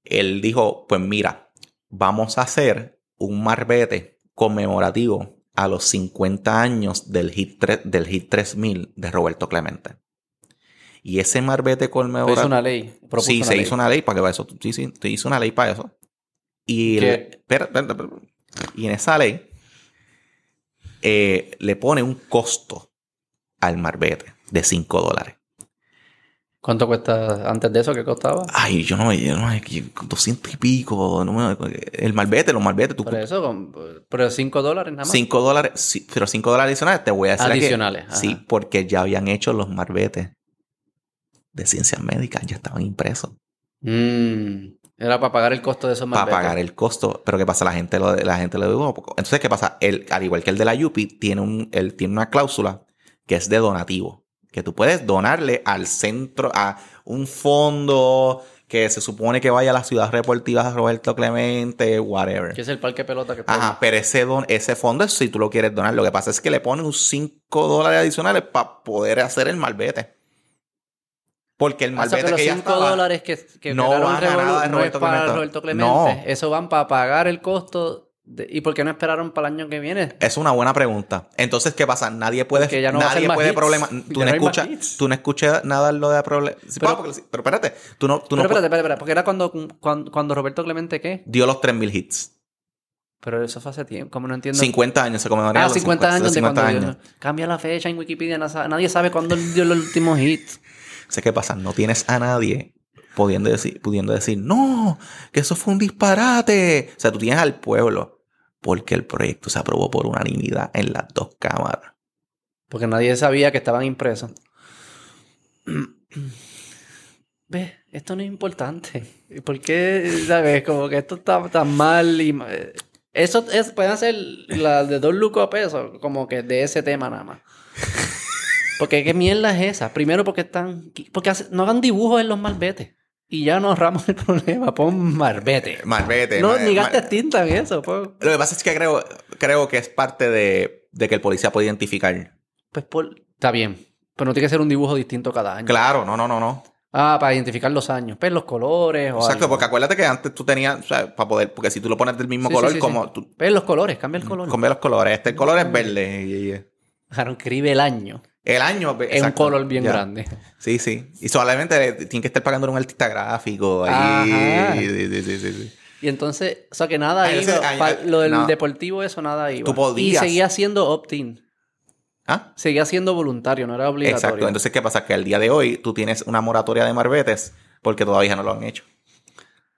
Él dijo, pues mira, vamos a hacer un marbete conmemorativo a los 50 años del hit, tre- del hit 3000 de Roberto Clemente. Y ese marbete Pero conmemorativo... hizo una ley. Sí, una se ley. hizo una ley para que eso. Sí, sí, se hizo una ley para eso. Y, ¿Qué? le- espera, espera, espera. y en esa ley eh, le pone un costo al marbete de 5 dólares. ¿Cuánto cuesta antes de eso? ¿Qué costaba? Ay, yo no me. Yo no me 200 y pico. no me- el marbete, los marbetes. Tú, Por eso, con- pero 5 dólares nada más. 5 dólares. sí, pero 5 dólares adicionales. Te voy a decir. Adicionales, sí, porque ya habían hecho los marbetes de ciencias médicas. Ya estaban impresos. Mm, era para pagar el costo de esos para malbetes. pagar el costo. Pero ¿qué pasa? La gente lo, la gente lo dijo. Entonces, ¿qué pasa? Él, al igual que el de la Yupi, tiene, un, él tiene una cláusula que es de donativo. Que tú puedes donarle al centro, a un fondo que se supone que vaya a la ciudad deportiva de Roberto Clemente, whatever. Que es el parque pelota que Ajá, pero ese, don, ese fondo es si tú lo quieres donar. Lo que pasa es que le ponen un 5 dólares adicionales para poder hacer el malvete. Porque el Ah, o sea, malvete que los que ya 5 estaba... dólares que, que no van a nada de no Roberto es para Clemente. Roberto Clemente. No. Eso van para pagar el costo. ¿Y por qué no esperaron para el año que viene? Es una buena pregunta. Entonces, ¿qué pasa? Nadie puede. Porque ya no nadie puede problema. Tú no no, escuchas, tú no escuchas nada lo de problema. Pero- pero, pero espérate. Tú no, tú no pero espérate, pu- espérate, espérate. Porque era cuando, cuando, cuando Roberto Clemente, ¿qué? dio los 3000 hits. Pero eso fue hace tiempo. Como no entiendo. 50 años se conmemoraron Ah, los 50 años de 50 cuando años. Cambia la fecha en Wikipedia. no nadie sabe cuándo dio los últimos hits. Sé qué pasa. No tienes a nadie pudiendo decir, pudiendo decir, no, que eso fue un disparate. O sea, tú tienes al pueblo porque el proyecto se aprobó por unanimidad en las dos cámaras. Porque nadie sabía que estaban impresos. ¿Ves? Esto no es importante. ¿Por qué, sabes? Como que esto está tan mal y... ma- Eso es, pueden hacer la de dos lucos a peso, como que de ese tema nada más. Porque qué mierda es esa. Primero porque están... Porque no hagan dibujos en los malbetes. Y ya nos ahorramos el problema. Pon marbete. Malvete. No, ma- ni gastes tinta en eso. pon- Lo que pasa es que creo, creo que es parte de, de que el policía puede identificar. Pues por... Está bien. Pero no tiene que ser un dibujo distinto cada año. Claro, no, no, no, no. Ah, para identificar los años. Pues los colores o Exacto, algo. porque acuérdate que antes tú tenías, o sea, para poder, porque si tú lo pones del mismo Sí, color, sí, sí, como tú Ves los colores, cambia el color. cambias los colores. Este el color es verde. y- Claro, escribe el año. El año Es un color bien ya. grande. Sí, sí. Y solamente tienen que estar pagando un artista gráfico ahí. Sí, sí, sí. Y entonces, o sea que nada ese- pa- ay, lo del no. deportivo, eso nada. Tú podías. Y seguía siendo opt-in. ¿Ah? Seguía siendo voluntario, no era obligatorio. Exacto. Entonces, ¿qué pasa? Que al día de hoy tú tienes una moratoria de marbetes porque todavía no lo han hecho.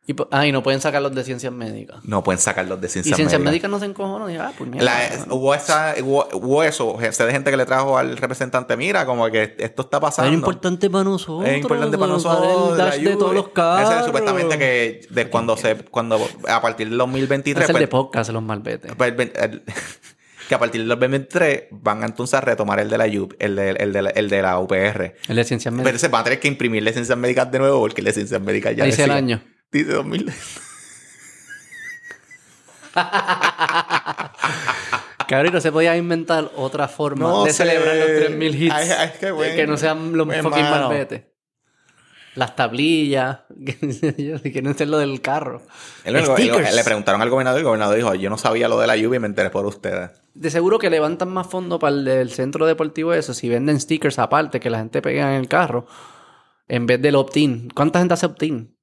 Y, ah, y no pueden sacarlos de ciencias médicas. No pueden sacarlos de Y ciencias ciencias médicas. médicas no se encojonó. Dije, ah, pues mierda. La- hubo, esa, hubo, hubo eso, sé de gente que le trajo al representante, mira, como que esto está pasando. Era importante para nosotros. Es importante para nosotros. El dash de todos los carros. Ese es supuestamente que de cuando se, cuando a partir del 2023, Es el pues, de podcast, los malbetes. pues, el- el- que a partir del 2023 van entonces a retomar el de la UP, el de, el de, la, el de la UPR. El de ciencias Pero médicas. se van a tener que imprimir licencias médicas de nuevo porque licencias médicas ya Dice el año. Dice 2000. Cabrón, no se podía inventar otra forma No de sé. celebrar los 3000 hits Ay, que, bueno, que no sean los pues, fucking malbetes. Las tablillas, que si quieren ser lo del carro. Él- Stickers. le preguntaron al gobernador y el gobernador dijo, yo no sabía lo de la lluvia y me enteré por ustedes. De seguro que levantan más fondos para el del centro deportivo eso si venden stickers aparte que la gente pega en el carro en vez del opt-in. ¿Cuánta gente hace opt-in?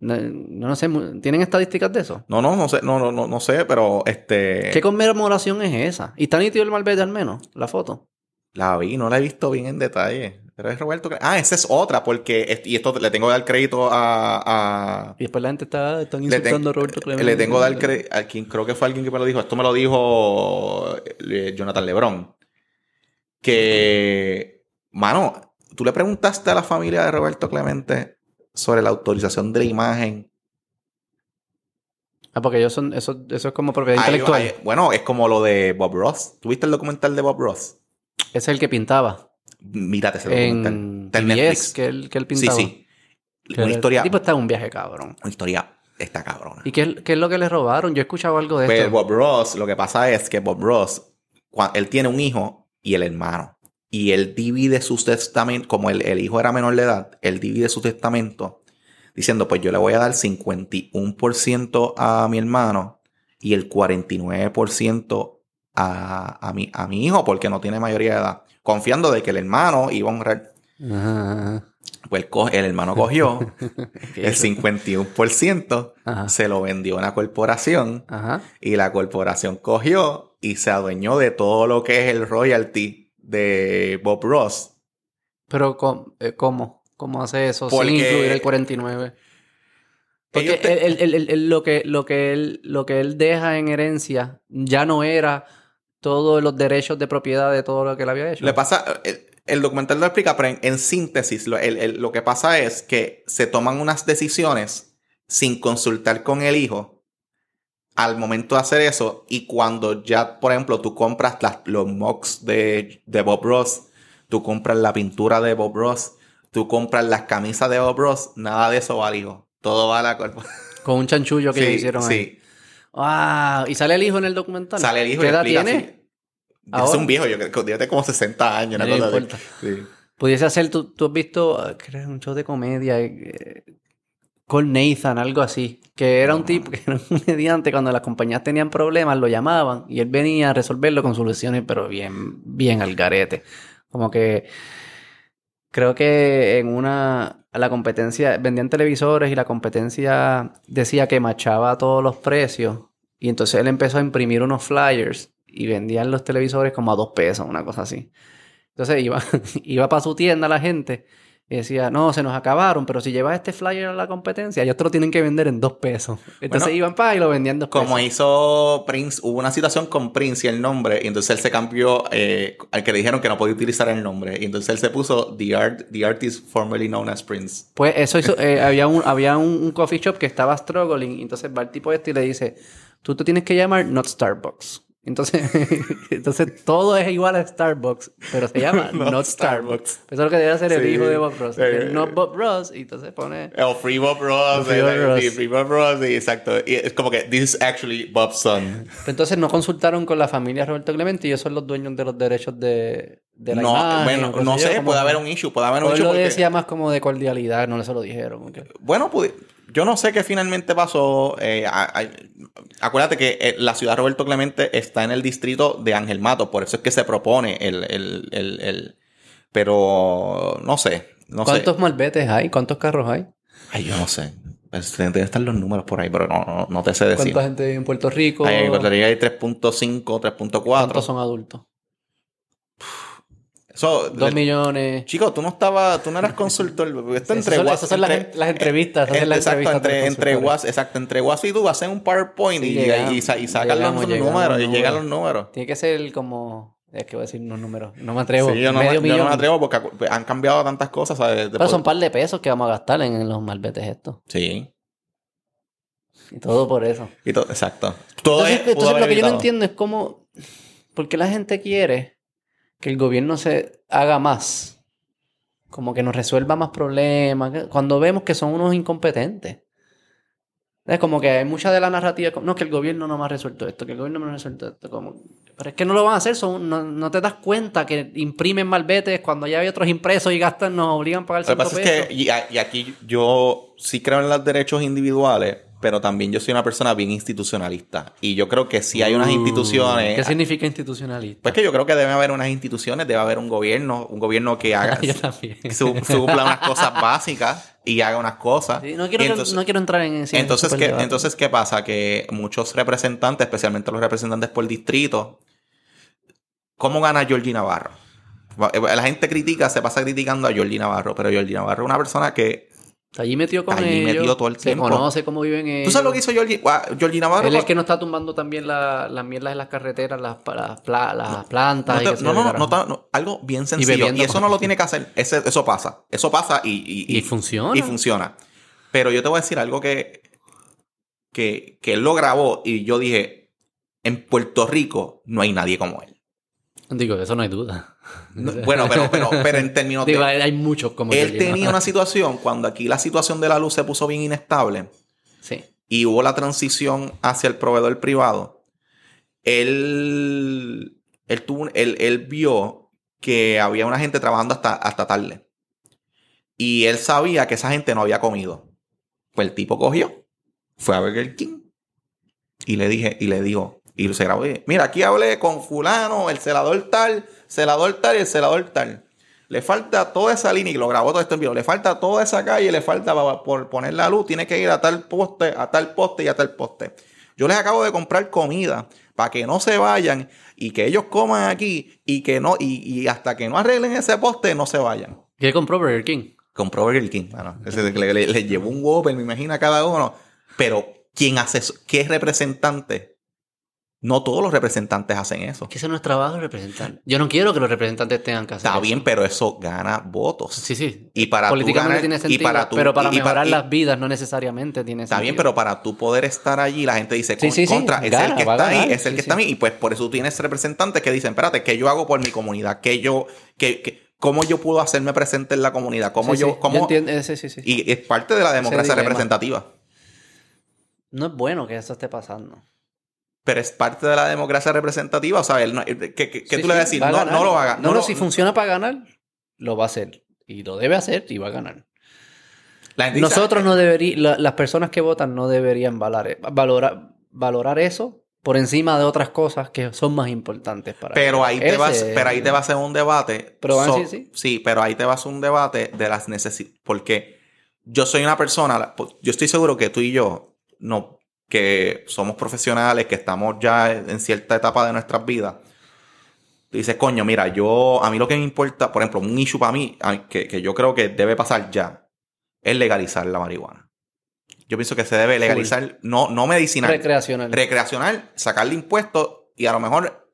No, no sé, ¿tienen estadísticas de eso? No, no, no sé, no, no, no, no sé, pero este... ¿Qué conmemoración es esa? ¿Y está nítido el malvete al menos? La foto. La vi, no la he visto bien en detalle. Pero es Roberto... Ah, esa es otra, porque... Y esto le tengo que dar crédito a... a- Y después la gente está están insultando a Roberto Clemente. le tengo que dar crédito a quien creo que fue alguien que me lo dijo. Esto me lo dijo eh, Jonathan Lebron. Que... Mano, tú le preguntaste a la familia de Roberto Clemente sobre la autorización de la imagen Ah, porque ellos son, eso, eso es como propiedad Hay- intelectual. hay- bueno, es como lo de Bob Ross. ¿Tuviste el documental de Bob Ross? Ese es el que pintaba. Mírate ese documental. En Está en PBS, Netflix. que él, que él Sí, pintaba. sí. Que Una el- historia, El tipo está en un viaje cabrón. una historia está cabrona. ¿Y qué, es- qué es lo que le robaron? Yo he escuchado algo de Pues esto. Bob Ross, lo que pasa es que Bob Ross, él tiene un hijo y el hermano. Y él divide sus testamentos, como el, el hijo era menor de edad, él divide su testamento diciendo, pues yo le voy a dar 51% a mi hermano y el 49% a, a, mi, a mi hijo porque no tiene mayoría de edad. Confiando de que el hermano iba a honrar. Ajá. Pues el, el hermano cogió ¿Qué el es? 51%, Ajá. se lo vendió a una corporación Ajá. y la corporación cogió y se adueñó de todo lo que es el royalty de Bob Ross. Pero ¿cómo? eh, ¿cómo? ¿Cómo hace eso Porque- sin incluir el 49? Porque Ellos te- él- él- él- él- lo, que, lo, que él, lo que él deja en herencia ya no era todos los derechos de propiedad de todo lo que él había hecho. Le pasa, el, el documental lo explica, pero en, en síntesis, lo, el- el- lo que pasa es que se toman unas decisiones sin consultar con el hijo al momento de hacer eso. Y cuando ya, por ejemplo, tú compras las- los mocks de, de Bob Ross, tú compras la pintura de Bob Ross, tú compras las camisas de Bob Ross, nada de eso va al hijo. Todo va a la corporación. Con un chanchullo que Sí, hicieron ahí. sí. ¡Wow! ¿Y sale el hijo en el documental? Sale el hijo ¿Qué y edad explica tiene? así. Es un viejo, yo creo que tiene como 60 años, una No cosa así. importa. Sí. Pudiese hacer, tú, tú has visto, ah, creo, un show de comedia eh, con Nathan, algo así, que era un tipo, que era un comediante, cuando las compañías tenían problemas, lo llamaban y él venía a resolverlo con soluciones, pero bien, bien al garete. Como que creo que en una, la competencia, vendían televisores y la competencia decía que machaba todos los precios y entonces él empezó a imprimir unos flyers y vendían los televisores como a dos pesos, una cosa así. Entonces iba, iba para su tienda la gente y decía, no, se nos acabaron, pero si llevas este flyer a la competencia, ellos te lo tienen que vender en dos pesos. Entonces Bueno, iban para y lo vendían en dos Como pesos. hizo Prince, hubo una situación con Prince y el nombre, y entonces él se cambió eh, al que le dijeron que no podía utilizar el nombre, y entonces él se puso The, Art, the Artist formerly known as Prince. Pues eso hizo, eh, había, un, había un, un coffee shop que estaba struggling, y entonces va el tipo este y le dice, tú te tienes que llamar Not Starbucks. Entonces, entonces todo es igual a Starbucks, pero se llama Not Not, Starbucks. Starbucks. Eso es lo que debe hacer el Sí. hijo de Bob Ross. Es Not Bob Ross, y entonces pone... El Free Bob Ross. Free Bob eh, Ross. Free Bob Ross, exacto. Y es como que, this is actually Bob's son. Entonces no consultaron con la familia Roberto Clemente y ellos son los dueños de los derechos de, de la No, imagen, bueno, no yo, sé, puede haber un issue, puede haber un issue lo porque- decía más como de cordialidad, no se lo dijeron. Bueno, pudi- yo no sé qué finalmente pasó. Eh, a- a- acuérdate que eh, la ciudad Roberto Clemente está en el distrito de Ángel Mato, por eso es que se propone el... el, el, el- pero no sé, no sé. ¿Cuántos malbetes hay? ¿Cuántos carros hay? Ay, yo no sé. Pues, Deben estar los números por ahí, pero no, no, no te sé decir. ¿Cuánta gente vive en Puerto Rico? En Puerto Rico hay 3.5, 3.4. ¿Cuántos son adultos? Dos le- millones. Chico, tú no estabas, tú no eras consultor. Esto entre esas son las entre- en- las entrevistas, las exacto, entrevistas entre, entre exacto, entre y tú haces un PowerPoint Sí, y, llegamos, y, sa- y sacan los números y llegan los números. Tiene que ser como... Es que voy a decir unos números. No me atrevo. Sí, yo no, Medio me, yo millón. no me atrevo porque acu- han cambiado tantas cosas, ¿sabes? Pero son un par de pesos que vamos a gastar en, los malbetes estos. Sí. Y todo por eso. Y exacto. Todo Entonces, es- lo que yo no entiendo es cómo... ¿Por qué la gente quiere que el gobierno se haga más? Como que nos resuelva más problemas. Cuando vemos que son unos incompetentes. Es como que hay mucha de la narrativa, no, que el gobierno no me ha resuelto esto, que el gobierno no me ha resuelto esto. Como, pero es que no lo van a hacer, son, no, no te das cuenta que imprimen malbetes cuando ya hay otros impresos y gastan, nos obligan a pagar Lo que 5 pasa pesos. es que, y, y aquí yo sí creo en los derechos individuales, pero también yo soy una persona bien institucionalista. Y yo creo que sí hay unas Uh, instituciones. ¿Qué significa institucionalista? Pues que yo creo que debe haber unas instituciones, debe haber un gobierno, un gobierno que haga, Yo también. que su- supla unas cosas básicas y haga unas cosas. Sí, no, quiero, entonces, no quiero entrar en ese entonces, super ¿qué, debate. entonces, ¿qué pasa? Que muchos representantes, especialmente los representantes por distrito, ¿cómo gana Georgie Navarro? La gente critica, se pasa criticando a Georgie Navarro, pero Georgie Navarro es una persona que... Allí metido con allí ellos. metido todo el se tiempo. conoce cómo viven ellos. ¿Tú sabes lo que hizo Georgie, Navarro? Él es el que no está tumbando también la- las mierdas en las carreteras, las, las, las plantas. No, te- sé no, no, no, no, no, algo bien sencillo. Y, eso no lo tiene que hacer. Ese- eso pasa. Eso pasa y, y, Y funciona. Y funciona. Pero yo te voy a decir algo que, que, que él lo grabó y yo dije, en Puerto Rico no hay nadie como él. Digo, de eso no hay duda. No, bueno, pero, pero, pero en términos Digo, de... hay, muchos como Él tenía una situación cuando aquí la situación de la luz se puso bien inestable Sí. y hubo la transición hacia el proveedor privado, él, él, tuvo, él, él vio que había una gente trabajando hasta, hasta tarde. Y él sabía que esa gente no había comido. Pues el tipo cogió, fue a Burger King y le dije, y le dijo, y se grabó, y, mira, aquí hablé con fulano, el celador tal, celador tal y el celador tal. Le falta toda esa línea, y lo grabó todo esto en vivo, le falta toda esa calle, le falta por poner la luz, tiene que ir a tal poste, a tal poste y a tal poste. Yo les acabo de comprar comida para que no se vayan y que ellos coman aquí y que no, y, y hasta que no arreglen ese poste, no se vayan. ¿Qué compró Burger King? Compró Burger King. Bueno, ese le, le- le llevó un Whopper, me imagino, a cada uno. Pero, ¿quién hace eso? ¿Qué representante? No todos los representantes hacen eso. Que ese no es trabajo representar. Yo no quiero que los representantes tengan que hacer Está eso. bien, pero eso gana votos. Sí, sí. Y para tú Políticamente ganar- tiene y sentido. para tú- pero para y- y mejorar para- y- las vidas no necesariamente tiene Está sentido. bien, pero para tú poder estar allí, la gente dice, Sí, sí, sí, contra, es gana, el que está ahí, ganar, es el sí, que sí. está ahí. Y pues por eso tú tienes representantes que dicen, espérate, ¿qué yo hago por mi comunidad? ¿Qué yo, qué, qué- ¿Cómo yo puedo hacerme presente en la comunidad? ¿Cómo Sí, yo, sí, cómo, entiendo, eh, sí, sí, sí. Y es parte de la democracia representativa. No es bueno que eso esté pasando. Pero es parte de la democracia representativa. O sea, él no- ¿qué, qué- qué Sí, tú le vas a sí, decir? va no, no lo haga. No, no, lo- si funciona para ganar, lo va a hacer. Y lo debe hacer y va a ganar. la Nosotros no deberíamos, las personas que votan no deberían valorar, valorar, valorar eso por encima de otras cosas que son más importantes para Pero ahí, te vas, pero ahí te va a hacer un debate. Pero so- decir sí, pero ahí te va a hacer un debate de las necesidades. Porque yo soy una persona, yo estoy seguro que tú y yo, no, que somos profesionales, que estamos ya en cierta etapa de nuestras vidas. Dices, coño, mira, yo, a mí lo que me importa, por ejemplo, un issue para mí, que, que yo creo que debe pasar ya, es legalizar la marihuana. Yo pienso que se debe legalizar, no, no medicinal recreacional. recreacional, sacarle impuestos y a lo mejor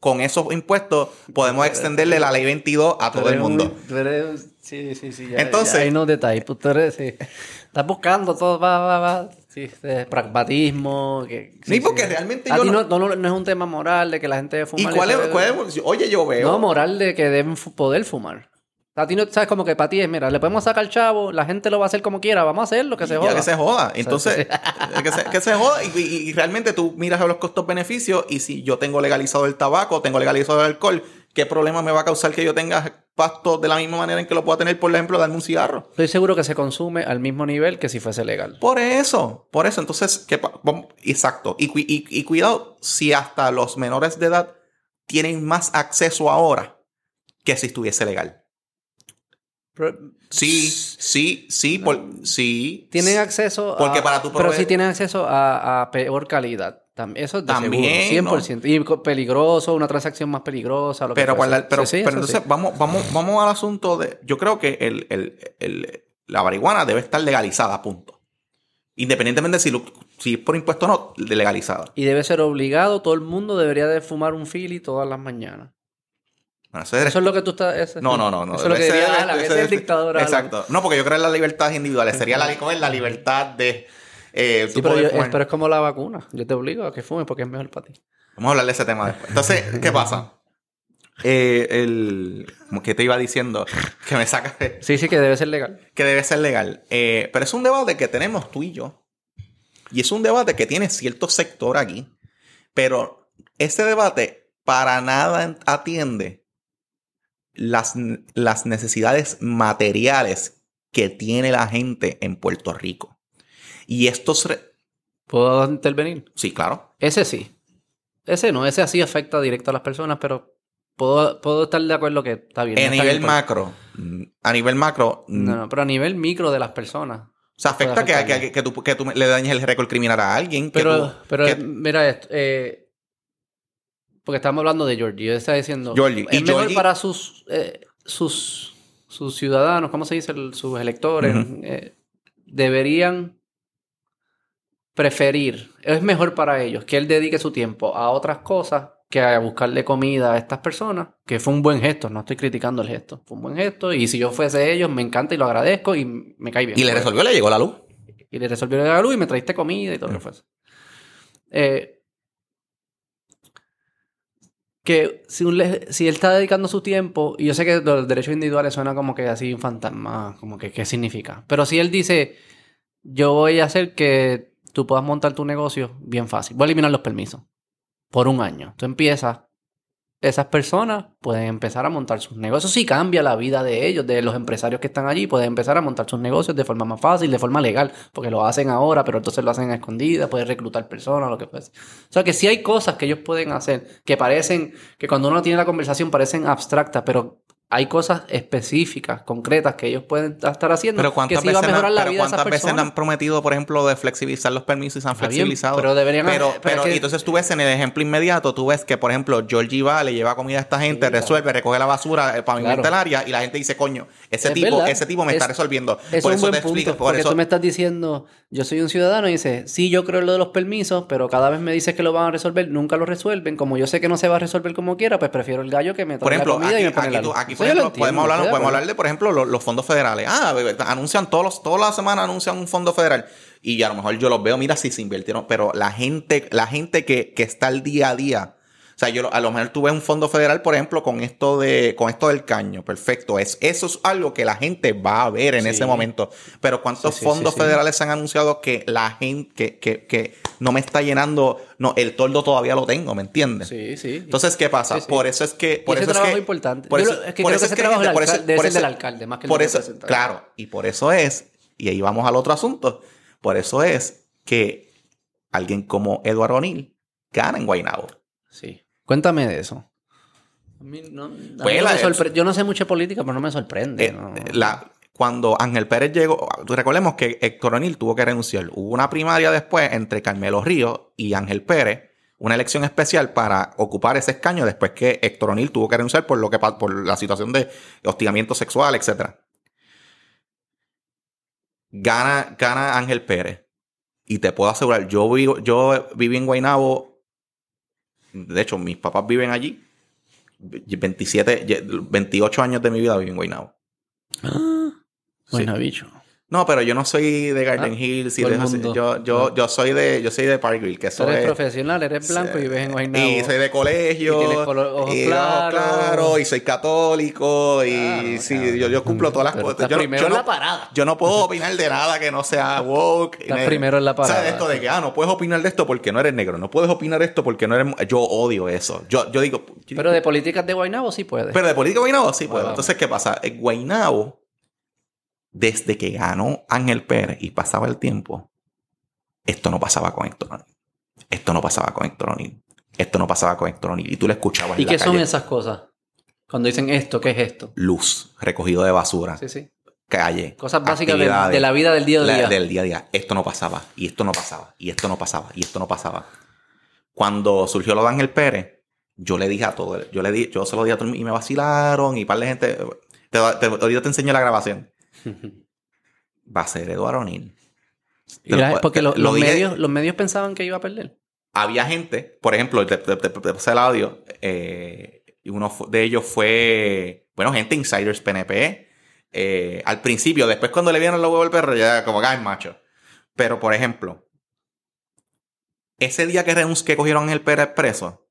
con esos impuestos podemos extenderle la ley 22 a todo el mundo. Sí, sí, sí. ya- Entonces- ya hay unos detalles. Pues tú eres, sí. Estás buscando todo, va, va, va. Sí, de pragmatismo. Que, Sí, porque realmente A yo ti no- no, no, no es un tema moral de que la gente debe ¿Y fumar. cuál es, cuál Oye, yo veo. No, moral de que deben poder fumar. A ti no, sabes como que para ti es, mira, le podemos sacar chavo, la gente lo va a hacer como quiera, vamos a hacerlo, que se ya joda. que se joda. Entonces, que, se, que se joda. Y, y- y realmente tú miras a los costos-beneficios y si yo tengo legalizado el tabaco, tengo legalizado el alcohol, ¿qué problema me va a causar que yo tenga pasto de la misma manera en que lo pueda tener, por ejemplo, darme un cigarro? Estoy seguro que se consume al mismo nivel que si fuese legal. Por eso, por eso. Entonces, ¿qué pa- vamos- exacto. Y, cu- y- y cuidado si hasta los menores de edad tienen más acceso ahora que si estuviese legal. Sí, sí, sí, por- sí. Tienen acceso a... Porque para tú Pero sí tienen acceso a, a peor calidad. Eso es de También, seguro, 100%. Y peligroso, una transacción más peligrosa, lo que Pero, fuese. guarda- pero, Sí, sí, pero entonces sí. vamos, vamos, vamos al asunto de. Yo creo que el, el- el- la marihuana debe estar legalizada, punto. Independientemente si, lo- si es por impuesto o no, legalizada. Y debe ser obligado, todo el mundo debería de fumar un fili todas las mañanas. Bueno, eso es- Eso es lo que tú estás... no, no, no, no. Eso es lo que diría Alan, ese ese- es el dictador. Alan. Exacto. No, porque yo creo en las libertades individuales. Sería la, ¿cómo es? la libertad de. Eh, Sí, pero, poder yo- fumar. pero es como la vacuna. Yo te obligo a que fumes porque es mejor para ti. Vamos a hablar de ese tema después. Entonces, ¿qué pasa? Eh, el, como que te iba diciendo, que me saca Sí, sí, que debe ser legal. que debe ser legal. Eh, pero es un debate que tenemos tú y yo. Y es un debate que tiene cierto sector aquí, pero ese debate para nada atiende las, las necesidades materiales que tiene la gente en Puerto Rico. Y estos... re- ¿Puedo intervenir? Sí, claro. Ese sí. Ese no, ese así afecta directo a las personas, pero puedo, puedo estar de acuerdo que está bien. Está nivel bien macro, a nivel macro, No, no, pero a nivel micro de las personas. o sea, afecta que, que, que tú, que tú le dañes el récord criminal a alguien. Pero, tú- pero mira esto. eh, porque estamos hablando de Georgie. Yo estaba diciendo. Georgie. Es Y mejor Georgie- para sus, eh, sus, sus ciudadanos, ¿cómo se dice? El- sus electores. Eh, deberían preferir. Es mejor para ellos que él dedique su tiempo a otras cosas que a buscarle comida a estas personas, que fue un buen gesto, no estoy criticando el gesto, fue un buen gesto y si yo fuese ellos me encanta y lo agradezco y me cae bien. y le Pues, resolvió, le llegó la luz. y le resolvió la luz y me traiste comida y todo lo que fuese. Eh, que si, un le- si él está dedicando su tiempo, y yo sé que los derechos individuales suena como que así un fantasma, como que qué significa. Pero si él dice, yo voy a hacer que tú puedas montar tu negocio bien fácil, voy a eliminar los permisos por un año. Tú empiezas, esas personas pueden empezar a montar sus negocios. Si cambia la vida de ellos, de los empresarios que están allí, pueden empezar a montar sus negocios de forma más fácil, de forma legal, porque lo hacen ahora, pero entonces lo hacen a escondidas, pueden reclutar personas, lo que fuese. O sea que sí hay cosas que ellos pueden hacer que parecen, que cuando uno tiene la conversación parecen abstractas, pero hay cosas específicas, concretas que ellos pueden estar haciendo Pero que cuántas, sí va a veces, mejorar han- la pero vida de esas cuántas veces personas. han prometido, por ejemplo, de flexibilizar los permisos y se han bien, flexibilizado. pero deberían- Pero, pero pero- es que- entonces tú ves en el ejemplo inmediato, tú ves que, por ejemplo, Georgie va, le lleva comida a esta gente, Sí, resuelve, recoge la basura, eh, pavimenta Claro. el área y la gente dice, coño, ese Es tipo, verdad. ese tipo me está Es- resolviendo. Eso por es eso un te punto, explico, por porque eso. tú me estás diciendo, yo soy un ciudadano y dices, sí, yo creo en lo de los permisos, pero cada vez me dices que lo van a resolver, nunca lo resuelven. Como yo sé que no se va a resolver como quiera, pues prefiero el gallo que me trae Por ejemplo, la comida aquí, y me pone aquí la tú- luz. Aquí, por ejemplo, entiendo, podemos hablar, podemos acuerdo. hablar de, por ejemplo, los, los fondos federales. Ah, anuncian todos los, toda la semana anuncian un fondo federal. Y a lo mejor yo los veo, mira si se invirtieron, pero la gente, la gente que, que está al día a día. O sea, yo a lo mejor tú ves un fondo federal, por ejemplo, con esto de, con esto del caño. Perfecto. Es, eso es algo que la gente va a ver en Sí. ese momento. Pero ¿cuántos Sí, sí, fondos federales han anunciado que la gente, que, que, que no me está llenando? No, el toldo todavía lo tengo, ¿me entiendes? Sí, sí. Entonces, ¿qué pasa? Por eso es que. Por y ese eso es trabajo que, es importante. Por eso, es que por creo eso que es ese que trabajo por eso- debe por ser eso- del alcalde, más que el por eso, claro, y por eso es, y ahí vamos al otro asunto, por eso es que alguien como Eduardo O'Neill gana en Guaynabo. Sí. Cuéntame de eso. A mí no, a mí no me Yo no sé mucho de política, pero no me sorprende. Eh, ¿no? la- cuando Ángel Pérez llegó, recordemos que Héctor O'Neill tuvo que renunciar. Hubo una primaria después entre Carmelo Ríos y Ángel Pérez, una elección especial para ocupar ese escaño después que Héctor O'Neill tuvo que renunciar por lo que por la situación de hostigamiento sexual, etcétera. Gana, gana Ángel Pérez. Y te puedo asegurar, yo vivo, yo viví en Guaynabo. De hecho, mis papás viven allí. 27, 28 años de mi vida viví en Guaynabo. Ah, Sí. Bicho. No, pero yo no soy de Garden Ah, Hills y de yo, yo, yo soy de yo soy de Parkville, que eso eres es profesional, eres blanco y vives en Guaynabo. y soy de colegio Y tienes color- ojos y claros. claros, y soy católico y Claro, sí, claro. yo, yo cumplo todas las Pero cosas. Yo, no- primero yo en no, la parada. yo no puedo opinar de nada que no sea woke. Estás primero en la parada. ¿Sabes esto de que ah, no puedes opinar de esto porque no eres negro, no puedes opinar de esto porque no eres yo odio eso. Yo, yo digo, Pero de políticas de Guaynabo sí puedes. pero de política Guaynabo sí puedo. Entonces, ¿qué pasa? En Guaynabo, desde que ganó Ángel Pérez y pasaba el tiempo, esto no pasaba con Héctor O'Neill. Esto no pasaba con Héctor O'Neill. Esto no pasaba con Héctor O'Neill. Y tú le escuchabas ¿Y en la qué son calle. esas cosas? Cuando dicen esto, ¿qué es esto? Luz, recogido de basura, Sí, sí. calle. Cosas básicas de, la vida del día a la- día. del día a día. Esto no pasaba, y esto no pasaba, y esto no pasaba, y esto no pasaba. Cuando surgió lo de Ángel Pérez, yo le dije a todo, yo le di, yo se lo di a todo y me vacilaron y par de gente. Te, te- ahorita te enseño la grabación. Va a ser Eduardo O'Neill. Lo- porque los, lo los dije- medios, los medios pensaban que iba a perder. Había gente, por ejemplo, te, te- te- te pasé el audio, eh, uno de ellos fue, bueno, gente insiders PNP. eh, al principio, después cuando le vieron los huevos al perro, ya como que "Ay, macho. Pero, por ejemplo, ese día que, que cogieron el Pérez preso,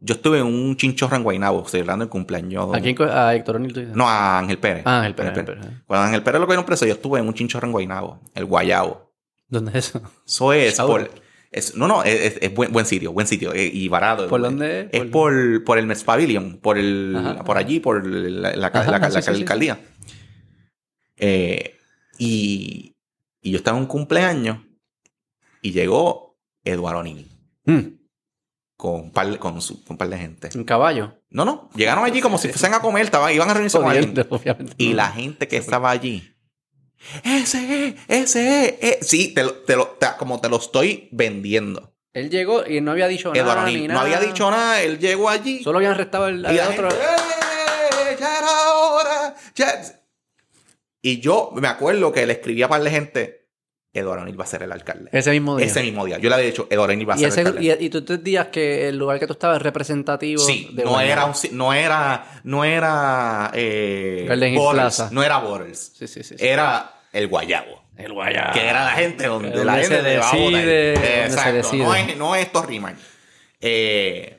yo estuve en un chinchorro en Guaynabo, celebrando el cumpleaños. ¿A quién? A Héctor O'Neill. No, a Ángel Pérez. Ah, Ángel Pérez, Ángel Ángel Pérez. Cuando Ángel Pérez lo cogieron preso, yo estuve en un chinchorro en Guaynabo, el Guayabo. ¿Dónde es eso? Eso es por... es- no, no, es, buen, buen sitio, buen sitio eh, y barato. ¿Por dónde es? Es Por- por, por el Mets Pavilion, por, el, Ajá. por allí, por la, la, Ajá, la- ajá, la sí, sí, sí. alcaldía. Eh, y, y yo estaba en un cumpleaños y llegó Eduardo Nini Mm, con un par, con, su- con un par de gente. Un caballo. No, no, llegaron allí como si fuesen a comer, estaban, iban a reunirse con alguien. Y la gente que estaba allí. Ese es, ese es, eh". Sí, te lo- te lo- te- como te lo estoy vendiendo. Él llegó y no había dicho Eduardo nada. Ni no había dicho nada, él llegó allí. Solo habían arrestado el, al otro. gente, "Eh, ya era hora. ya". Y yo me acuerdo que le escribía para la gente, Eduardo Nil va a ser el alcalde. Ese mismo día. Ese mismo día. Yo le había dicho, Eduardo Nil va a y, ser ese, el alcalde. y, y tú entendías que el lugar que tú estabas es representativo. Sí, de no era, un, no era, no era, eh, Garden Hill Borders, Plaza. no era Borders, Sí, sí, sí. sí. era el Guayabo. el Guayabo. que era la gente donde, Donde la gente donde se Exacto, decide. no es, no es Torriman. Eh,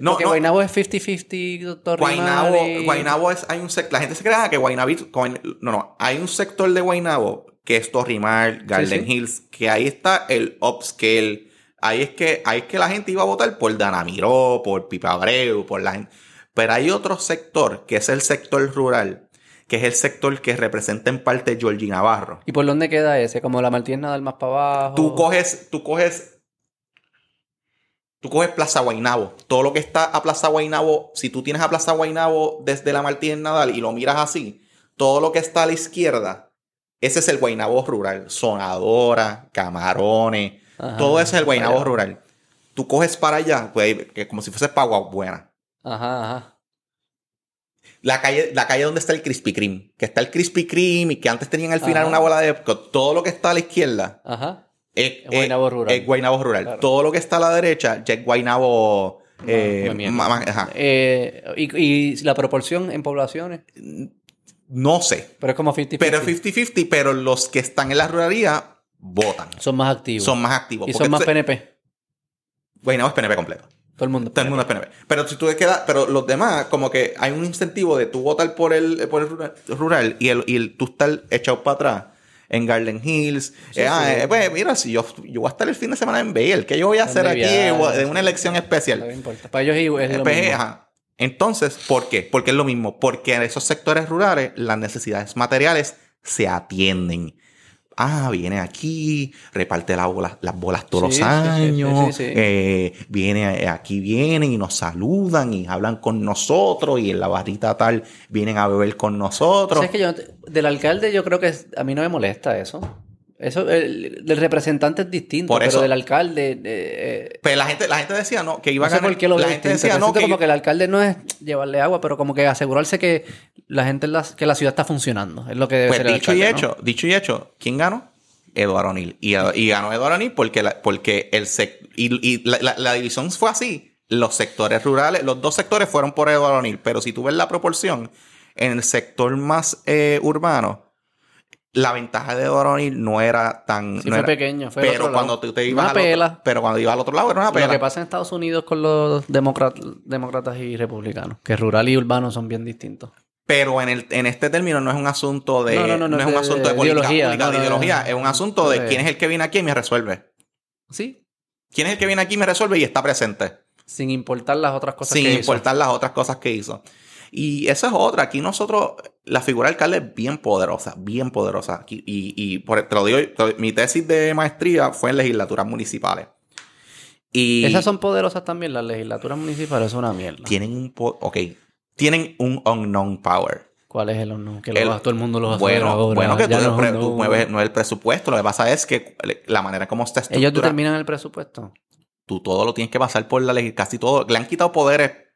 No, porque no. Guaynabo es 50-50, doctor Guaynabo, Rimari. Guaynabo es, hay un sector, la gente se cree que Guaynabo, no, no, hay un sector de Guaynabo que es Torrimar, Garden sí. Hills, que ahí está el upscale. Ahí es que, ahí es que la gente iba a votar por Dana Miró, por Pipa Abreu, por la gente. Pero hay otro sector, que es el sector rural, que es el sector que representa en parte Georgie Navarro. ¿Y por dónde queda ese? Como la Martínez Nadal más para abajo. Tú coges, tú coges, tú coges Plaza Guaynabo. Todo lo que está a Plaza Guaynabo, si tú tienes a Plaza Guaynabo desde la Martínez Nadal y lo miras así, todo lo que está a la izquierda, ese es el Guaynabo rural. Sonadora, camarones, Ajá. todo ese es el Guaynabo Allá. rural. Tú coges para allá, pues, que como si fuese Pagua Buena. Ajá, ajá. La calle, la calle donde está el Krispy Kreme, que está el Krispy Kreme y que antes tenían al final Ajá. una bola de... Todo lo que está a la izquierda Ajá. es, es- rural. es Guaynabo rural. Claro. Todo lo que está a la derecha ya es Guaynabo. eh, ajá. Eh, y, y la proporción en poblaciones. No sé. Pero es como 50-50. Pero 50-50, pero los que están en la ruralía votan. Son más activos. Son más activos. y son más entonces- PNP. Guaynabo es PNP completo. Todo el mundo. Todo el mundo es PNP. Pero si tú te quedas, pero los demás, como que hay un incentivo de tú votar por el, por el rural, rural y, el, y el- tú estar echado para atrás en Garden Hills. Sí, Eh, ah, sí. eh, pues mira, si yo, yo voy a estar el fin de semana en Bale, ¿qué yo voy a hacer ¿Dónde aquí de una elección especial? No importa. Para ellos es lo Pues, mismo. ajá. Entonces, ¿por qué? Porque es lo mismo. Porque en esos sectores rurales las necesidades materiales se atienden. Ah, viene aquí, reparte la bola- las bolas todos Sí, los años. sí, sí, sí. eh, viene, aquí vienen y nos saludan y hablan con nosotros. Y en la barrita tal vienen a beber con nosotros. O sea, es que yo, del alcalde yo creo que a mí no me molesta eso. Eso, el, del representante es distinto, Por pero del alcalde... eh, eh, Pero la gente, la gente decía no, que iba no a ganar. por qué lo la gente decía no, que como que el alcalde no es llevarle agua, pero como que asegurarse que la gente, en la, que la ciudad está funcionando. Es lo que debe Pues ser el dicho y hecho, dicho y hecho, ¿quién ganó? Eduardo O'Neill. Y, y ganó Eduardo O'Neill porque, la- porque el sec- y, y la, la- la división fue así. Los sectores rurales, los dos sectores fueron por Eduardo O'Neill, pero si tú ves la proporción, en el sector más eh, urbano, la ventaja de O'Neill no era tan... Sí, no fue era- pequeño. Fue pero cuando tú te ibas Una al otro- pela. pero cuando ibas al otro lado era una pela. Lo que pasa en Estados Unidos con los demócratas, y republicanos, que rural y urbano son bien distintos. Pero en, el, en este término no es un asunto de. No, No, no, no, es un asunto de, de política ideología, de ideología. Es un asunto de quién es el que viene aquí y me resuelve. Sí, ¿Quién es el que viene aquí y me resuelve y está presente? sin importar las otras cosas sin que hizo. importar las otras cosas que hizo. Y esa es otra. Aquí nosotros, la figura del alcalde es bien poderosa, bien poderosa. Aquí- y y por, te lo digo, te lo- mi tesis de maestría fue en legislaturas municipales. Y Esas son poderosas también, las legislaturas municipales, es una mierda. tienen un... Ok, tienen un unknown power. ¿Cuál es el unknown? Que lo El- va- todo el mundo lo va a Bueno, ahora. bueno que tú, Ya no es pre- un tú no. mueves, no es el presupuesto. Lo que pasa es que la manera como está Ellos estructurado, determinan el presupuesto. tú todo lo tienes que pasar por la ley. Casi todo. Le han quitado poderes re-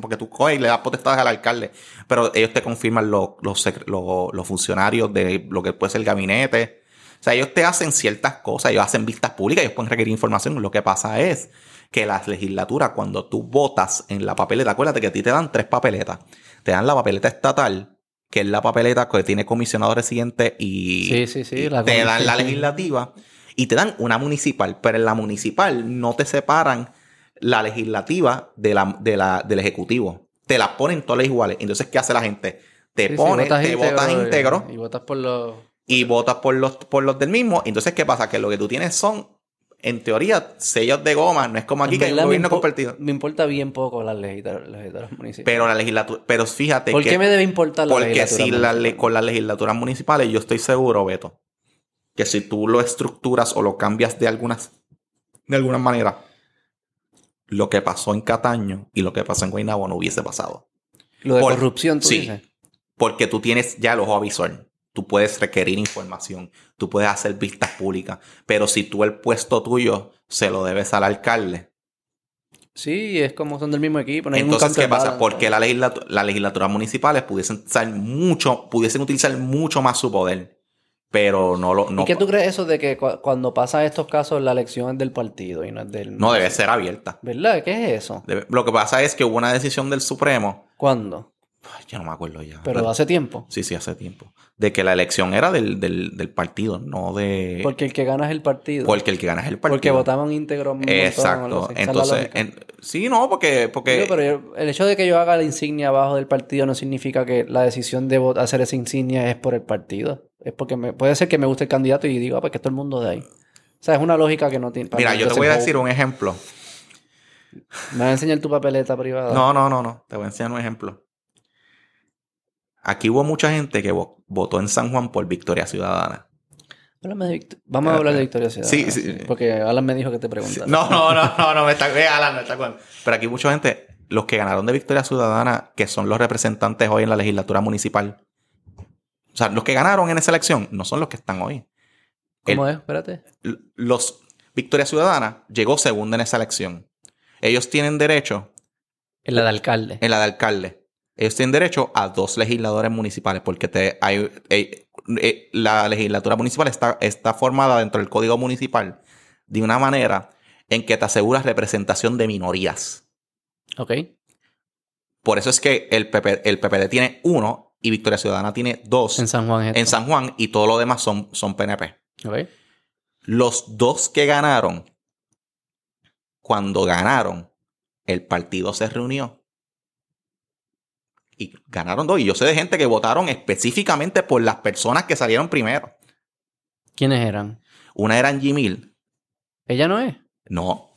porque tú coges y le das potestades al alcalde. Pero ellos te confirman los, los, sec- los- los funcionarios de lo que puede ser el gabinete. O sea, ellos te hacen ciertas cosas. Ellos hacen vistas públicas. Ellos pueden requerir información. Lo que pasa es que las legislaturas, cuando tú votas en la papeleta, acuérdate que a ti te dan tres papeletas. Te dan la papeleta estatal, que es la papeleta que tiene comisionado residente y, Sí, sí, sí, y la te dan la legislativa y te dan una municipal, pero en la municipal no te separan la legislativa de la, de la, del ejecutivo. Te las ponen todas iguales. Entonces, ¿qué hace la gente? Te Sí, pone, te votas íntegro, Y, votas por los... y votas por los, por los del mismo. Entonces, ¿qué pasa? Que lo que tú tienes son, en teoría, sellos de goma. No es como aquí En que hay un gobierno compartido. Me importa bien poco las legisla- legislaturas municipales. Pero la legislatura, pero fíjate ¿Por que... qué me debe importar la Porque legislatura si la con las legislaturas municipales, yo estoy seguro, Beto, que si tú lo estructuras o lo cambias de algunas, de alguna manera, lo que pasó en Cataño y lo que pasó en Guaynabo no hubiese pasado. Lo de por- corrupción, tú sí. dices. Porque tú tienes ya el ojo avisor. Tú puedes requerir información. Tú puedes hacer vistas públicas. Pero si tú el puesto tuyo se lo debes al alcalde. Sí, es como son del mismo equipo. No hay Entonces, ¿qué pasa? Porque la las legislaturas municipales pudiesen, usar mucho, pudiesen utilizar mucho más su poder. Pero no lo. No, ¿Y qué tú crees eso de que cu- cuando pasan estos casos la elección es del partido y no es del... no debe ser abierta. ¿Verdad? ¿Qué es eso? Debe- lo que pasa es que hubo una decisión del Supremo. ¿Cuándo? ay, yo no me acuerdo ya. Pero hace tiempo. Sí, sí, hace tiempo. De que la elección era del, del, del partido, no de. Porque el que gana es el partido. porque el que gana es el partido. Porque votaban íntegro. Exacto. Entonces, en- sí, no, porque. porque Digo, pero el hecho de que yo haga la insignia abajo del partido no significa que la decisión de hacer esa insignia es por el partido. Es porque me, puede ser que me guste el candidato y digo, ah, pues que todo el mundo de ahí. O sea, es una lógica que no tiene. mira, yo te voy a decir un ejemplo. Me vas a enseñar tu papeleta privada. No, no, no, no. Te voy a enseñar un ejemplo. Aquí hubo mucha gente que vo- votó en San Juan por Victoria Ciudadana. Háblame de Vict- Vamos a hablar de Victoria Ciudadana. Sí, sí. Porque Alan me dijo que te preguntara. No, no, no, no, no, me está, ve, Alan, me está Pero aquí mucha gente, los que ganaron de Victoria Ciudadana, que son los representantes hoy en la legislatura municipal. O sea, los que ganaron en esa elección no son los que están hoy. ¿Cómo es? Espérate. Los Victoria Ciudadana llegó segunda en esa elección. Ellos tienen derecho, En la de alcalde. en la de alcalde, ellos tienen derecho a dos legisladores municipales porque te, hay, eh, eh, la legislatura municipal está, está formada dentro del código municipal de una manera en que te aseguras representación de minorías. Ok. Por eso es que el, PP, el PPD tiene uno y Victoria Ciudadana tiene dos En en, San Juan. esto. San Juan y todo lo demás son, son PNP. Ok. Los dos que ganaron, cuando ganaron, el partido se reunió y ganaron dos. Y yo sé de gente que votaron específicamente por las personas que salieron primero. ¿Quiénes eran? Una era Angie Mil. Ella no es. No.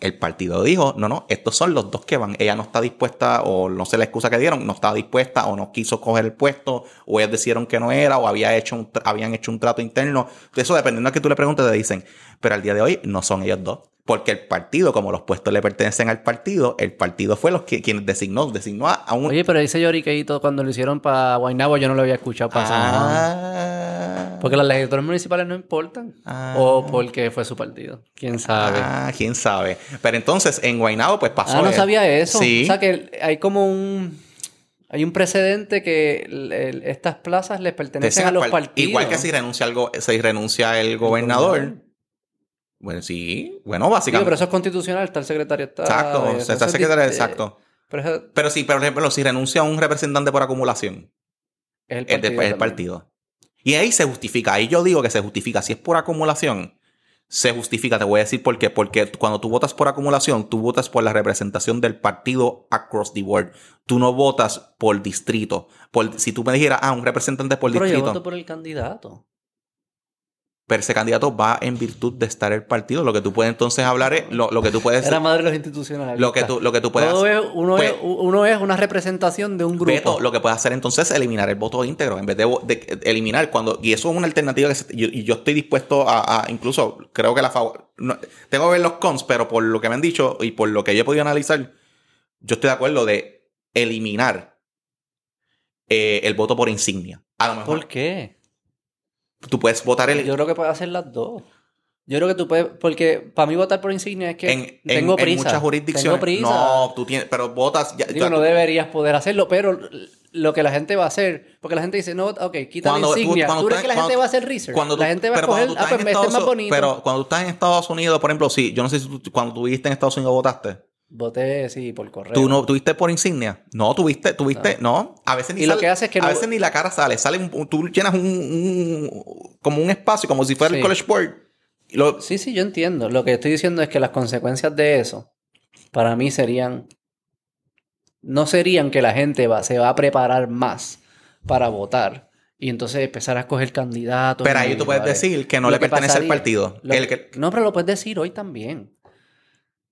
El partido dijo, no, no, estos son los dos que van. Ella no está dispuesta, o no sé la excusa que dieron, no estaba dispuesta, o no quiso coger el puesto, o ellos decidieron que no era, o había hecho un habían hecho un trato interno. Eso dependiendo a que tú le preguntes, te dicen. Pero al día de hoy no son ellos dos. Porque el partido, como los puestos le pertenecen al partido, el partido fue los que quien designó, designó a, un. Oye, pero ese lloriqueito cuando lo hicieron para Guaynabo yo no lo había escuchado Juan. ah, Porque las legislaturas municipales no importan. Ah. O porque fue su partido. ¿Quién sabe? Ah, quién sabe. Pero entonces en Guaynabo, pues pasó. Ah, no sabía eso. Sí. O sea que hay como un... Hay un precedente que el- el- estas plazas les pertenecen Te a los par- partidos. Igual que si renuncia algo, si renuncia el gobernador. Bueno, sí, bueno, básicamente. pero eso es constitucional, está el secretario Estado. exacto, está es secretario, dist- exacto. Pero eso Pero sí, por ejemplo, si renuncia un representante por acumulación, es el es partido. del es el partido. Y ahí se justifica, ahí yo digo que se justifica. Si es por acumulación, se justifica. Te voy a decir por qué. Porque cuando tú votas por acumulación, tú votas por la representación del partido across the board. Tú no votas por distrito. Por, si tú me dijeras, ah, un representante por Pero yo distrito. voto por el candidato. Pero ese candidato va en virtud de estar el partido. Lo que tú puedes entonces hablar es lo, lo que tú puedes Era madre de los institucionales. lo que tú, lo que tú puedes Todo hacer. uno, Pues- es, uno es una representación de un grupo. Lo que puedes hacer entonces es eliminar el voto íntegro en vez de, eliminar cuando y eso es una alternativa que se- yo- y yo, estoy dispuesto a, a- incluso creo que la favor no- tengo que ver los cons pero por lo que me han dicho y por lo que yo he podido analizar yo estoy de acuerdo de eliminar eh, el voto por insignia a lo mejor ¿Por qué? Tú puedes votar el Yo creo que puedes hacer las dos. Yo creo que tú puedes, porque para mí votar por insignia es que en, en- tengo en prisa. muchas jurisdicciones Tengo prisa. no tú tienes pero votas ya- Digo, ya- no deberías poder hacerlo, pero lo que la gente va a hacer, porque la gente dice, no, ok, quita Cuando la tú- insignia. ¿Tú, cuando crees que la gente va a hacer research? Cuando tú- la gente va a pero cuando coger, tú ah, pues en este es más bonito. Pero cuando tú estás en Estados Unidos, por ejemplo, sí, yo no sé si tú- cuando tú viviste en Estados Unidos votaste. Voté, sí, por correo. ¿Tú no tuviste por insignia? No, tuviste, tuviste, no. A veces ni Y lo sale- que hace es que a no- veces ni la cara sale, sale un- tú llenas un, un- como un espacio, como si fuera el college board. Lo- Sí, sí, yo entiendo. Lo que estoy diciendo es que las consecuencias de eso, para mí serían, no serían que la gente va, se va a preparar más para votar y entonces empezar a escoger candidatos. Pero ahí tú puedes decir que no Lo le que pertenece al pasaría- partido. Lo- El que- No, pero lo puedes decir hoy también.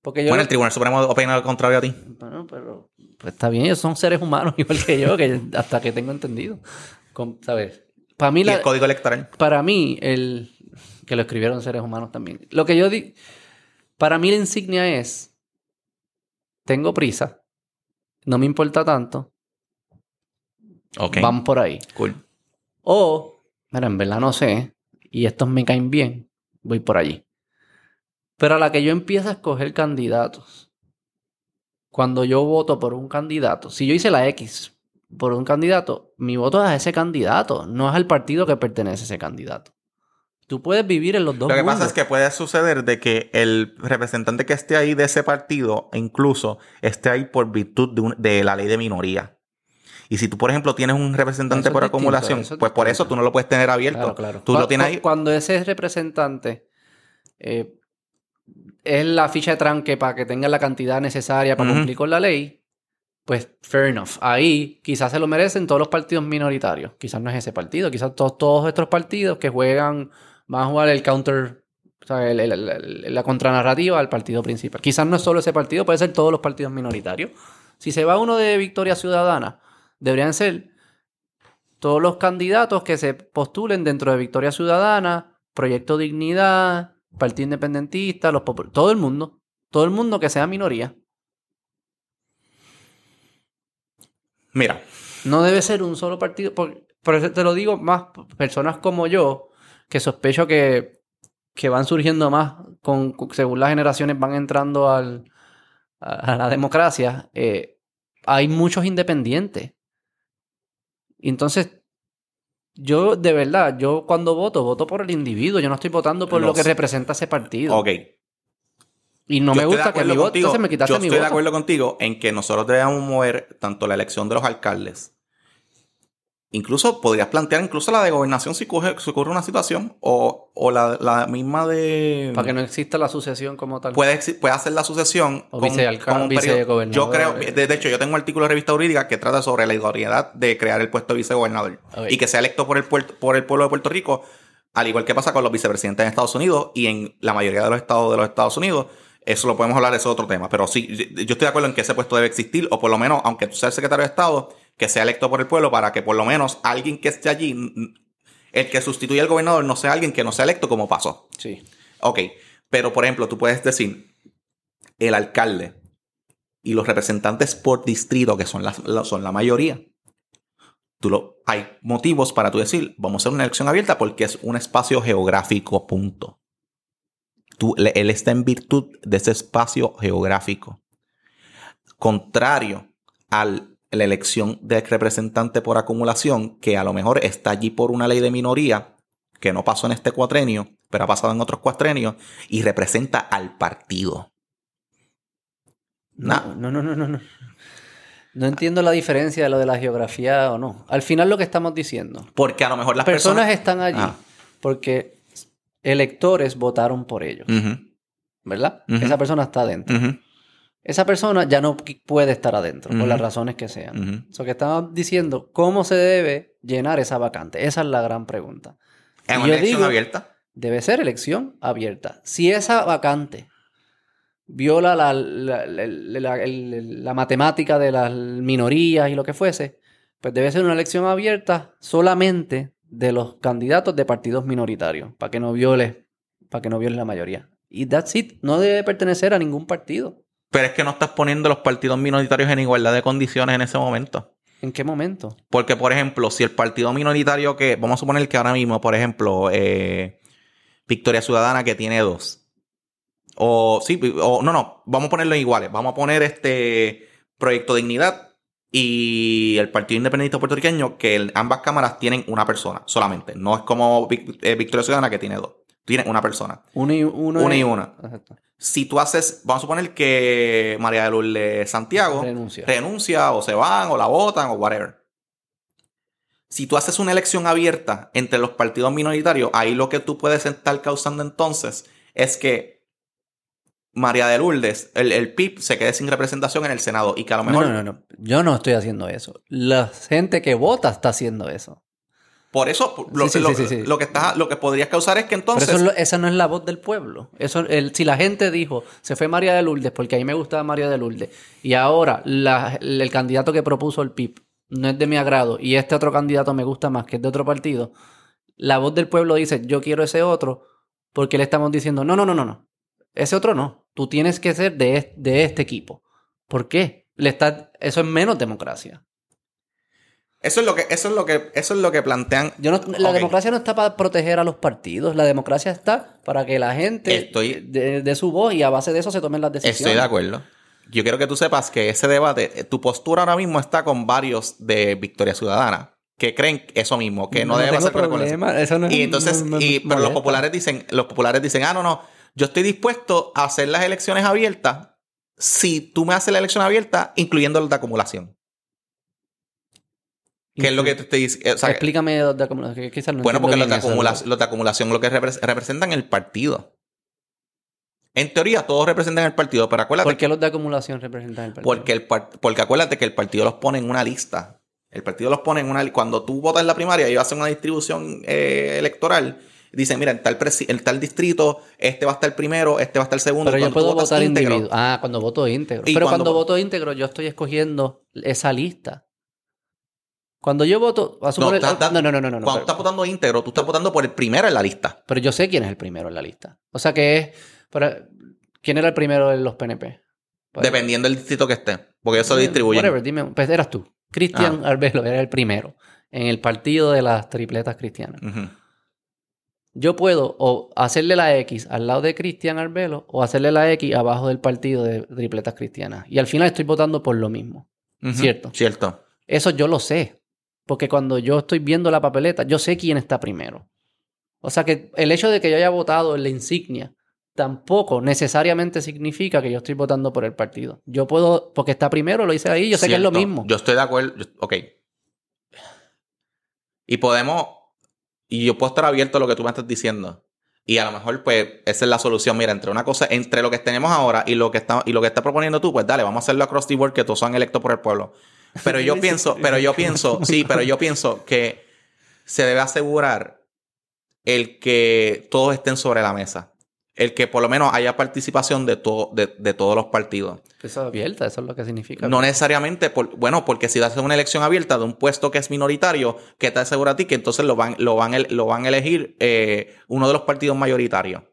Porque yo... bueno, el Tribunal Supremo opina lo contrario a ti. Bueno, pero pues está bien, ellos son seres humanos igual que yo, que hasta que tengo entendido. Con- ¿Sabes? Para mí, Y la, el código electoral. para mí, el que lo escribieron seres humanos también. Lo que yo di, para mí la insignia es, tengo prisa, no me importa tanto, Ok. vamos por ahí. Cool. O, mira, en verdad no sé, y estos me caen bien, voy por allí. Pero a la que yo empiezo a escoger candidatos, cuando yo voto por un candidato, si yo hice la X por un candidato, mi voto es a ese candidato, no es al partido que pertenece ese candidato. Tú puedes vivir en los dos Lo que pasa es que puede suceder de que el representante que esté ahí de ese partido incluso esté ahí por virtud de, un- de la ley de minoría. Y si tú, por ejemplo, tienes un representante por distinto, acumulación, pues por eso tú no lo puedes tener abierto. Claro, claro. Tú lo tienes ahí. Cuando ese representante eh, es la ficha de tranque para que tenga la cantidad necesaria para cumplir con la ley, pues fair enough. Ahí quizás se lo merecen todos los partidos minoritarios. Quizás no es ese partido, quizás todos, todos estos partidos que juegan, van a jugar el counter, o sea, el- el- el- el- la contranarrativa al partido principal. Quizás no es solo ese partido, puede ser todos los partidos minoritarios. Si se va uno de Victoria Ciudadana, deberían ser todos los candidatos que se postulen dentro de Victoria Ciudadana, Proyecto Dignidad, Partido Independentista, los popul- todo el mundo, todo el mundo que sea minoría. Mira, No debe ser un solo partido. Por, por eso te lo digo, más personas como yo, que sospecho que, que van surgiendo más con, con- según las generaciones van entrando al, a, a la democracia. eh, hay muchos independientes. Entonces, yo de verdad, yo cuando voto, voto por el individuo. Yo no estoy votando por No lo que representa ese partido. ok. Y no Yo me gusta que mi voto, entonces me quitaste Yo mi estoy de voto. acuerdo contigo en que nosotros debemos mover tanto la elección de los alcaldes. Incluso podrías plantear incluso la de gobernación si, coge- si ocurre una situación. O, o la, la misma de. Para que no exista la sucesión como tal. puede, puede hacer la sucesión O con, un vicegobernador. Yo creo, de, de hecho, yo tengo un artículo de revista jurídica que trata sobre la idoneidad de crear el puesto de vicegobernador y que sea electo por el, puer- por el pueblo de Puerto Rico, al igual que pasa con los vicepresidentes en Estados Unidos y en la mayoría de los estados de los Estados Unidos. Eso lo podemos hablar, eso es otro tema. Pero sí, yo estoy de acuerdo en que ese puesto debe existir, o por lo menos, aunque tú seas secretario de Estado, que sea electo por el pueblo para que por lo menos alguien que esté allí, el que sustituya al gobernador, no sea alguien que no sea electo como pasó. Sí. Ok, pero por ejemplo, tú puedes decir el alcalde y los representantes por distrito, que son la, la- son la mayoría. Tú lo, hay motivos para tú decir, vamos a hacer una elección abierta porque es un espacio geográfico, punto. Tú, él está en virtud de ese espacio geográfico. Contrario a la elección de representante por acumulación, que a lo mejor está allí por una ley de minoría, que no pasó en este cuatrenio, pero ha pasado en otros cuatrenios, y representa al partido. Nah. No, no, no, no, no. No entiendo la diferencia de lo de la geografía o no. Al final lo que estamos diciendo. Porque a lo mejor las personas, personas... están allí Ah. porque electores votaron por ellos. ¿Verdad? Esa persona está adentro. ujú, Esa persona ya no puede estar adentro, por las razones que sean. ujú. Eso que estamos diciendo, ¿cómo se debe llenar esa vacante? Esa es la gran pregunta. Y una elección digo- abierta. Debe ser elección abierta. Si esa vacante viola la, la- la- la matemática de las minorías y lo que fuese, pues debe ser una elección abierta solamente de los candidatos de partidos minoritarios, para que no viole, para que no viole la mayoría. Y that's it. No debe pertenecer a ningún partido. Pero es que no estás poniendo los partidos minoritarios en igualdad de condiciones en ese momento. ¿En qué momento? Porque, por ejemplo, si el partido minoritario que, vamos a suponer que ahora mismo, por ejemplo, eh, Victoria Ciudadana que tiene dos. O sí, o no, no, vamos a ponerlo iguales. Vamos a poner este Proyecto Dignidad y el Partido Independiente Puertorriqueño, que ambas cámaras tienen una persona solamente. No es como eh, Victoria Ciudadana que tiene dos. Tiene una persona. Uno y uno. Una y una. Exacto. Si tú haces, vamos a suponer que María de Lourdes Santiago Renuncia. renuncia o se van o la votan o whatever. Si tú haces una elección abierta entre los partidos minoritarios, ahí lo que tú puedes estar causando entonces es que María de Lourdes, el, el PIB, se quede sin representación en el Senado y que a lo No, mejor... no, no, no. Yo no estoy haciendo eso. La gente que vota está haciendo eso. Por eso, lo, Sí, sí, lo- sí, sí, sí. lo que está, lo que podrías causar es que Pero entonces. eso esa no es la voz del pueblo. Eso, el- si la gente dijo, se fue María de Lourdes porque a mí me gustaba María de Lourdes, y ahora la- el, candidato que propuso el PIB no es de mi agrado y este otro candidato me gusta más, que es de otro partido, la voz del pueblo dice, yo quiero ese otro, porque le estamos diciendo, no, no, no, no, no, ese otro no, tú tienes que ser de, es- de este equipo. ¿Por qué? Le está, eso es menos democracia. Eso es lo que, eso es lo que, eso es lo que plantean. Yo no- la democracia no está para proteger a los partidos, la democracia está para que la gente Estoy- de, de su voz y a base de eso se tomen las decisiones. Estoy de acuerdo. Yo quiero que tú sepas que ese debate, tu postura ahora mismo está con varios de Victoria Ciudadana que creen eso mismo, que no, debe pasar con la coalición. problema, eso no es- Y entonces, no y, pero los populares dicen, los populares dicen, ah, no, no, yo estoy dispuesto a hacer las elecciones abiertas si tú me haces la elección abierta, incluyendo los de acumulación. ¿Qué es lo que te? O sea, Explícame los de acumulación. quizás no bueno, porque los de, acumulación, los de acumulación lo que repre- representan el partido. En teoría, todos representan el partido, pero acuérdate ¿Por qué los de acumulación representan el partido? Porque, el par- porque acuérdate que el partido los pone en una lista. El partido los pone en una li- Cuando tú votas en la primaria, ellos hacen una distribución eh, electoral. Dicen, mira, en tal, distrito, este va a estar primero, este va a estar segundo. Pero yo Cuando puedo votar íntegro, individuo. Ah, cuando voto íntegro. Y Pero cuando- cuando voto íntegro, yo estoy escogiendo esa lista. Cuando yo voto. a No, suponer- estás- estás- no, no, no, no, no, Cuando pero- estás votando íntegro, tú estás votando por el primero en la lista. Pero yo sé quién es el primero en la lista. O sea que es. pero, ¿Quién era el primero en los PNP? Pues, Dependiendo del distrito que esté. Porque se lo distribuyen. Whatever, dime. Pues eras tú. Cristian Ah. Arbelo era el primero en el partido de las tripletas cristianas. Yo puedo o hacerle la X al lado de Cristian Arbelo o hacerle la X abajo del partido de tripletas cristianas. Y al final estoy votando por lo mismo. Cierto. Cierto. Eso yo lo sé. Porque cuando yo estoy viendo la papeleta, yo sé quién está primero. O sea que el hecho de que yo haya votado en la insignia tampoco necesariamente significa que yo estoy votando por el partido. Yo puedo, porque está primero, lo hice ahí, yo sé que es lo mismo. Yo estoy de acuerdo. Yo- ok. Y podemos. Y yo puedo estar abierto a lo que tú me estás diciendo. Y a lo mejor, pues, esa es la solución. Mira, entre una cosa, entre lo que tenemos ahora y lo que está, y lo que está proponiendo tú, pues dale, vamos a hacerlo across the board, que todos son electos por el pueblo. Pero yo pienso, pero yo pienso, sí, pero yo pienso que se debe asegurar el que todos estén sobre la mesa. El que por lo menos haya participación de, todo de, de todos los partidos. Eso es abierta, eso es lo que significa. No necesariamente, por, bueno, porque si haces una elección abierta de un puesto que es minoritario, que te asegura a ti que entonces lo van, lo van, el- lo van a elegir eh, uno de los partidos mayoritarios.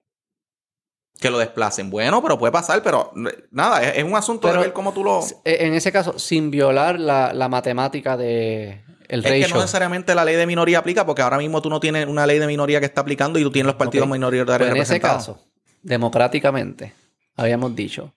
Que lo desplacen. Bueno, pero puede pasar, pero nada, es, es un asunto Pero- de ver cómo tú lo... Eh, En ese caso, sin violar la, la matemática de el Es que no necesariamente la ley de minoría aplica, porque ahora mismo tú no tienes una ley de minoría que está aplicando y tú tienes los partidos Ok. minoritarios Pues en ese caso, democráticamente, habíamos dicho,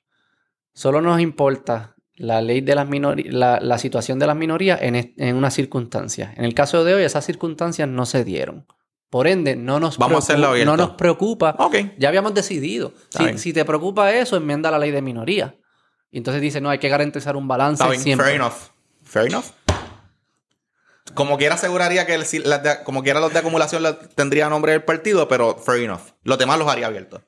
solo nos importa la ley de las minorías, la, la situación de las minorías en, en una circunstancia. En el caso de hoy, esas circunstancias no se dieron. Por ende, no nos, Vamos a hacerlo abierto. no nos preocupa. Ok. Ya habíamos decidido. Si, te preocupa eso, enmienda la ley de minoría. Y entonces dice, no, hay que garantizar un balance Está bien, siempre. fair enough. Fair enough. Como quiera aseguraría que el- como quiera los de acumulación la- tendría nombre del partido, pero fair enough. Los demás los haría abiertos.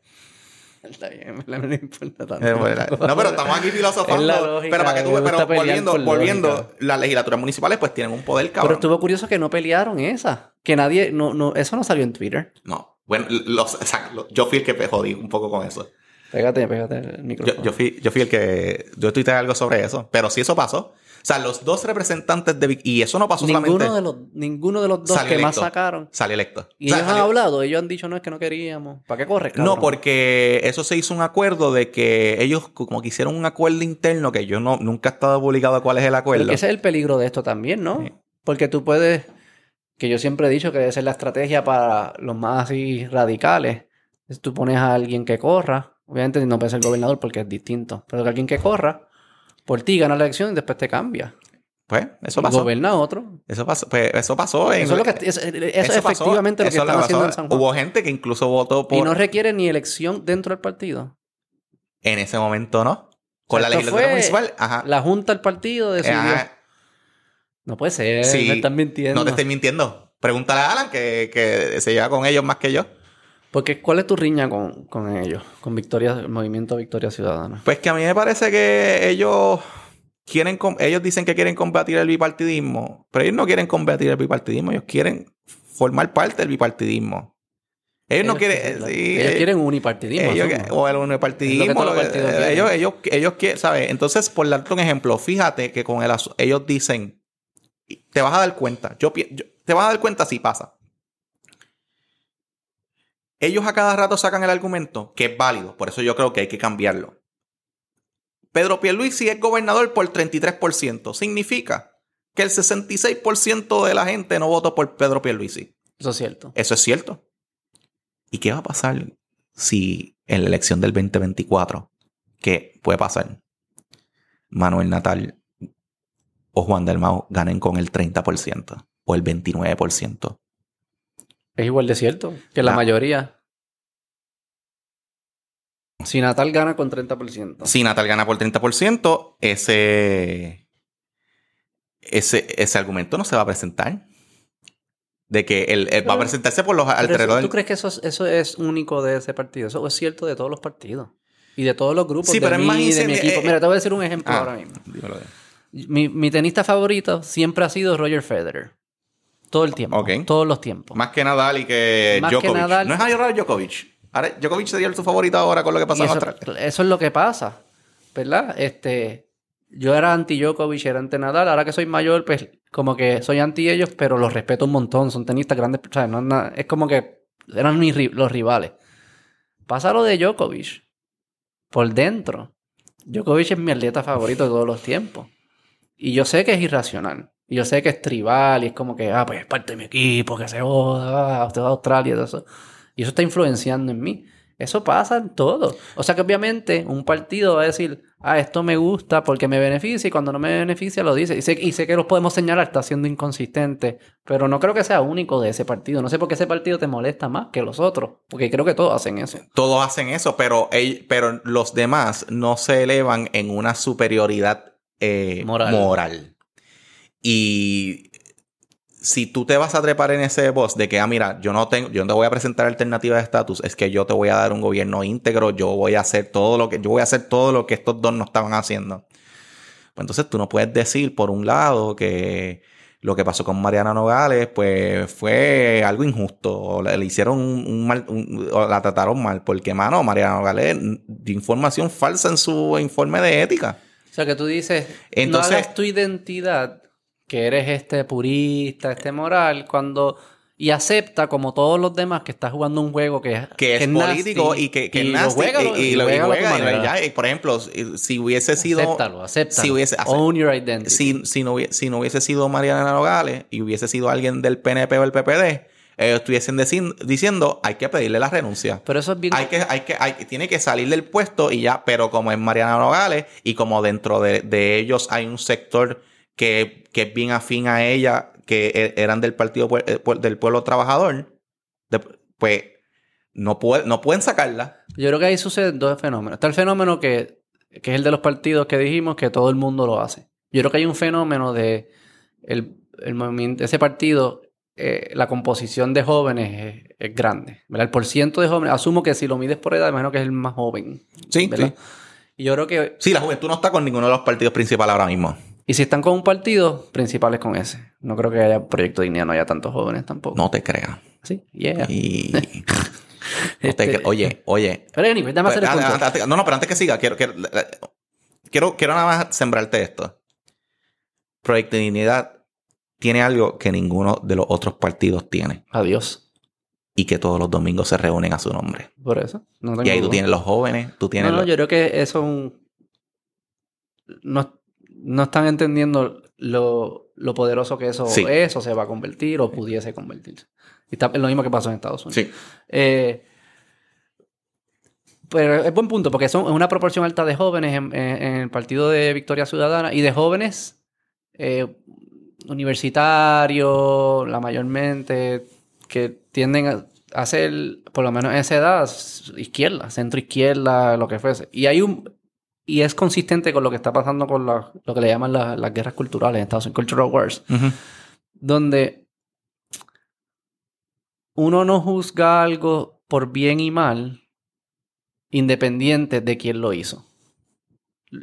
Está bien, no me importa tanto. Eh, bueno, No, pero estamos aquí filosofando. lógica, pero para que tú pero volviendo, volviendo, las legislaturas municipales pues tienen un poder Pero cabrón. estuvo curioso que no pelearon esa. Que nadie, no, no, eso no salió en Twitter. No. Bueno, los, los- yo fui el que jodí un poco con eso. Pégate, pégate el Yo, micrófono. yo fui, yo fui el que. Yo tuiteé algo sobre eso. Pero si eso pasó. O sea, los dos representantes de. Y eso no pasó solamente. ninguno, de los, ninguno de los dos que más sacaron. Salió electo. Y O sea, ellos han hablado, ellos han dicho, no, es que no queríamos. ¿Para qué corre, cabrón? No, porque eso se hizo un acuerdo de que ellos como que hicieron un acuerdo interno que yo no nunca he estado publicado cuál es el acuerdo. Porque ese es el peligro de esto también, ¿no? Sí. Porque tú puedes, que yo siempre he dicho que debe ser la estrategia para los más así radicales. Es tú pones a alguien que corra, obviamente no puede ser gobernador porque es distinto, pero que alguien que corra por ti gana la elección y después te cambia. Pues eso pasó. Gobierna otro. Eso pasó, pues, eso pasó en- Eso es, lo que, eso, eso es pasó. efectivamente lo que Eso están haciendo en San Juan. Hubo gente que incluso votó por Y no requiere ni elección dentro del partido. en ese momento, ¿no? Con la legislatura municipal, ajá. La junta del partido decidió. Ajá. No puede ser, Sí. me están mintiendo. No te estoy mintiendo. Pregúntale a Alan que, que se lleva con ellos más que yo. Porque ¿cuál es tu riña con, con ellos? Con Victoria, el movimiento Victoria Ciudadana. Pues que a mí me parece que ellos quieren, ellos dicen que quieren combatir el bipartidismo, pero ellos no quieren combatir el bipartidismo, ellos quieren formar parte del bipartidismo. Ellos, no quieren. sí, ellos eh, quieren unipartidismo. ellos- asumo. o el unipartidismo. Lo que lo que- quieren. ellos, ellos, ellos quieren, ¿sabes? Entonces, por darte un ejemplo, fíjate que con el ellos dicen, te vas a dar cuenta, yo, yo- te vas a dar cuenta si pasa. Ellos a cada rato sacan el argumento que es válido, por eso yo creo que hay que cambiarlo. Pedro Pierluisi es gobernador por 33%. Significa que el 66% de la gente no votó por Pedro Pierluisi. Eso es cierto. Eso es cierto. ¿Y qué va a pasar si en la elección del 2024, qué puede pasar? Manuel Natal o Juan del Mao ganen con el 30% o el 29%. Es igual de cierto que la Ah. mayoría. Si Natal gana con 30%. Si Natal gana por 30%, ese, ese, ese argumento no se va a presentar. De que él, él va a presentarse por los Pero eso- alrededor. ¿Tú crees que eso es, eso es único de ese partido? Eso es cierto de todos los partidos. Y de todos los grupos. Sí, de pero es más de mi equipo. eh, Mira, te voy a decir un ejemplo Ah, ahora mismo. dímelo. Mi, mi tenista favorito siempre ha sido Roger Federer. Todo el tiempo. Todos los tiempos. Más que Nadal y que Más que. Nadal- No es ahora Djokovic. Ahora, Djokovic sería tu favorito ahora con lo que Y pasó en eso, Australia. eso es lo que pasa, ¿verdad? Este, yo era anti Djokovic, era anti Nadal. Ahora que soy mayor, pues como que soy anti ellos, pero los respeto un montón. Son tenistas grandes. o sea, no es, como que eran mis los rivales. Pasa lo de Djokovic. Por dentro. Djokovic es mi atleta favorito de todos los tiempos. Y yo sé que es irracional. Y yo sé que es tribal y es como que, ah, pues es parte de mi equipo, que se joda, ah, usted va a Australia y todo eso. Y eso está influenciando en mí. Eso pasa en todo. O sea que obviamente un partido va a decir, ah, esto me gusta porque me beneficia y cuando no me beneficia lo dice. Y sé, y sé que los podemos señalar, está siendo inconsistente, pero no creo que sea único de ese partido. No sé por qué ese partido te molesta más que los otros, porque creo que todos hacen eso. Todos hacen eso, pero, pero los demás no se elevan en una superioridad eh, Moral. moral. Y si tú te vas a trepar en ese boss de que, ah, mira, yo no tengo, yo no te voy a presentar alternativa de estatus, es que yo te voy a dar un gobierno íntegro, yo voy a hacer todo lo que, yo voy a hacer todo lo que estos dos no estaban haciendo. Pues entonces tú no puedes decir, por un lado, que lo que pasó con Mariana Nogales, pues fue algo injusto, o le, le hicieron un, mal, un- o la trataron mal, porque, mano, Mariana Nogales dio información falsa en su informe de ética. O sea que tú dices, Entonces- no hagas tu identidad, que eres este purista, este moral, cuando... Y acepta, como todos los demás, que estás jugando un juego que, que es político nasty, y que, que y es lo nasty, juega, y, y lo y tu juega, y manera. ya, y, por ejemplo, si, hubiese sido Acéptalo, acéptalo. si hubiese- Own your identity. si, si, no hubiese, si no hubiese sido Mariana Nogales y hubiese sido alguien del PNP o el PPD, ellos estuviesen diciendo hay que pedirle la renuncia. Pero eso es bien... Hay que, hay que, hay, tiene que salir del puesto y ya, pero como es Mariana Nogales y como dentro de, de ellos hay un sector que, que es bien afín a ella, que e- eran del partido eh, del pueblo trabajador, de- pues no, puede, no pueden sacarla. Yo creo que ahí suceden dos fenómenos. Está el fenómeno que, que es el de los partidos que dijimos que todo el mundo lo hace. Yo creo que hay un fenómeno de el, el movimiento, ese partido, eh, la composición de jóvenes es, es grande. ¿verdad? El porciento de jóvenes, asumo que si lo mides por edad, imagino que es el más joven. Sí, ¿verdad? sí. Y yo creo que, Sí, la juventud no está con ninguno de los partidos principales ahora mismo. Y si están con un partido, principal es con ese. No creo que haya proyecto de dignidad, no haya tantos jóvenes tampoco. No te creas. Sí, yeah. Y... no te Este- Oye, oye. Pero anyway, déjame hacer el Ah, punto. No, no, pero antes que siga, quiero, quiero, quiero, quiero nada más sembrarte esto. Proyecto de Dignidad tiene algo que ninguno de los otros partidos tiene. Adiós. Y que todos los domingos se reúnen a su nombre. Por eso. No Y ahí tú tienes los jóvenes, tú tienes No, no, los- yo creo que eso es un... No, no están entendiendo lo, lo poderoso que eso Sí. es o se va a convertir o pudiese convertirse. Y está, es lo mismo que pasó en Estados Unidos. Sí. Eh, pero es buen punto porque son es una proporción alta de jóvenes en, en- en el Partido de Victoria Ciudadana y de jóvenes eh, universitarios, la mayormente, que tienden a hacer, por lo menos en esa edad, izquierda, centro izquierda, lo que fuese. Y hay un y es consistente con lo que está pasando con la- lo que le llaman la- las guerras culturales en Estados Unidos, cultural wars donde uno no juzga algo por bien y mal independiente de quién lo hizo.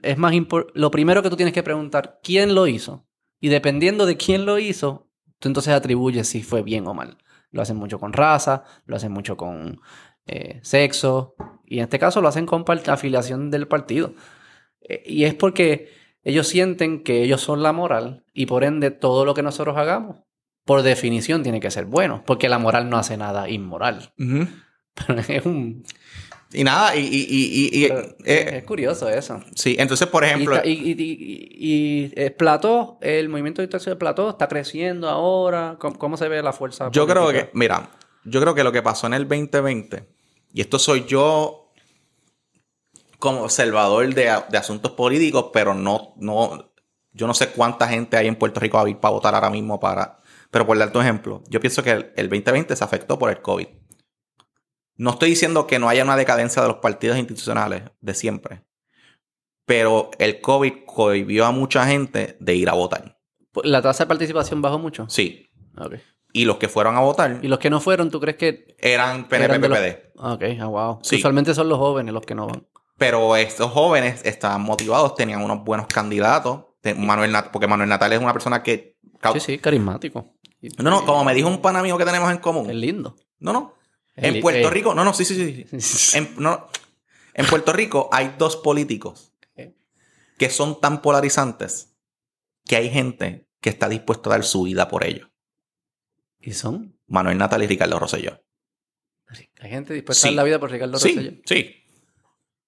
Es más lo primero que tú tienes que preguntar, ¿quién lo hizo? Y dependiendo de quién lo hizo, tú entonces atribuyes si fue bien o mal. Lo hacen mucho con raza, lo hacen mucho con eh, sexo, y en este caso lo hacen con afiliación del partido. Eh, y es porque ellos sienten que ellos son la moral y por ende todo lo que nosotros hagamos, por definición, tiene que ser bueno, porque la moral no hace nada inmoral. Pero es un... Y nada, y, y, y, y- y- pero eh, es curioso eso. sí, entonces, por ejemplo, y, eh, Plató, el movimiento de distracción de Plató está creciendo ahora. ¿Cómo, cómo se ve la fuerza? yo creo que, mira, yo creo que lo que pasó en el 2020, y esto soy yo como observador de, de asuntos políticos, pero no, no, yo no sé cuánta gente hay en Puerto Rico a ir para votar ahora mismo para, pero por darte un ejemplo, yo pienso que el, el 2020 se afectó por el COVID. No estoy diciendo que no haya una decadencia de los partidos institucionales de siempre, pero el COVID cohibió a mucha gente de ir a votar. ¿La tasa de participación bajó mucho? Sí. Y los que fueron a votar ¿Y los que no fueron, tú crees que eran PNP, eran de los- PPD. Ok, ah, wow. Sí. Usualmente son los jóvenes los que no van. Pero estos jóvenes estaban motivados, tenían unos buenos candidatos. Manuel Nat- porque Manuel Natal es una persona que. Sí, sí, carismático. No, no, como me dijo un pan amigo que tenemos en común. Es lindo. No, no. En Puerto eh. Rico, no, no, sí, sí, sí. En, no, en Puerto Rico hay dos políticos Eh. que son tan polarizantes que hay gente que está dispuesta a dar su vida por ellos. ¿Y son? Manuel Natal y Ricardo Rosselló. Hay gente dispuesta Sí. a dar la vida por Ricardo Sí, Rosselló. sí.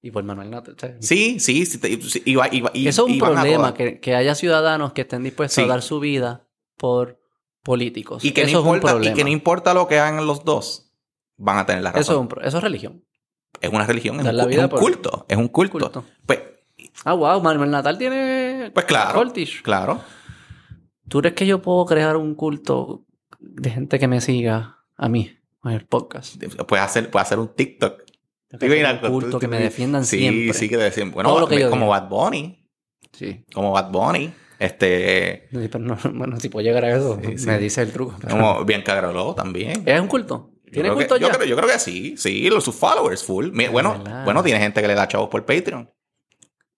Y por Manuel Nata. o sea, Sí, sí, sí, te- sí, y va- y va- y- Eso es un problema, que, que haya ciudadanos que estén dispuestos Sí. a dar su vida por políticos. Y que, no eso es un importa, y problema. que no importa lo que hagan los dos, van a tener la razón. eso, es un eso es religión. Es una religión, es un, la cu- es vida un por- culto, es un culto. Culto. Pues, Ah, wow, Manuel Natal tiene pues claro, cultish. claro. ¿Tú crees que yo puedo crear un culto de gente que me siga a mí en el podcast? Puedes hacer, puedes hacer un TikTok. Yo Sí, mira, un tú- culto tú- que me defiendan sí, siempre. Sí, que decían. Bueno, Todo lo que yo como diga. Bad Bunny. Sí. Como Bad Bunny. Este. Sí, pero no- bueno, si puedo llegar a eso, Sí, sí. me dice el truco. Como Bianca Groló también. ¿Es un culto? Yo ¿Tiene creo, que, culto yo, ya? creo, yo creo que sí, sí, los, sus followers full. Mi- bueno, bueno, tiene gente que le da chavos por Patreon.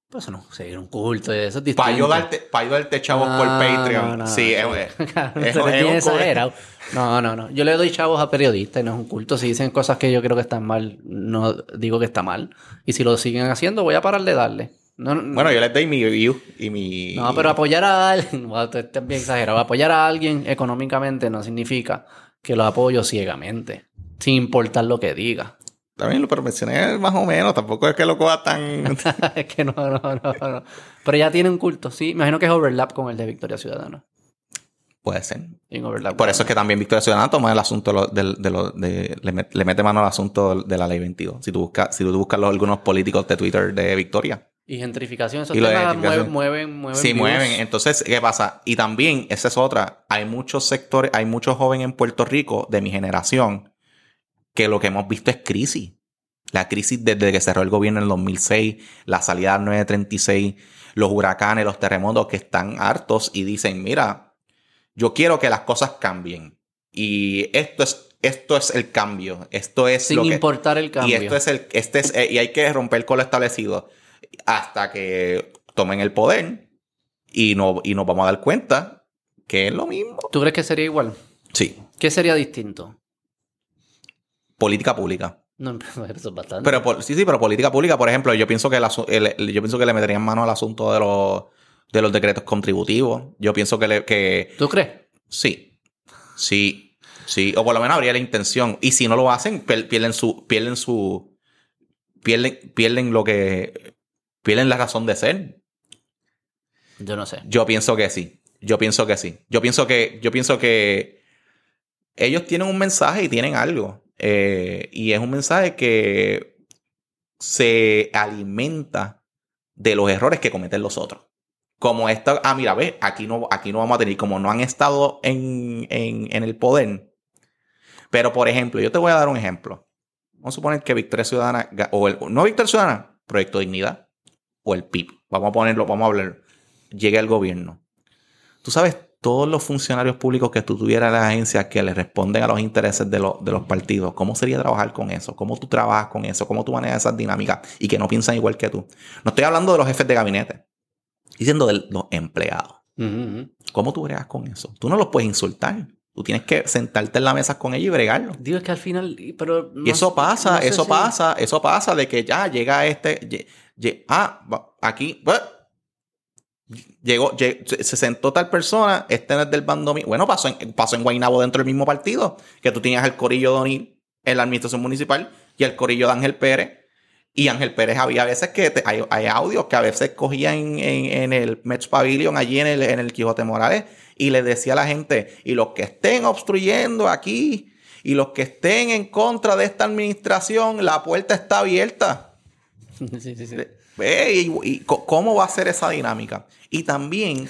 Pues eso no, seguir un culto, eso es distinto. Para yo darte, pa' yo darte chavos por Patreon. no, no, sí, es, es- es exagerado. No, no, no. Yo le doy chavos a periodistas y no es un culto. Si dicen cosas que yo creo que están mal, no digo que está mal. Y si lo siguen haciendo, voy a parar de darle. No, no, Bueno, yo les doy mi view y mi. no, pero apoyar a alguien, wow, estás bien exagerado. Apoyar a alguien económicamente no significa que lo apoyo ciegamente, sin importar lo que diga. También lo mencioné más o menos. Tampoco es que lo coja tan. es que no, no, no, no. Pero ya tiene un culto, sí. Imagino que es overlap con el de Victoria Ciudadana. Puede ser. En overlap. Por eso es que también Victoria Ciudadana toma el asunto de de lo- de- le, met- le mete mano al asunto de la ley 22. Si tú buscas, si tú buscas los, algunos políticos de Twitter de Victoria. Y gentrificación, esos Y de temas mueven, mueven, mueven Sí, mueven. Entonces, ¿qué pasa? Y también, esa es otra. Hay muchos sectores, hay muchos jóvenes en Puerto Rico de mi generación que lo que hemos visto es crisis. La crisis desde que cerró el gobierno en el 2006, la salida del 936, los huracanes, los terremotos que están hartos y dicen, mira, yo quiero que las cosas cambien. Y esto es, esto es el cambio. Esto es Sin lo que... importar el Y cambio. esto es el, este es, eh, y hay que romper con lo establecido hasta que tomen el poder y, no, y nos vamos a dar cuenta que es lo mismo. ¿Tú crees que sería igual? Sí, ¿Qué sería distinto? Política pública. No, pero eso es bastante. Pero por- sí, sí, pero política pública, por ejemplo, yo pienso que el el- yo pienso que le meterían mano al asunto de los de los decretos contributivos. Yo pienso que le, que ¿Tú crees? sí, sí, sí, o por lo menos habría la intención. Y si no lo hacen, pierden su, pierden su, pierden, pierden lo que, pierden la razón de ser. Yo no sé. Yo pienso que sí. Yo pienso que sí. Yo pienso que, yo pienso que ellos tienen un mensaje y tienen algo. Eh, y es un mensaje que se alimenta de los errores que cometen los otros. Como esta, ah, mira, ve, aquí no, aquí no vamos a tener, como no han estado en, en, el poder. Pero, por ejemplo, yo te voy a dar un ejemplo. Vamos a suponer que Victoria Ciudadana, o el, no Victoria Ciudadana, Proyecto Dignidad, o el PIB. Vamos a ponerlo, vamos a hablar llegue al gobierno. Tú sabes, todos los funcionarios públicos que tú tuvieras en las agencias que le responden a los intereses de, los- de los partidos, ¿cómo sería trabajar con eso? ¿Cómo tú trabajas con eso? ¿Cómo tú manejas esas dinámicas y que no piensan igual que tú? No estoy hablando de los jefes de gabinete, diciendo de los empleados. ¿Cómo tú bregas con eso? Tú no los puedes insultar. Tú tienes que sentarte en la mesa con ellos y bregarlo. Digo, es que al final, pero... y eso pasa, no sé eso si- pasa, eso pasa de que ya llega este, ah, aquí, bah, llegó, lle- se se sentó tal persona, este no es del bando mío. Bueno, pasó en, pasó en Guaynabo dentro del mismo partido, que tú tenías el corillo de O'Neill en la administración municipal y el corillo de Ángel Pérez. Y Ángel Pérez había veces que te- hay, hay audios que a veces cogía en, en- en el Mets Pavilion, allí en el, en el Quijote Morales, y le decía a la gente, y los que estén obstruyendo aquí, y los que estén en contra de esta administración, la puerta está abierta. Sí, sí, sí. Ve, y, ¿Cómo va a ser esa dinámica? Y también,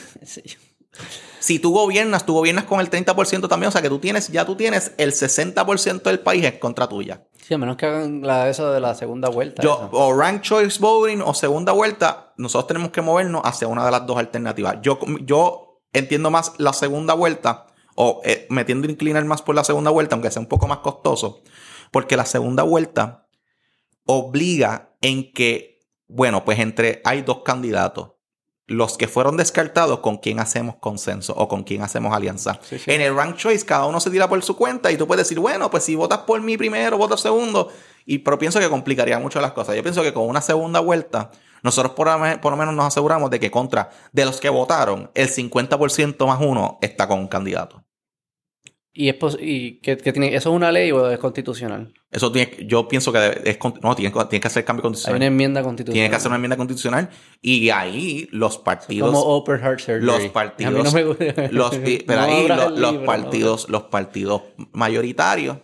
si tú gobiernas, tú gobiernas con el 30% también, o sea que tú tienes, ya tú tienes el 60% del país en contra tuya. Sí, a menos que hagan la, eso de la segunda vuelta. Yo, o rank choice voting o segunda vuelta, nosotros tenemos que movernos hacia una de las dos alternativas. Yo, yo entiendo más la segunda vuelta, o eh, me tiendo a inclinar más por la segunda vuelta, aunque sea un poco más costoso, porque la segunda vuelta obliga en que, bueno, pues entre hay dos candidatos. Los que fueron descartados, con quién hacemos consenso o con quién hacemos alianza. Sí, sí. En el rank choice, cada uno se tira por su cuenta y tú puedes decir, bueno, pues si votas por mí primero, votas segundo. Y, pero pienso que complicaría mucho las cosas. Yo pienso que con una segunda vuelta, nosotros por, por lo menos nos aseguramos de que contra de los que votaron, el 50% más uno está con un candidato. ¿Y, es pos- y que, que tiene, eso es una ley o es constitucional? Eso tiene, yo pienso que es, no, tiene, tiene que hacer cambio Hay constitucional. una enmienda constitucional. Tiene que hacer una enmienda constitucional y ahí los partidos Como Open Heart Surgery. los A mí partidos no me gusta. los, pero No ahí los libro, no partidos los partidos mayoritarios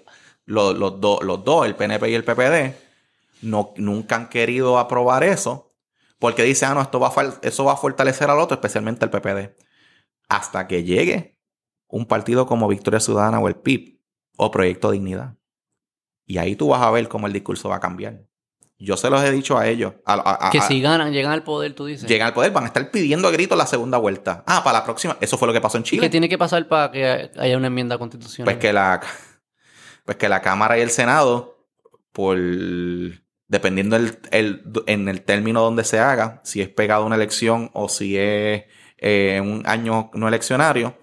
los, los, dos los dos el PNP y el PPD no nunca han querido aprobar eso porque dicen ah no esto va a eso va a fortalecer al otro especialmente al PPD hasta que llegue un partido como Victoria Ciudadana o el PIB o Proyecto Dignidad y ahí tú vas a ver cómo el discurso va a cambiar yo se los he dicho a ellos a- a- a- Que si ganan, llegan al poder, tú dices. llegan al poder, van a estar pidiendo a gritos la segunda vuelta. Ah, para la próxima. Eso fue lo que pasó en ¿Qué Chile. tiene que pasar para que haya una enmienda constitucional? Pues que la pues que la Cámara y el Senado, por dependiendo el, el- en el término donde se haga, si es pegado a una elección o si es eh, un año no eleccionario,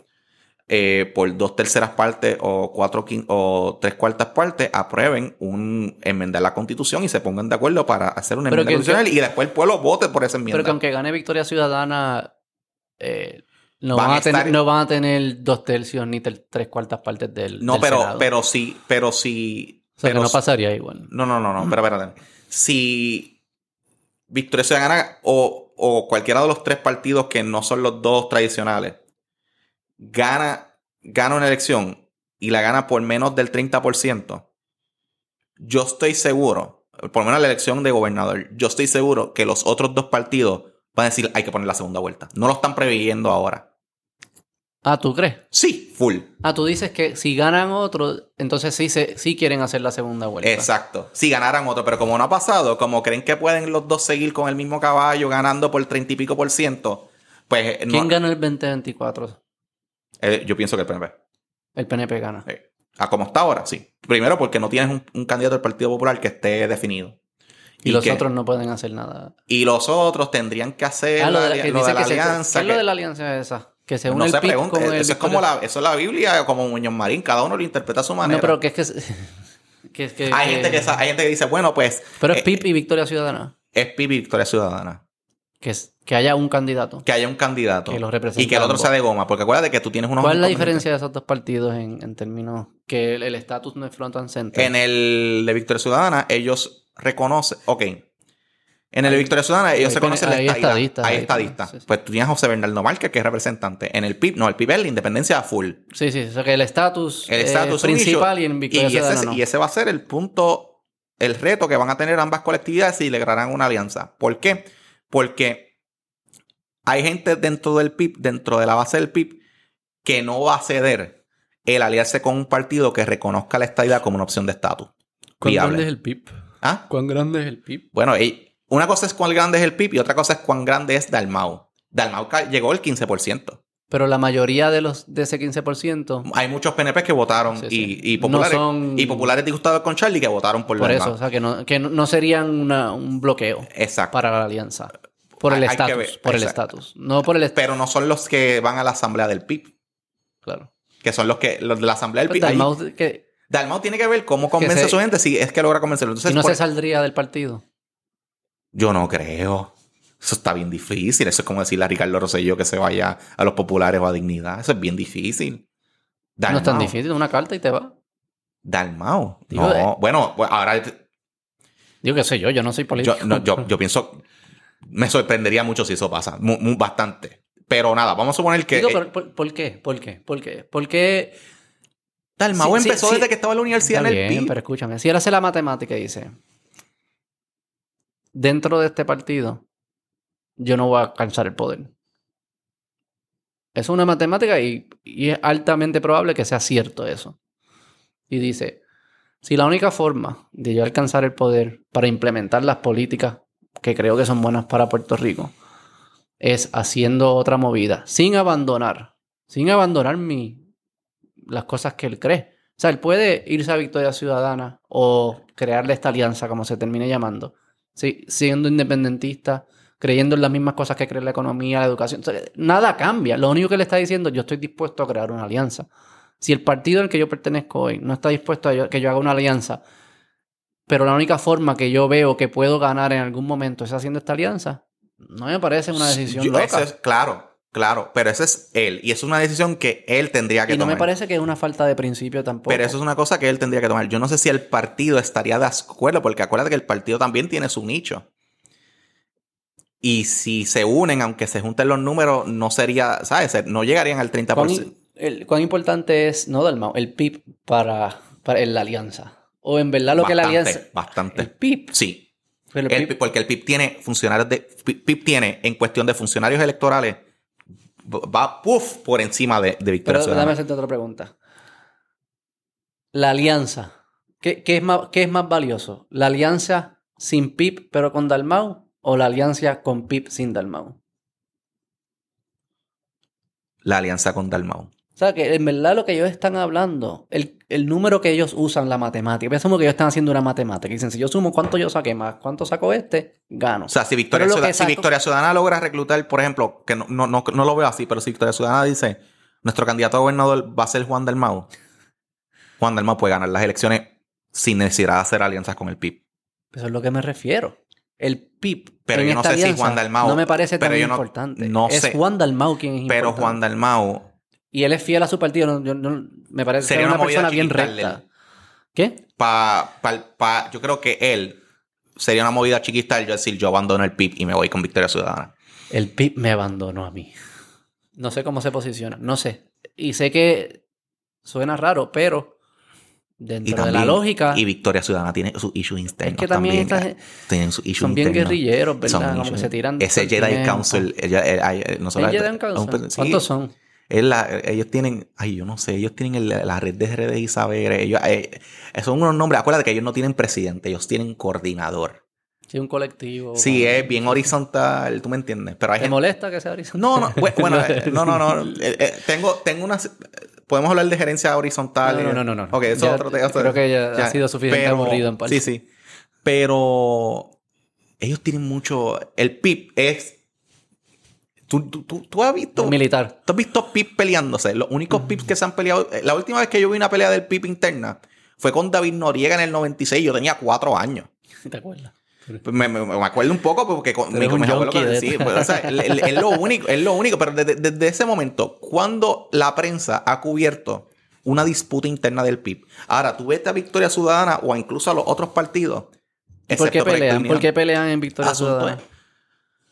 eh, por dos terceras partes o cuatro o tres cuartas partes aprueben un enmendar la constitución y se pongan de acuerdo para hacer una enmienda que- constitucional y después el pueblo vote por esa enmienda. Pero que aunque gane Victoria Ciudadana, eh, no, Van van a tener, estar- no van a tener dos tercios ni ter- tres cuartas partes del. no, del pero, Senado. pero sí, pero sí. O sea, pero que no pasaría igual. No, no, no, no, pero espérate. Si Victoria Ciudadana o, o cualquiera de los tres partidos que no son los dos tradicionales gana, gana una elección y la gana por menos del 30%, yo estoy seguro, por lo menos la elección de gobernador, yo estoy seguro que los otros dos partidos van a decir hay que poner la segunda vuelta. No lo están previendo ahora. Ah, ¿tú crees? Sí, full. Ah, tú dices que si ganan otro, entonces sí, se, sí quieren hacer la segunda vuelta. Exacto. Si ganaran otro, pero como no ha pasado, como creen que pueden los dos seguir con el mismo caballo ganando por 30 y pico por ciento, pues eh, no- ¿Quién gana el 2024? Eh, yo pienso que el PNP. El PNP gana. Eh, a como está ahora, sí. Primero porque no tienes un, un candidato del Partido Popular que esté definido. Y, los que- otros no pueden hacer nada. Y los otros tendrían que hacer Ah, lo de la, que lo dice de la que se- alianza. ¿Qué es lo de la alianza esa? Que se une no el se pregunte. con el Eso es como la, eso es la Biblia, como Muñoz Marín. Cada uno lo interpreta a su manera. No, pero que es que... es- hay, gente que, hay gente que dice, bueno, pues Pero es eh, PIB y Victoria Ciudadana. es PIB y Victoria Ciudadana. Que, es, que haya un candidato. Que haya un candidato. Que los represente y que el otro sea de goma. Porque acuérdate que tú tienes unos ¿Cuál es la diferencia de esos dos partidos en, en términos que el estatus no es front and center? En el de Victoria Ciudadana, ellos reconocen. Ok. En el de Victoria Ciudadana, ellos reconocen la estadistas Hay también, sí, sí. Pues tú tienes a José Bernardo Márquez, que es representante. En el PIB, no, el PIB es la independencia full. Sí, sí, o sea que el estatus El estatus principal y en Victoria y ese, Ciudadana es- no. y ese va a ser el punto, el reto que van a tener ambas colectividades si lograrán una alianza. ¿Por qué? Porque hay gente dentro del PIB, dentro de la base del PIB, que no va a ceder el aliarse con un partido que reconozca la estadidad como una opción de estatus. ¿Cuán viable. grande es el PIB? ¿Ah? ¿Cuán grande es el PIB? Bueno, y una cosa es cuán grande es el PIB y otra cosa es cuán grande es Dalmau. Dalmau llegó al 15%. Pero la mayoría de los de ese 15%, Hay muchos PNP que votaron Sí, y, sí. y populares, No son- y populares disgustados con Charlie que votaron por, por Dalmau. eso, o sea que no, que no serían una- un bloqueo Exacto. para la alianza. Por el estatus, por el estatus. No por el Pero no son los que van a la asamblea del PIB. claro. que son los que los de la asamblea del Pues PIB. Ahí- Dalmau, que, Dalmau tiene que ver cómo convence se- a su gente si es que logra convencerlo. Entonces, si no por- se saldría del partido. yo no creo. Eso está bien difícil. Eso es como decirle a Ricardo Rosselló que se vaya a los populares o a dignidad. Eso es bien difícil. No es tan Dalmau. difícil, una carta y te va. Dalmau. Digo, no, eh. bueno, pues ahora Digo que sé yo, yo no soy político. yo, no, yo, yo pienso, me sorprendería mucho si eso pasa, bastante. Pero nada, vamos a suponer que Digo, eh, ¿por, por qué? ¿Por qué? ¿Por qué? Dalmau sí, sí, empezó sí. desde que estaba en la universidad Está en el bien, PIB. pero escúchame. Si él hace la matemática y dice, dentro de este partido, yo no voy a alcanzar el poder. Es una matemática y, y es altamente probable que sea cierto eso. Y dice, si la única forma de yo alcanzar el poder para implementar las políticas que creo que son buenas para Puerto Rico es haciendo otra movida, sin abandonar, sin abandonar mi, las cosas que él cree. O sea, él puede irse a Victoria Ciudadana o crearle esta alianza, como se termine llamando, sí, siendo independentista, creyendo en las mismas cosas que cree la economía, la educación. Nada cambia. Lo único que le está diciendo, yo estoy dispuesto a crear una alianza. Si el partido al que yo pertenezco hoy no está dispuesto a que yo haga una alianza, pero la única forma que yo veo que puedo ganar en algún momento es haciendo esta alianza, no me parece una decisión Yo- loca. es- claro, claro, pero ese es él y es una decisión que él tendría que y no tomar. me parece que es una falta de principio tampoco. Pero eso es una cosa que él tendría que tomar. Yo no sé si el partido estaría de acuerdo, porque acuérdate que el partido también tiene su nicho. Y si se unen, aunque se junten los números, no sería, ¿sabes? No llegarían al 30%. ¿Cuán, el- cuán importante es, no Dalmau, el PIB para, para la alianza? O en verdad lo que la alianza... Bastante. El PIB. Sí. Pero el El PIB PIB, porque el PIB tiene funcionarios de. PIB tiene, en cuestión de funcionarios electorales, va puff por encima de, de Victoria Pero Ciudadana. déjame hacerte otra pregunta. La alianza. ¿Qué, qué es más, ¿Qué es más valioso? ¿La alianza sin PIB pero con Dalmau? ¿O la alianza con PIB sin Dalmau? La alianza con Dalmau. O sea, que en verdad lo que ellos están hablando, el, el número que ellos usan, la matemática, pensamos que ellos están haciendo una matemática. Y dicen, si yo sumo cuánto yo saqué más, cuánto sacó este, gano. O sea, si Victoria, si saco- Victoria Ciudadana logra reclutar, por ejemplo, que no, no, no, no lo veo así, pero si Victoria Ciudadana dice, nuestro candidato a gobernador va a ser Juan Dalmau, Juan Dalmau puede ganar las elecciones sin necesidad de hacer alianzas con el PIB. Eso es lo que me refiero. El PIB. Pero en yo no esta sé si Juan Dalmau- No me parece tan pero yo no- importante. no es sé. Juan Dalmau quien es Pero importante. Juan Dalmau Y él es fiel a su partido. no- yo no- me parece Sería ser una, una persona bien recta. ¿Qué? pa, pa- pa- yo creo que él sería una movida chiquita yo decir yo abandono el PIB y me voy con Victoria Ciudadana. El PIB me abandonó a mí. No sé cómo se posiciona. No sé. Y sé que suena raro, pero dentro de la también- lógica. Y Victoria Ciudadana tiene sus issues internos. es que también, estas- eh, tienen sus issues son bien internos. guerrilleros, Son ¿verdad? Como issues. que se tiran. Ese el Jedi tiempo. Council, ella, ay, nosotros- ¿El Jedi Council? sí, ¿Cuántos son? Es la- ellos tienen, ay, yo no sé, ellos tienen el- la red de redes y saberes. Ellos, eh, son unos nombres. Acuérdate que ellos no tienen presidente, ellos tienen coordinador. Sí, un colectivo. Sí, es bien horizontal, tú me entiendes. Pero hay ¿Te gente- molesta que sea horizontal? No, no, bu- bueno, eh, no, no, no. eh, eh, tengo, tengo unas. Podemos hablar de gerencia horizontal. No, no, no, no, no. Ok, eso Ya es otro tema. creo que ya ha sido suficiente aburrido en parte. Sí, sí. Pero ellos tienen mucho. El PIB es. ¿Tú, tú, tú, tú has visto. Militar. ¿Tú has visto PIB peleándose? Los únicos PIB que se han peleado. eh, La última vez que yo vi una pelea del PIB interna fue con David Noriega en el 96. Yo tenía cuatro años. ¿Te acuerdas? Pues Me, me- me acuerdo un poco porque con, mi- un mis abuelos junkie lo de decían, esto. pues, o sea, el- es lo único, es lo único, pero desde, desde ese momento, cuando la prensa ha cubierto una disputa interna del PIB, ahora tú ves a Victoria Ciudadana o incluso a los otros partidos, ¿Por qué pelean? ¿Por qué pelean en Victoria Asunto Ciudadana?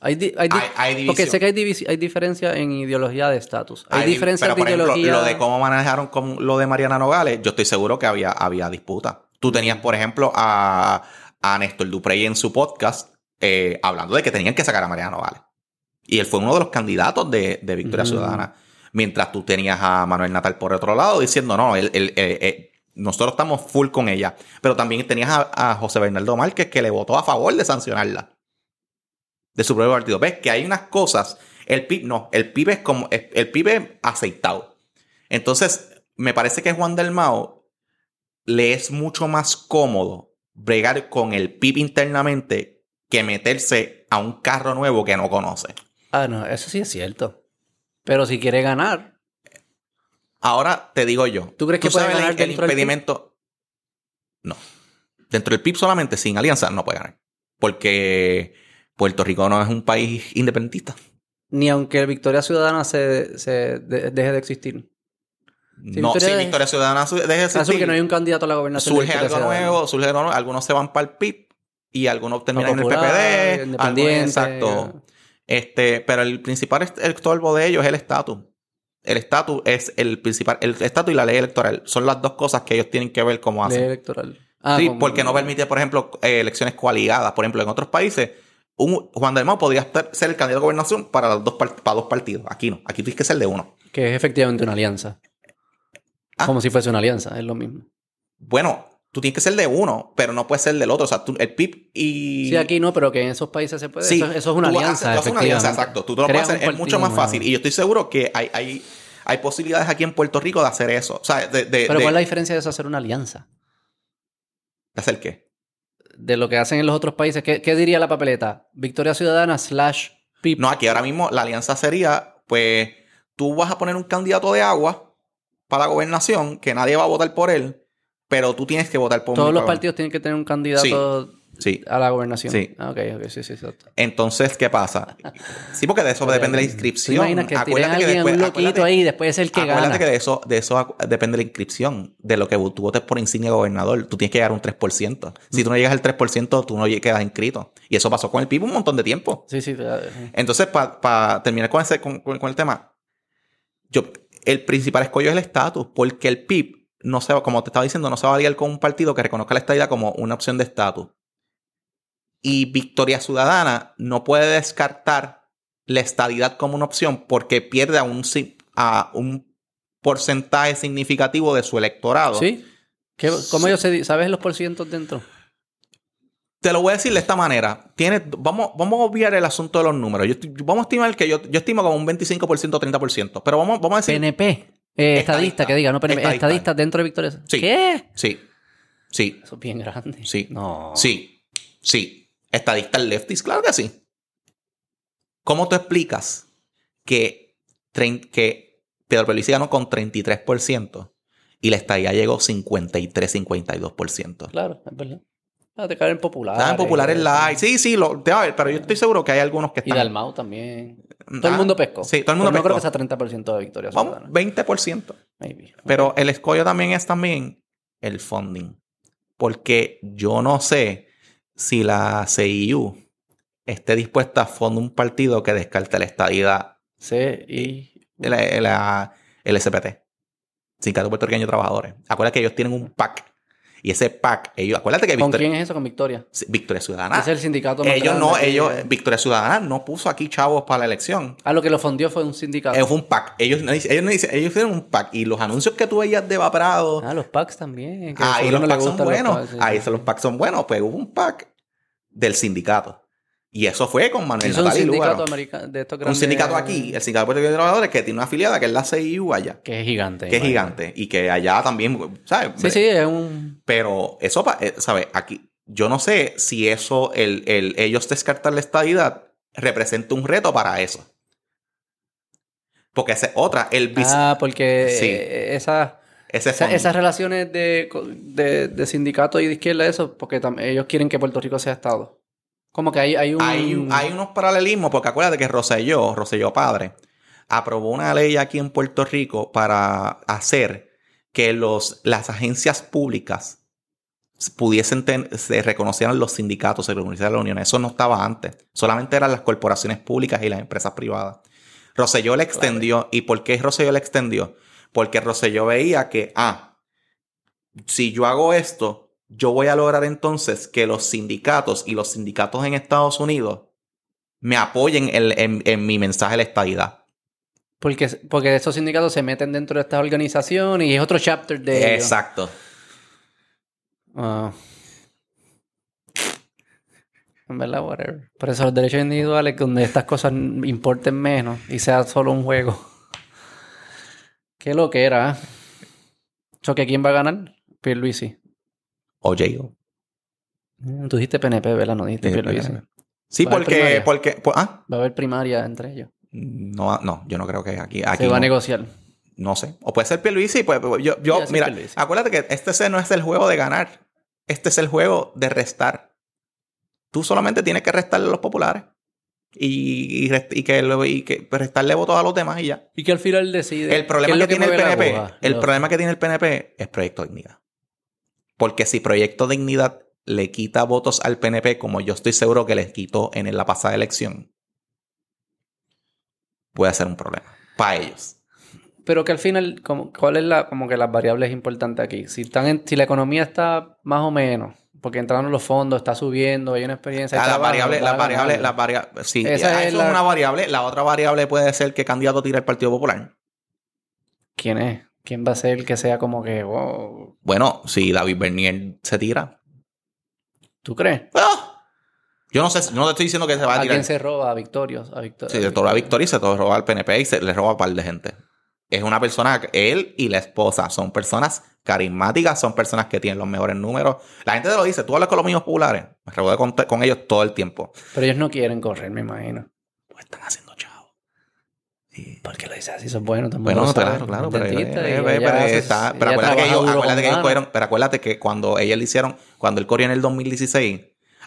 Hay, di- hay, di- Hay- hay división. Porque sé que hay, hay diferencia en ideología de estatus. Hay, di- diferencia pero, de por ejemplo, ideología. lo de cómo manejaron con lo de Mariana Nogales, yo estoy seguro que había, había disputa. Tú tenías, por ejemplo, a, a Néstor Duprey en su podcast eh, hablando de que tenían que sacar a Mariana Nogales. Y él fue uno de los candidatos de, de Victoria Ujú. Ciudadana. Mientras tú tenías a Manuel Natal por otro lado diciendo, no, él- él- eh, eh, nosotros estamos full con ella. Pero también tenías a, a José Bernardo Márquez que le votó a favor de sancionarla. De su propio partido. ¿Ves? Que hay unas cosas. El PIB no. El PIB es como. El PIB es aceitado. Entonces, me parece que Juan del Mao le es mucho más cómodo bregar con el PIB internamente que meterse a un carro nuevo que no conoce. Ah, no, eso sí es cierto. Pero si quiere ganar, Ahora te digo yo. ¿Tú crees que puede sabes ganar el, el dentro del PIB? impedimento? No. Dentro del PIB solamente, sin alianza, no puede ganar. Porque Puerto Rico no es un país independentista. Ni aunque Victoria Ciudadana se, se de- deje de existir. no, Victoria si de- Victoria Ciudadana deje de Asume existir, que no hay un candidato a la gobernación. surge algo Ciudadana. nuevo, surge algo nuevo, algunos se van para el PIB y algunos terminan en el Popular, PPD, independiente. exacto. Este, pero el principal est- estorbo de ellos es el estatus. El estatus es el principal, el estatus y la ley electoral son las dos cosas que ellos tienen que ver cómo Ley hacen. electoral. Ah, sí, porque no permite, por ejemplo, eh, elecciones coaligadas. Por ejemplo, en otros países, un, Juan Dalmau podría ser el candidato a gobernación para, dos, par- para dos partidos. Aquí no. Aquí tienes que ser de uno. Que es efectivamente una alianza. Ah. Como si fuese una alianza, es lo mismo. Bueno, tú tienes que ser de uno, pero no puedes ser del otro. O sea, tú- el PIB y... Sí, aquí no, pero que en esos países se puede. Sí, eso, eso es una tú alianza. haces- tú haces una alianza, exacto. Tú, tú lo puedes hacer, es mucho más fácil. Y yo estoy seguro que hay, hay, hay posibilidades aquí en Puerto Rico de hacer eso. O sea, de, de, Pero de- ¿cuál es la diferencia de eso hacer una alianza? ¿de hacer qué? De lo que hacen en los otros países. ¿Qué, qué diría la papeleta? Victoria Ciudadana slash PIP. No, aquí ahora mismo la alianza sería, pues, tú vas a poner un candidato de agua para la gobernación, que nadie va a votar por él, pero tú tienes que votar por Todos los partidos tienen que tener un candidato Sí. A la gobernación. Sí. Ah, ok, ok, sí, sí, exacto. Entonces, ¿qué pasa? Sí, porque de eso depende la ¿Tú inscripción. imaginas que tiren a alguien, un loquito acuérdate- ahí después es el que acuérdate gana? que de eso, de eso depende la inscripción, de lo que tú votes por insignia gobernador. Tú tienes que llegar a un 3%. Si tú no llegas al 3%, tú no quedas inscrito. Y eso pasó con el PIB un montón de tiempo. Sí, sí. eh, Entonces, para terminar con, ese, con, con- con el tema, yo, el principal escollo es el estatus, porque el PIB, no se como te estaba diciendo, no se va a ligar con un partido que reconozca la estadidad como una opción de estatus. Y Victoria Ciudadana no puede descartar la estadidad como una opción porque pierde a un, a un porcentaje significativo de su electorado. ¿Sí? ¿Qué- ¿Cómo ellos se ¿Sabes los porcientos dentro? Te lo voy a decir de esta manera. Tiene, vamos, vamos a obviar el asunto de los números. Yo vamos a estimar que yo, yo estimo como un 25%, 30%. Pero vamos, vamos a decir. PNP. Eh, estadista, Estadista. que diga, no PNP. Estadista. Estadista dentro de Victoria. Sí. ¿Qué? Sí. Sí. Eso es bien grande. Sí. No. Sí. Sí. Estadistas lefties, claro que sí. ¿Cómo tú explicas que, que Pedro Pelici ganó con 33% y la estadía llegó 53-52%? Claro, es verdad. Ah, te caen populares. Estaban populares la Sí, sí, lo, te va a ver, pero yo estoy seguro que hay algunos que Y están. Dalmau también. Todo el Ah, mundo pescó. Sí, todo el mundo Pero no creo pescó. que sea 30% de Victoria Vamos, Ciudadana. 20%. Maybe. Pero el escollo también es también el funding. Porque yo no sé si la CIU esté dispuesta a fundar un partido que descarte la estadidad, y... la, la- el SPT, Sindicato Puertorriqueño de Trabajadores. Acuérdate que ellos tienen un PAC. Y ese PAC, ellos, acuérdate que ¿Con Victoria, quién es eso? Con Victoria. Victoria Ciudadana. Es el sindicato más Ellos no, ellos, Victoria Ciudadana no puso aquí chavos para la elección. Ah, lo que lo fondió fue un sindicato. Eh, fue un PAC. Ellos, no dicen- ellos, no dicen- ellos hicieron un PAC. Y los anuncios que tú veías de Vaprado. Ah, los packs también. que a Ahí su los no le packs son los buenos. sí, Ahí sí. los packs son buenos. Pues hubo un pack del sindicato. Y eso fue con Manuel Natal y de estos Un sindicato aquí, el Sindicato Puertorriqueño de Trabajadores, que tiene una afiliada que es la CIU allá. Que es gigante. Que es gigante. Y que allá también, ¿sabes? Sí, sí, es un... Pero eso, eh, ¿sabes? Aquí, yo no sé si eso, el, el ellos descartar la estadidad, representa un reto para eso. Porque esa es otra. El vice- Ah, porque Sí. eh, esas, ese esa- fondo. esas relaciones de, de, de sindicato y de izquierda, eso, porque ellos quieren que Puerto Rico sea Estado. Como que hay, hay un... Hay, hay unos paralelismos, porque acuérdate que Rosselló, Rosselló padre, aprobó una ley aquí en Puerto Rico para hacer que los, las agencias públicas pudiesen ten- se reconocieran los sindicatos, se reconocieran las uniones. Eso no estaba antes. Solamente eran las corporaciones públicas y las empresas privadas. Rosselló le extendió. ¿Y por qué Rosselló le extendió? Porque Rosselló veía que, ah, si yo hago esto, yo voy a lograr entonces que los sindicatos y los sindicatos en Estados Unidos me apoyen en, en- en mi mensaje de la estadidad. Porque, porque esos sindicatos se meten dentro de esta organización y es otro chapter de ellos. Exacto. Ah. En verdad, whatever. Por eso los derechos individuales, donde estas cosas importen menos y sea solo un juego. Qué lo que era. ¿So que quién va a ganar? Pierluisi. O Jago. Mm, Tú dijiste PNP, ¿verdad? No dijiste Pierluisi. Sí, porque, porque, por- ah, Va a haber primaria entre ellos. no, no, yo no creo que aquí, aquí Se va a negociar. No sé. O puede ser Pierluisi. Pues, pues, yo, yo mira, Pierluisi. acuérdate que este se- no es el juego de ganar. Este es el juego de restar. Tú solamente tienes que restarle a los populares. Y, y, rest- y que, y que restarle votos a los demás y ya. Y que al final decide. El problema que, tiene el PNP, el Los- problema que tiene el PNP es Proyecto Dignidad. Porque si Proyecto Dignidad le quita votos al PNP, como yo estoy seguro que les quitó en la pasada elección, puede ser un problema para ellos. Pero que al final, como, ¿cuál es la, como que las variables importantes aquí? Si, están en- si la economía está más o menos, porque entraron los fondos, está subiendo, hay una experiencia. Ah, las trabajo, variables, van a las variables, ganar. las variables. Sí, Esa ah, es la- es una variable. La otra variable puede ser que candidato tire el Partido Popular. ¿Quién es? ¿Quién va a ser el que sea como que, wow? Bueno, si David Bernier se tira. ¿Tú crees? ¡ah! Yo no sé, no te estoy diciendo que se va a ¿A tirar. quién se roba? A Victorios. A Victor- Sí, de toda la victoria y se roba al PNP y se le roba a un par de gente. Es una persona, él y la esposa son personas carismáticas, son personas que tienen los mejores números. La gente te lo dice, tú hablas con los mismos populares, me reúno con, con ellos todo el tiempo. Pero ellos no quieren correr, me imagino. Pues están haciendo chavo. Sí. ¿Por qué lo dices así? Eso es bueno. todo el mundo Bueno, claro, claro, pero, eh, eh, acuérdate que cuando ella le hicieron, cuando él corrió en el 2016,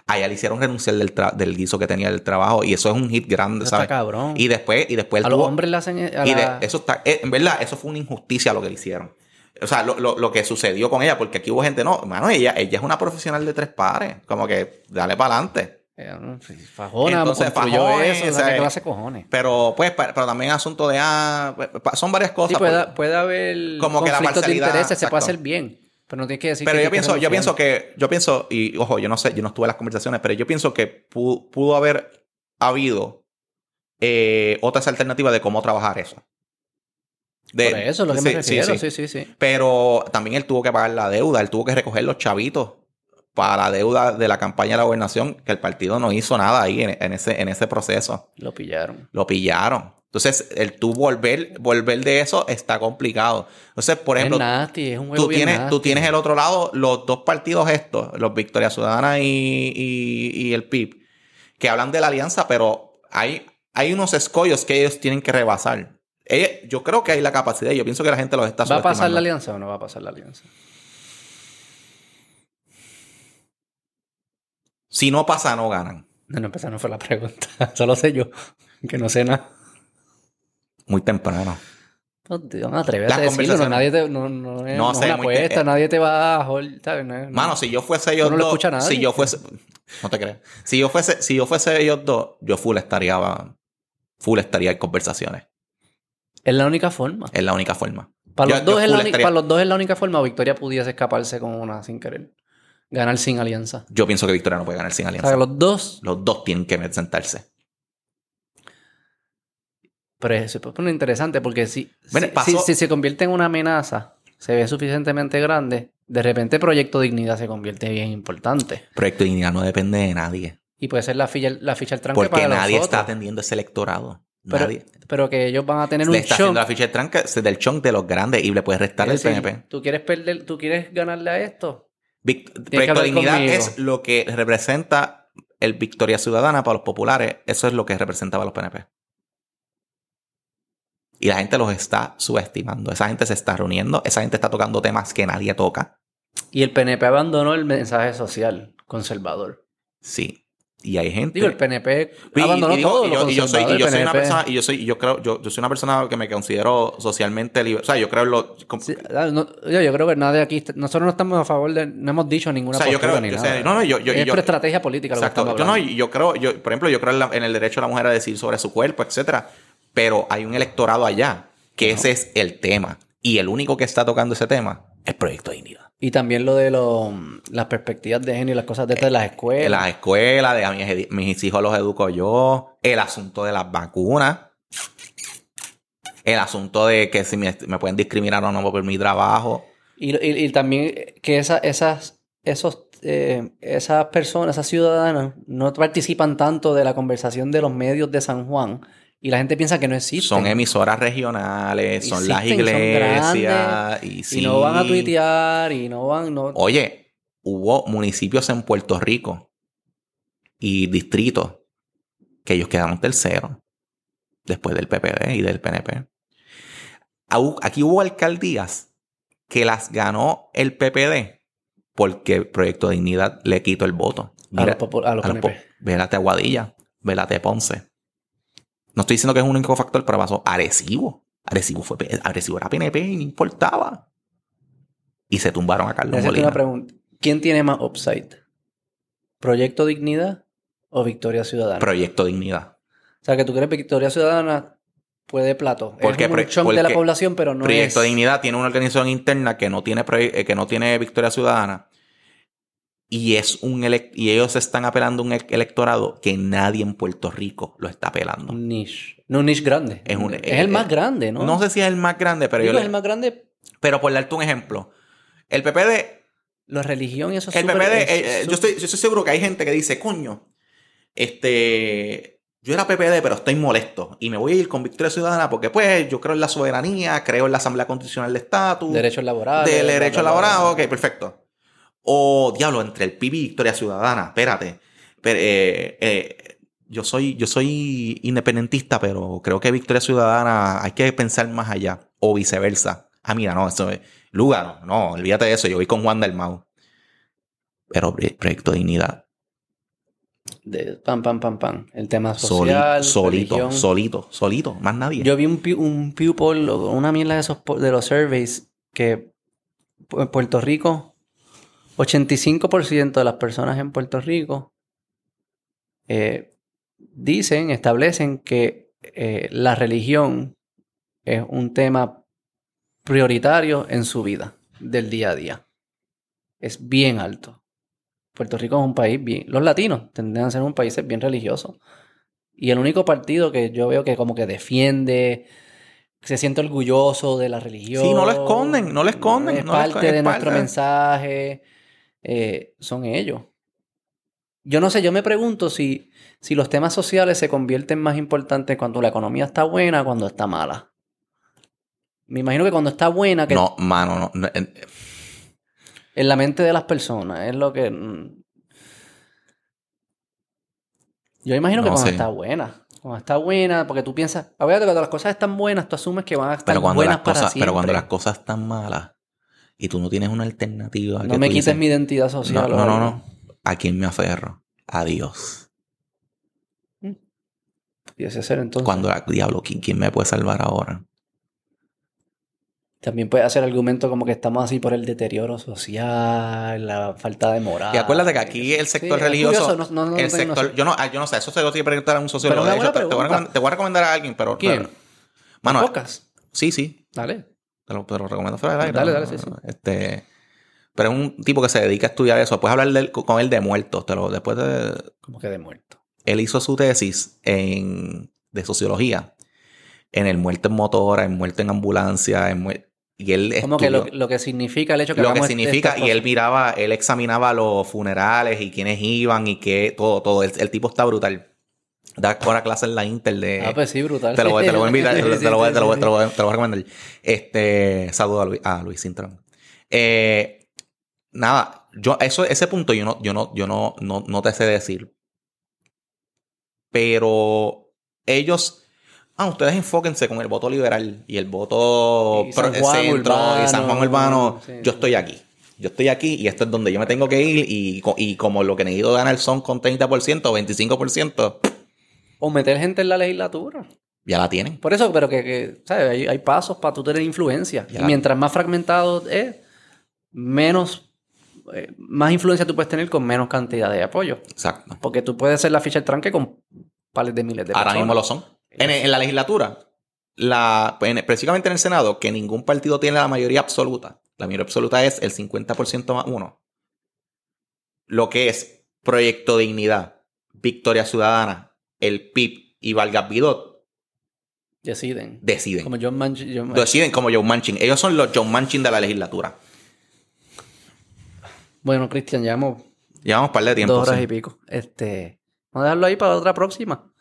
a ella le hicieron renunciar del, del guiso que tenía del trabajo y eso es un hit grande, Eso está ¿sabes? cabrón. Y después, y después a los hombres le hacen... a Y de- la- eso está, eh, en verdad, eso fue una injusticia lo que le hicieron. O sea, lo, lo- lo que sucedió con ella, porque aquí hubo gente, no, mano, ella, ella es una profesional de tres pares, como que dale para adelante. Eh, Fajona Entonces, construyó fajones, eso. O o sea, sea, ¿qué clase de cojones? Pero, pues, pero también asunto de, ah, pa- son varias cosas. Sí, puede, pues. puede haber Como que la conflictos de parcialidad, intereses. Se puede hacer bien. Pero no tienes que decir pero que yo pienso, yo pienso que, yo pienso, y ojo, yo no sé, yo no estuve en las conversaciones, pero yo pienso que pu- pudo, haber habido eh, otras alternativas de cómo trabajar eso. De- Por eso es lo que me sí, sí, refiero. sí. Sí, sí, sí. Pero también él tuvo que pagar la deuda, él tuvo que recoger los chavitos para la deuda de la campaña de la gobernación, que el partido no hizo nada ahí en, en ese, en ese proceso. Lo pillaron. Lo pillaron. Entonces, el tú volver, volver de eso está complicado. Entonces, por ejemplo, es nasty, es un juego tú tienes, nasty. tú tienes el otro lado, los dos partidos estos, los Victoria Ciudadana y, y- y el PIB, que hablan de la alianza, pero hay, hay unos escollos que ellos tienen que rebasar. Ellos- yo creo que hay la capacidad, yo pienso que la gente los está ¿Va a pasar la alianza o no va a pasar la alianza? Si no pasa, no ganan. No, no, esa no fue la pregunta. Solo sé yo. Que no sé nada. Muy temprano. No te van a atrever Las a decirlo. No, nadie te, no, no es, No no es sé, una muy- apuesta. eh, nadie te va a... No es- Mano, si yo fuese ellos no lo dos, escucha nadie. si yo fuese, no te crees. Si yo fuese, si yo fuese ellos dos, yo full estaría, full estaría en conversaciones. Es la única forma. Es la única forma. Para Yo- los, dos es la estaría- para los dos es la única forma. Victoria pudiese escaparse con una sin querer. Ganar sin alianza. Yo pienso que Victoria no puede ganar sin O alianza. sea, los dos... Los dos tienen que sentarse. Pero se pone interesante porque si, Bueno, si, pasó- si- si se convierte en una amenaza, se ve suficientemente grande, de repente Proyecto Dignidad se convierte bien importante. Proyecto Dignidad no depende de nadie. Y puede ser la ficha, la ficha al tranque Porque para nadie los está otros. atendiendo ese electorado. Pero, nadie. pero que ellos van a tener Le un está haciendo la ficha de tranca del chunk de los grandes y le puedes restar el Es decir, PNP. ¿Tú quieres perder, tú quieres ganarle a esto? Vic- que Proyecto Dignidad es lo que representa el Victoria Ciudadana para los populares. Eso es lo que representaba a los PNP. Y la gente los está subestimando. Esa gente se está reuniendo. Esa gente está tocando temas que nadie toca. Y el PNP abandonó el mensaje social conservador. Sí. Y hay gente. Digo, el PNP Y- abandonó y digo, todo y lo yo, y yo soy, y yo soy una persona, y yo soy, y yo creo, yo, yo soy una persona que me considero socialmente libre. O sea, yo creo en lo. com- Sí, ah, no, yo, yo creo que nadie aquí, nosotros no estamos a favor de, no hemos dicho ninguna O sea, yo creo- ni sea, nada. no, no, yo- yo- es por estrategia política lo que Exacto. Yo no, yo creo, yo, por ejemplo, yo creo en, la- en el derecho de la mujer a decir sobre su cuerpo, etcétera. Pero hay un electorado allá que ese es el tema. Y el único que está tocando ese tema es Proyecto Dignidad. Y también lo de lo- las perspectivas de género y las cosas de, estas de las En escuelas. las escuelas, de a mis, mis hijos los educo yo, el asunto de las vacunas, el asunto de que si me, me pueden discriminar o no por mi trabajo. Y, y- y también que esa- esas, esos, eh, esas personas, esas ciudadanas, no participan tanto de la conversación de los medios de San Juan. Y la gente piensa que no existen. Son emisoras regionales, son las son iglesias. y, no van a tuitear y no van... No... Oye, hubo municipios en Puerto Rico y distritos que ellos quedaron terceros después del PPD y del PNP. aquí hubo alcaldías que las ganó el PPD porque el Proyecto de Dignidad le quitó el voto. A Mira, los, a los a los PNP. Aguadilla, Vélate Ponce. No estoy diciendo que es un único factor, pero pasó Arecibo. Arecibo, fue, Arecibo era PNP y no importaba. Y se tumbaron a Carlos Molina. una pregunta. ¿Quién tiene más upside? ¿Proyecto Dignidad o Victoria Ciudadana? Proyecto Dignidad. o sea, que tú crees que Victoria Ciudadana puede plato. Porque es un de la población, pero no Proyecto es... Dignidad tiene una organización interna que no tiene, que no tiene Victoria Ciudadana. Y, es un y ellos están apelando a un electorado que nadie en Puerto Rico lo está apelando. Un niche. No, un niche grande. Es un- es el más eh, grande, ¿no? No sé si es el más grande, pero Digo, yo es le- el más grande. Pero por darte un ejemplo, el PPD, La religión y eso es el PPD, eh, eh, yo, estoy, yo estoy seguro que hay gente que dice, coño, este, yo era PPD, pero estoy molesto y me voy a ir con Victoria Ciudadana porque pues yo creo en la soberanía, creo en la Asamblea Constitucional de Estatus, Derechos laborales. del derecho laboral, ok, perfecto. O diablo, entre el PIB y Victoria Ciudadana, espérate. Pero, eh, eh, yo soy, yo soy independentista, pero creo que Victoria Ciudadana hay que pensar más allá. O viceversa. Ah, mira, no, eso es. Lugano, no, olvídate de eso. Yo voy con Juan del Mau. Pero Pro- Proyecto Dignidad. De pam, pam, pam, pam. El tema social, solito, religión. solito, solito, más nadie. Yo vi un, un o una mierda de esos de los surveys que en Puerto Rico, 85% de las personas en Puerto Rico eh, dicen, establecen que eh, la religión es un tema prioritario en su vida, del día a día. Es bien alto. Puerto Rico es un país bien... Los latinos tendrían a ser un país bien religioso. Y el único partido que yo veo que como que defiende, se siente orgulloso de la religión. Sí, no lo esconden, no lo esconden, Es no lo parte de es nuestro mensaje. Eh, son ellos. Yo no sé, yo me pregunto si, si los temas sociales se convierten más importantes cuando la economía está buena o cuando está mala. Me imagino que cuando está buena, que No, mano, no. no, en la mente de las personas, es lo que... mm. Yo imagino que cuando está buena. Cuando está buena, porque tú piensas, a ver, cuando las cosas están buenas, tú asumes que van a estar pero cuando buenas las para cosas, siempre. pero cuando las cosas están malas y tú no tienes una alternativa. no que me quites dices, mi identidad No, social. no, no, algo. no. ¿A quién me aferro? A Dios. Pudiese ser entonces. Cuando la diablo, ¿quién, quién me puede salvar ahora? También puede hacer argumento como que estamos así por el deterioro social, la falta de moral. Y acuérdate que aquí el sector Sí, religioso, curioso, no- no- no el no sector, yo no, ah, yo no sé, eso se lo tiene que preguntar a un sociólogo. Pero De una hecho, te, voy a, recomendar- te voy a recomendar a alguien, pero. ¿Quién? mano, Pocas. sí, sí. Dale. Te lo, te lo recomiendo fuera del aire. Dale, dale, sí, sí. Este, pero es un tipo que se dedica a estudiar eso. Puedes hablar de él- con él de muertos. Te lo, después de, Como que de muerto. él hizo su tesis en, de sociología en el muerte en motora, en muerte en ambulancia, en muer- y él Como que lo, lo que significa el hecho que lo que significa y él miraba, él examinaba los funerales y quiénes iban y qué, todo, todo. El, el tipo está brutal. Da ahora clase en la Inter de... Ah, pues sí, brutal. Te lo voy, te lo voy a invitar, te lo, voy, Sí, te lo voy- sí, te lo voy- te lo voy a recomendar. Este, saludo a Luis, a Luis Cintrón. Eh, nada, yo, eso, ese punto yo no, yo no, yo no, no, no te sé decir. Pero ellos, ah, ustedes enfóquense con el voto liberal y el voto Y San Juan centro y San Juan Urbano, sí. Yo estoy aquí. Yo estoy aquí y esto es donde yo me tengo que ir y, y como lo que necesito ganar son con 30% o 25%, O meter gente en la legislatura. ya la tienen. Por eso, pero que, que, ¿sabes? Hay, hay pasos para tú tener influencia. Ya. Y mientras más fragmentado es, menos, eh, más influencia tú puedes tener con menos cantidad de apoyo. Exacto. Porque tú puedes ser la ficha del tranque con pares de miles de Ahora personas. mismo lo son. En, en la legislatura, la, en- específicamente en el Senado, que ningún partido tiene la mayoría absoluta. La mayoría absoluta es el 50% más uno. Lo que es Proyecto Dignidad, Victoria Ciudadana, el PIB y Vargas Vidot Deciden. deciden. Como John Manchin. John Manchin. Deciden como Joe Manchin. Ellos son los Joe Manchin de la legislatura. Bueno, Cristian, llevamos Llevamos un par de tiempo. dos horas sí. y pico. Este, vamos a dejarlo ahí para otra próxima.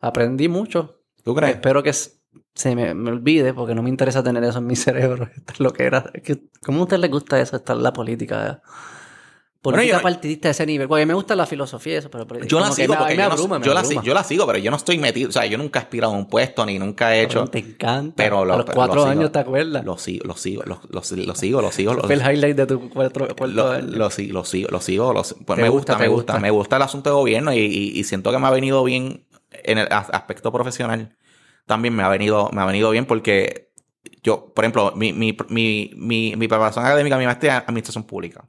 Aprendí mucho. ¿Tú crees? Espero que se me, me olvide porque no me interesa tener eso en mi cerebro. Esto es lo que era. ¿Cómo a usted le gusta eso, estar en la política? Política yo- partidista de ese nivel. Porque me gusta la filosofía y eso, pero, pero Yo la sigo me- porque me yo, abruma, la, yo sigo, pero yo no estoy metido, o sea, yo nunca he aspirado a un puesto ni nunca he hecho. Cabrón, Te encanta. Pero a lo- los pero cuatro lo sigo. años, ¿te acuerdas? Lo sigo, lo sigo, lo, lo- sigo, lo sigo. Fue el highlight de tu cuatro, cuarto lo, año. lo sigo, lo sigo, lo sigo. pues me gusta, me gusta, gusta. me gusta el asunto de gobierno y, y- y siento que me ha venido bien en el as- aspecto profesional. También me ha venido, me ha venido bien porque yo, por ejemplo, mi, mi, mi, mi, mi preparación académica, mi maestría es administración pública.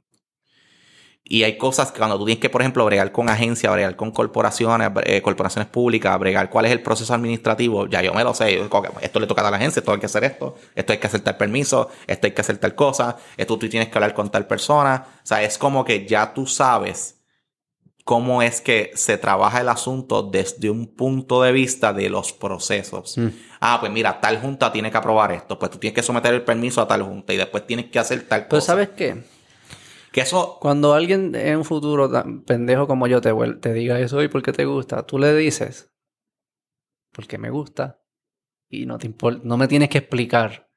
Y hay cosas que cuando tú tienes que, por ejemplo, bregar con agencias, bregar con corporaciones, eh, corporaciones públicas, bregar cuál es el proceso administrativo, ya yo me lo sé. Yo "Ok, esto le toca a la agencia, esto hay que hacer esto, esto hay que hacer tal permiso, esto hay que hacer tal cosa, esto tú tienes que hablar con tal persona. O sea, es como que ya tú sabes cómo es que se trabaja el asunto desde un punto de vista de los procesos. Mm. Ah, pues mira, tal junta tiene que aprobar esto, pues tú tienes que someter el permiso a tal junta y después tienes que hacer tal Pero cosa. ¿sabes qué? Que eso Cuando alguien en un futuro tan pendejo como yo te, te diga eso y por qué te gusta, tú le dices, porque me gusta. Y no te impor- no me tienes que explicar.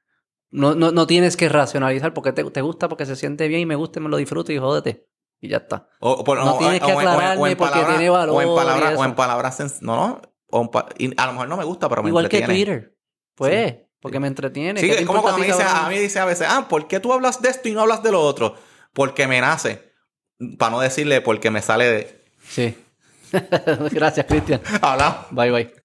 No, no, no tienes que racionalizar porque te, te gusta, porque se siente bien y me gusta y me lo disfruto y jódete. Y ya está. O, No o- tienes que aclararme porque tiene valor O en palabras, o eso. en palabras sens- no, no. o pa- a lo mejor no me gusta, pero me Igual que entretiene. Twitter. Pues, porque me entretiene. Sí, ¿Qué te es como importa cuando me dice, a mí dice a veces, ah, ¿por qué tú hablas de esto y no hablas de lo otro? porque me nace, para no decirle porque me sale de... Sí. Gracias, Cristian. Hablamos. Bye, bye.